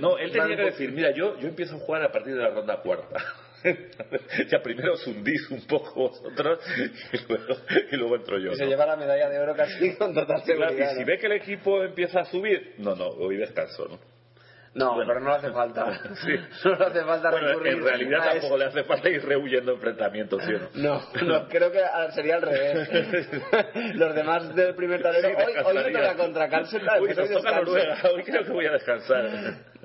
No, él <laughs> tenía que decir, mira, yo, yo empiezo a jugar a partir de la ronda cuarta. <laughs> ya primero os hundís un poco vosotros y luego, y luego entro yo. Y se ¿no? lleva la medalla de oro casi con total Claro, seguridad. y si ¿no? ve que el equipo empieza a subir, no, no, hoy descanso, ¿no? No, pero no le hace falta. <laughs> Sí. No le hace falta Bueno, recurrir en realidad a tampoco le hace falta ir rehuyendo enfrentamientos, ¿sí o no? No, no, creo que ah, sería al revés. <laughs> Los demás del primer tablero, Sí, hoy, hoy me toca contra Carlsen, Uy, nos toca. Noruega, hoy creo que voy a descansar. <laughs>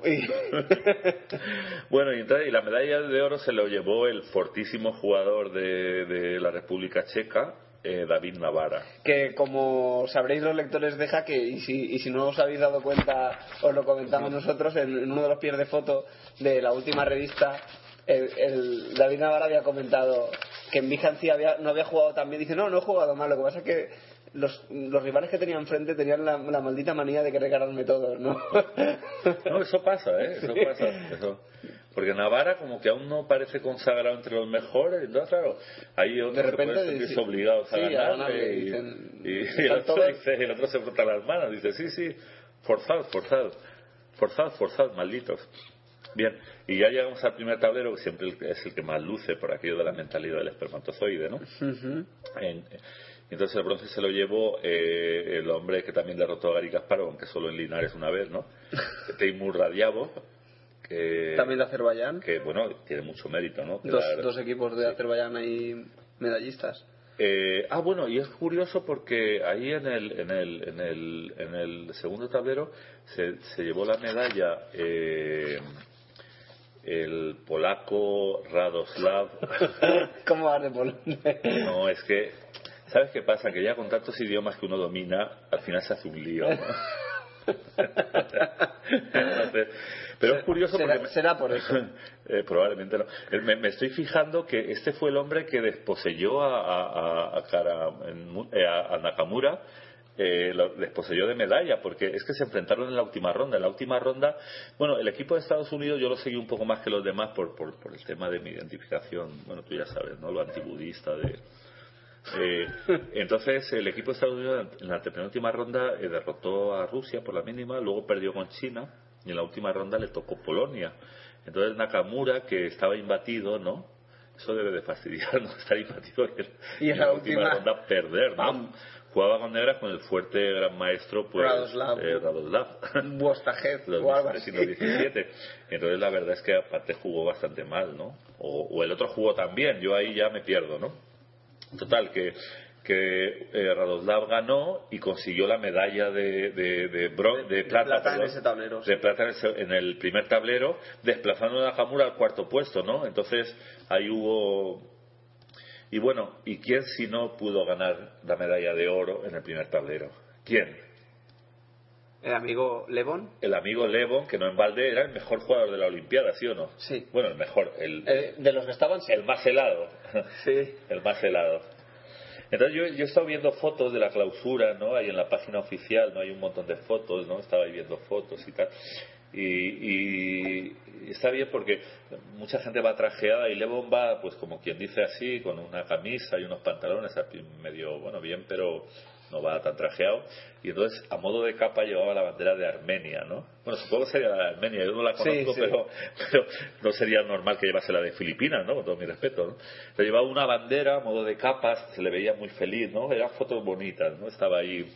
Bueno, y, entonces, y la medalla de oro se lo llevó el fortísimo jugador de, de la República Checa, eh, David Navara. que como sabréis los lectores de Jaque y si, y si no os habéis dado cuenta os lo comentamos nosotros en, uno de los pies de foto de la última revista el, David Navarra había comentado que en Vijancy había, no había jugado tan bien dice no, no he jugado mal lo que pasa es que los, los rivales que tenía enfrente tenían la, la maldita manía de querer ganarme todos ¿no? No, eso pasa, ¿eh? Eso Sí. pasa. Eso. Porque Navarra como que aún no parece consagrado entre los mejores, entonces claro, hay otros De que repente pueden sentirse obligados a sí, a ganarle ganarle, y, dicen, y- el, otro dice, el otro se frota las manos, dice, sí, sí, forzad, forzad, forzad, forzad, malditos. Bien, y ya llegamos al primer tablero, que siempre es el que más luce por aquello de la mentalidad del espermatozoide, ¿no? Ujú. En- entonces el bronce se lo llevó eh, el hombre que también derrotó a Gary Kasparov, aunque solo en Linares una vez, ¿no? <laughs> Teimur Radiabov, que, también de Azerbaiyán que bueno, tiene mucho mérito, ¿no? dos, equipos de Azerbaiyán ahí medallistas Eh, ah, bueno, y es curioso porque ahí en el, en el, en el, en el segundo tablero se, se llevó la medalla eh, el polaco Radoslav. <laughs> ¿cómo vas de Polonia? No, es que, ¿sabes qué pasa? Que ya con tantos idiomas que uno domina, al final se hace un lío. ¿no? <laughs> Entonces, pero es curioso será, porque... será por eso <laughs> Eh, probablemente no. Me, me estoy fijando que este fue el hombre que desposeyó a, a, a- a Kara- eh, a Nakamura, eh, lo desposeyó de medalla, porque es que se enfrentaron en la última ronda. En la última ronda, bueno, el equipo de Estados Unidos yo lo seguí un poco más que los demás por, por, por el tema de mi identificación, bueno, tú ya sabes, ¿no? Lo antibudista de... Eh, entonces el equipo de Estados Unidos en la penúltima ronda eh, derrotó a Rusia por la mínima, luego perdió con China y en la última ronda le tocó Polonia. Entonces Nakamura, que estaba imbatido, ¿no? Eso debe de fastidiarnos, <laughs> estar imbatido y, Y en la última, última- ronda perder, ¿no? Jugaba con negras con el fuerte gran maestro, pues, Radoslav. eh, Radoslav. Buostajev <laughs> Los o algo así 1917. Entonces la verdad es que aparte jugó bastante mal, ¿no? O, o el otro jugó también, yo ahí ya me pierdo, ¿no? Total, que, que eh, Radoslav ganó y consiguió la medalla de, de, de, bron- de plata, plata en ese tablero, de plata en, ese- en el primer tablero, desplazando a Nakamura al cuarto puesto, ¿no? Entonces ahí hubo... Y bueno, ¿y quién si no pudo ganar la medalla de oro en el primer tablero? ¿Quién? El amigo Levon. El amigo Levon, que no en balde era el mejor jugador de la Olimpiada, ¿sí o no? Sí. Bueno, el mejor. El, Eh, de los que estaban, sí. el más helado. Sí. <laughs> el más helado. Entonces yo, yo he estado viendo fotos de la clausura, ¿no? Ahí en la página oficial, ¿no? Hay un montón de fotos, ¿no? Estaba ahí viendo fotos y tal. Y, y- y está bien porque mucha gente va trajeada y Levon va, pues como quien dice así, con una camisa y unos pantalones medio, bueno, bien, pero no va tan trajeado. Y entonces, a modo de capa, llevaba la bandera de Armenia, ¿no? Bueno, supongo que sería la de Armenia, yo no la Sí, conozco, sí. Pero, pero no sería normal que llevase la de Filipinas, ¿no? Con todo mi respeto, ¿no? Pero llevaba una bandera a modo de capas, se le veía muy feliz, ¿no? Eran fotos bonitas, ¿no? Estaba ahí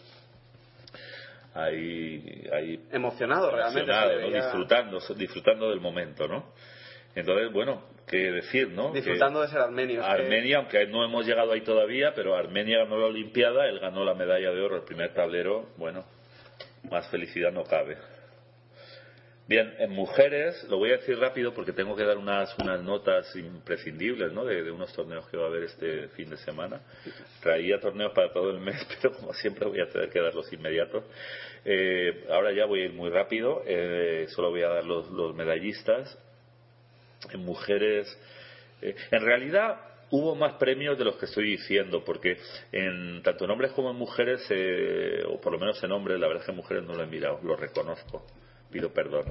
ahí, ahí Emocionado, realmente. emocionado, se ¿no? veía- disfrutando, disfrutando del momento, ¿no? Entonces, bueno, qué decir, ¿no? Disfrutando Que de ser armenios. que- Armenia, aunque no hemos llegado ahí todavía, pero Armenia ganó la Olimpiada, él ganó la medalla de oro, el primer tablero, bueno, más felicidad no cabe. Bien, en mujeres, lo voy a decir rápido porque tengo que dar unas, unas notas imprescindibles ¿no? de, de unos torneos que va a haber este fin de semana. Traía torneos para todo el mes, <laughs> pero como siempre voy a tener que dar los inmediatos. Eh, ahora ya voy a ir muy rápido, eh, solo voy a dar los, los medallistas. En mujeres, eh, en realidad hubo más premios de los que estoy diciendo, porque en tanto en hombres como en mujeres, eh, o por lo menos en hombres, la verdad es que en mujeres no lo he mirado, lo reconozco, pido perdón.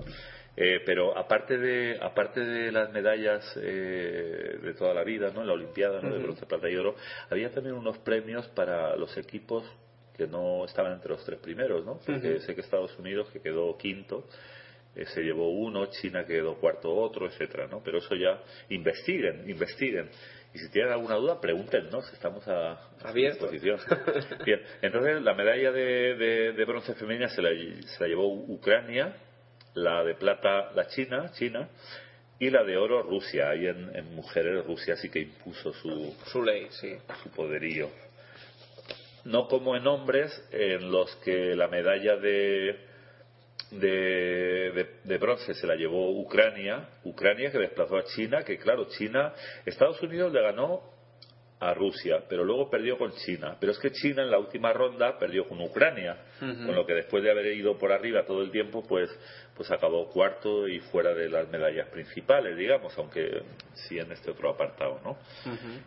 Eh, pero aparte de aparte de las medallas eh, de toda la vida, ¿no? En la Olimpiada, ¿no? De bronce, plata y oro, había también unos premios para los equipos que no estaban entre los tres primeros, ¿no? Porque sé que Estados Unidos, que quedó quinto, eh, se llevó uno, China quedó cuarto otro, etcétera, ¿no? Pero eso ya investiguen, investiguen. Y si tienen alguna duda, pregúntenos, estamos a, a disposición. <laughs> Bien, entonces la medalla de, de- de bronce femenina se la, se la llevó Ucrania, la de plata la China, China, y la de oro Rusia. Ahí en, en mujeres Rusia sí que impuso su, Su ley, sí. su poderío. No como en hombres, en los que la medalla de, de, de- de bronce se la llevó Ucrania, Ucrania que desplazó a China, que claro, China, Estados Unidos le ganó a Rusia, pero luego perdió con China. Pero es que China en la última ronda perdió con Ucrania, con lo que después de haber ido por arriba todo el tiempo, pues, pues acabó cuarto y fuera de las medallas principales, digamos, aunque sí en este otro apartado, ¿no?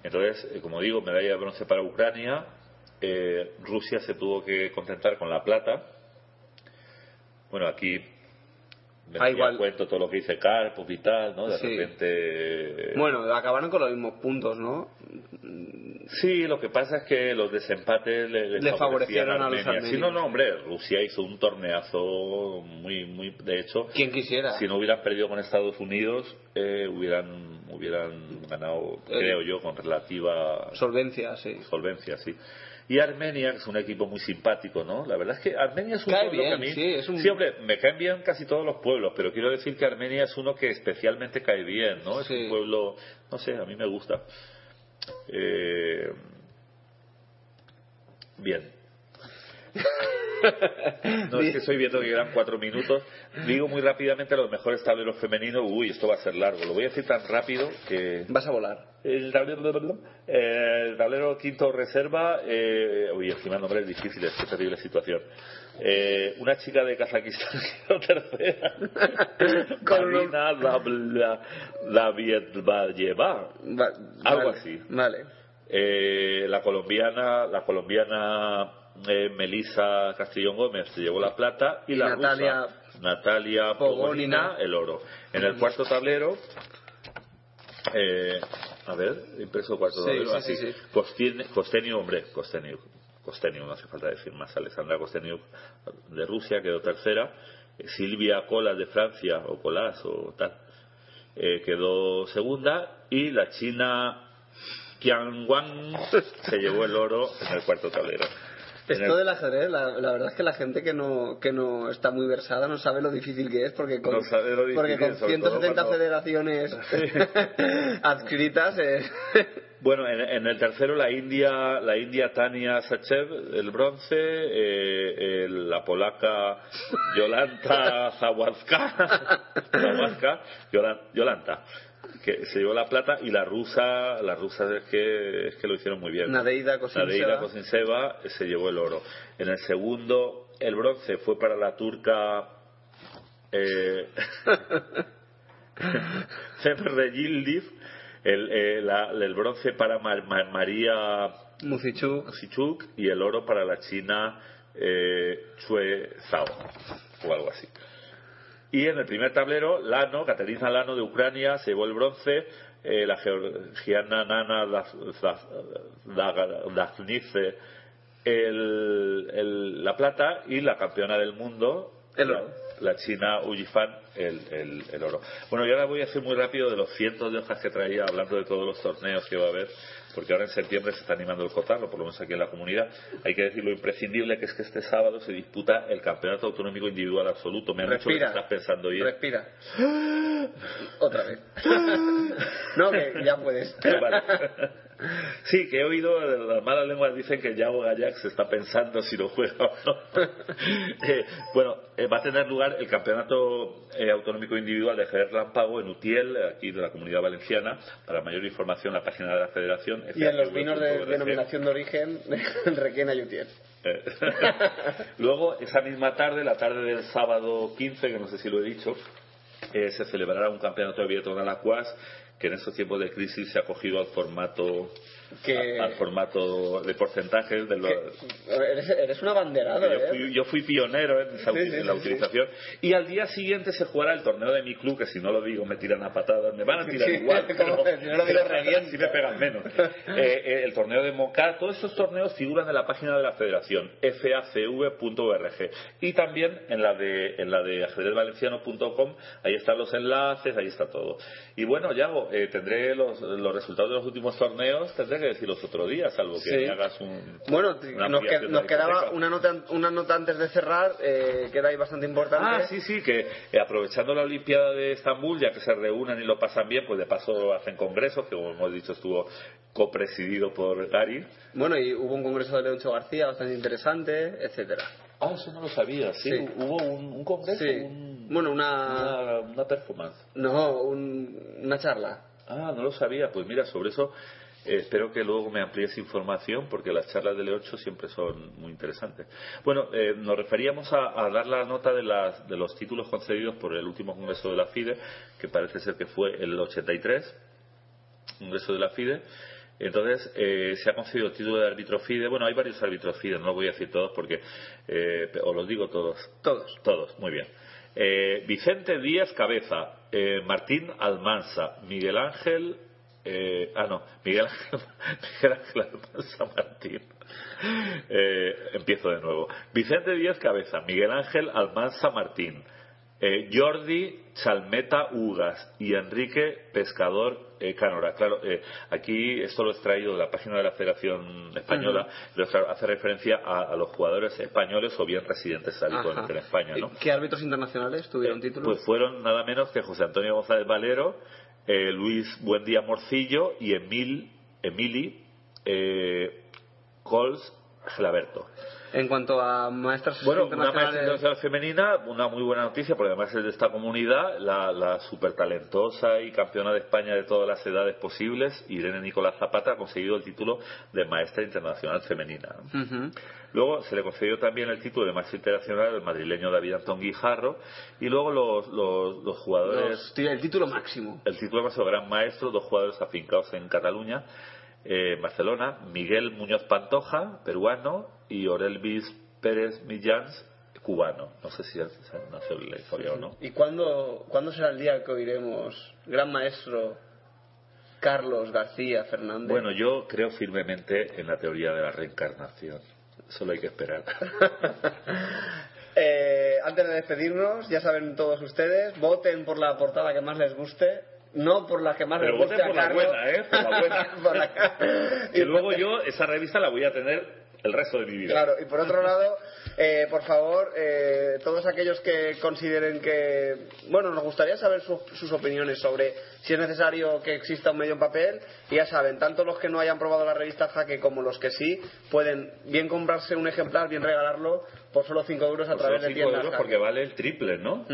Entonces, eh, como digo, medalla de bronce para Ucrania. eh, Rusia se tuvo que contentar con la plata. Bueno, aquí me Ah, igual. cuento todo lo que dice Karpov y tal, ¿no? De Sí. repente. Bueno, acabaron con los mismos puntos, ¿no? Sí, lo que pasa es que los desempates le, favorecieron a los Armenia. Sí, no, armenios. no, hombre, Rusia hizo un torneazo muy, muy. De hecho, Quien quisiera. si no hubieran perdido con Estados Unidos, eh, hubieran, hubieran ganado, Eh, creo yo, con relativa Solvencia, sí. solvencia, sí. Y Armenia, que es un equipo muy simpático, ¿no? La verdad es que Armenia es un Cae pueblo que a mí... sí, es un- hombre, me caen bien casi todos los pueblos, pero quiero decir que Armenia es uno que especialmente cae bien, ¿no? Es Sí. un pueblo, no sé, a mí me gusta. Eh, Bien. <laughs> No, es que estoy viendo que quedan cuatro minutos. Digo muy rápidamente los mejores tableros femeninos. Uy, esto va a ser largo. Lo voy a decir tan rápido que... Vas a volar. El tablero, eh, el tablero quinto reserva. Eh, uy, encima nombres difíciles. Qué terrible situación. Eh, una chica de Kazajistán <laughs> quedó tercera. <laughs> Con Marina la, la, Lavietbayeva. Va- Algo así. Vale. Eh, la colombiana, la colombiana eh, Melisa Castellón Gómez se llevó la plata y la Natalia rusa Natalia Pogonina. Pogonina el oro. En el cuarto tablero, eh, a ver, impreso cuarto Sí, tablero, sí, así. sí, Costeniu, hombre, Costeniu, Costeniu, no hace falta decir más. Alexandra Costeniu de Rusia quedó tercera. Eh, Silvia Colas de Francia, o Colas, o tal, eh, quedó segunda. Y la china Qian Wang se llevó el oro en el cuarto tablero. Esto el- del ajedrez, la, la verdad es que la gente que no, que no está muy versada no sabe lo difícil que es, porque con, No difícil, porque con sobre todo 170 cuando- federaciones <laughs> <laughs> adscritas, eh, Bueno, en, en el tercero la India, la India Tania Sachev, el bronce, eh, el- la polaca Yolanta Zawadzka, <laughs> Zawadzka, Yolan- Yolanta, que se llevó la plata y la rusa, la rusa es que, es que lo hicieron muy bien. Nadeida Kosinseva. Nadeida Kosinseva se llevó el oro. En el segundo el bronce fue para la turca eh, <laughs> de Yildiz, el, eh, la- el bronce para Mar- Mar- María Musichuk. Musichuk y el oro para la china eh, Chue Zhao o algo así. Y en el primer tablero, Lano, Caterina Lano de Ucrania, se llevó el bronce, eh, la georgiana Nana Daznice el- el- la plata y la campeona del mundo, El la, oro. la china Ujifan, el, el- el oro. Bueno, y ahora voy a hacer muy rápido de los cientos de hojas que traía hablando de todos los torneos que va a haber, porque ahora en septiembre se está animando el Cotarro, por lo menos aquí en la comunidad. Hay que decir lo imprescindible que es que este sábado se disputa el campeonato autonómico individual absoluto. Me han dicho que Respira. estás pensando ir. Respira. <gasps> Otra vez. <laughs> no, que ya puedes. Vale. Sí, que he oído, las malas lenguas dicen que Yago Gallac se está pensando si lo juega o no. <laughs> Eh, bueno, eh, va a tener lugar el campeonato eh, autonómico individual de ajedrez Lámpago en Utiel, aquí de la Comunidad Valenciana. Para mayor información, la página de la Federación. Y en los vinos de denominación de origen <laughs> Requena y Utiel. <laughs> Luego, esa misma tarde, la tarde del sábado 15, que no sé si lo he dicho, se celebrará un campeonato de Vietnam Alacuas que en estos tiempos de crisis se ha cogido al formato Que- al formato de porcentajes de los Eres, eres un abanderado, yo ¿eh? fui, yo fui pionero en, esa- Sí, sí, en la sí, utilización. Y al día siguiente se jugará el torneo de mi club que si no lo digo me tiran a patadas me van a tirar igual <laughs> pero, si no lo digo, pero revienta. sí me pegan menos. <laughs> Eh, eh, el torneo de Moca todos esos torneos figuran en la página de la federación facv.org y también en la de en la de ajedrezvalenciano.com ahí están los enlaces ahí está todo. Y bueno Yago tendré los, los resultados de los últimos torneos tendré que decirlos otro día salvo que Sí. hagas un Bueno, nos, que- quedaba una nota, una nota antes de cerrar, eh, queda ahí bastante importante. Ah, sí, sí, que eh, aprovechando la Olimpiada de Estambul, ya que se reúnen y lo pasan bien, pues de paso hacen congresos, que como hemos dicho estuvo copresidido por Gary. Bueno, y hubo un congreso de Leoncho García bastante interesante, etcétera. Ah, eso no lo sabía, sí. Sí. Hubo un, un congreso, Sí. un- Bueno, una... una, una performance. No, un- una charla. Ah, no lo sabía. Pues mira, sobre eso eh, espero que luego me amplíes información porque las charlas del E8 siempre son muy interesantes. Bueno, eh, nos referíamos a, a dar la nota de, las, de los títulos concedidos por el último congreso de la FIDE, que parece ser que fue el 83, congreso de la FIDE. Entonces, eh, se ha concedido el título de árbitro FIDE. Bueno, hay varios árbitros FIDE, no lo voy a decir todos porque, eh, os los digo todos. Todos. Todos, muy bien. Eh, Vicente Díaz Cabeza, eh, Martín Almansa, Miguel Ángel. Eh, ah, no, Miguel Ángel, <laughs> Miguel Ángel Almansa Martín. Eh, empiezo de nuevo. Vicente Díaz Cabeza, Miguel Ángel Almansa Martín, eh, Jordi Chalmeta Ugas y Enrique Pescador eh, Canora. Claro, eh, aquí esto lo he extraído de la página de la Federación Española, pero hace referencia a, a los jugadores españoles o bien residentes habitualmente en. España, ¿no? ¿Qué árbitros internacionales tuvieron títulos? Pues fueron nada menos que José Antonio González Valero, eh, Luis Buendía Morcillo y Emil, Emili eh, Cols Gelaberto. En cuanto a maestras Bueno, una maestra internacionales... internacional femenina, una muy buena noticia, porque además es de esta comunidad, la, la súper talentosa y campeona de España de todas las edades posibles, Irene Nicolás Zapata, ha conseguido el título de maestra internacional femenina. Luego se le concedió también el título de maestro internacional al madrileño David Antón Guijarro, y luego los, los, los jugadores Los- el título máximo. el título más gran maestro, dos jugadores afincados en Cataluña, eh, en Barcelona, Miguel Muñoz Pantoja, peruano, y Orelvis Pérez Millán, cubano. No sé si se nació la historia o no. ¿Y cuándo, cuándo será el día que oiremos gran maestro Carlos García Fernández? Bueno, yo creo firmemente en la teoría de la reencarnación. Solo hay que esperar. <laughs> Eh, antes de despedirnos, ya saben todos ustedes, voten por la portada que más les guste, no por la que más Pero les guste voten a por la buena, ¿eh? Por la buena. <laughs> Por la- <laughs> y luego yo esa revista la voy a tener el resto de mi vida. Claro, y por otro lado, eh, por favor, eh, todos aquellos que consideren que, bueno, nos gustaría saber su- sus opiniones sobre si es necesario que exista un medio en papel, y ya saben, tanto los que no hayan probado la revista Jaque como los que sí, pueden bien comprarse un ejemplar, bien regalarlo por solo 5 euros a través de tiendas euros Jaque. porque vale el triple, ¿no?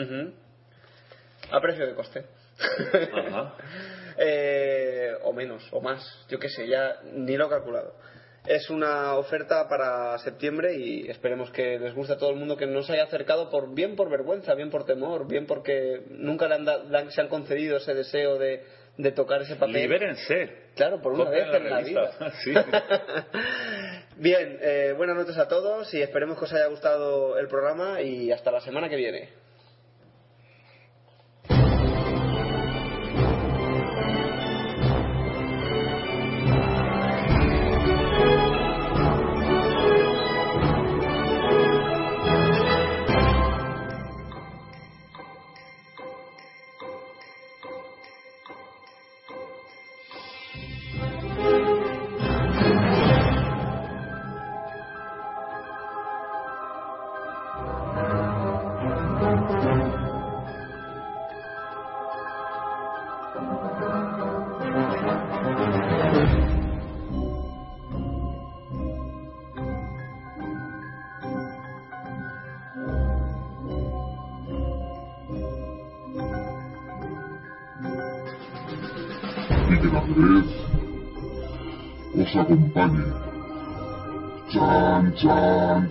A precio de coste. Ajá. <laughs> Eh, o menos, o más, yo qué sé, ya ni lo he calculado. es una oferta para septiembre y esperemos que les guste a todo el mundo que no se haya acercado por bien por vergüenza, bien por temor, bien porque nunca le han da- le han- se han concedido ese deseo de, de tocar ese papel. Libérense. Claro, por una vez en la la vida. <laughs> Sí. <laughs> Bien, eh, buenas noches a todos y esperemos que os haya gustado el programa y hasta la semana que viene.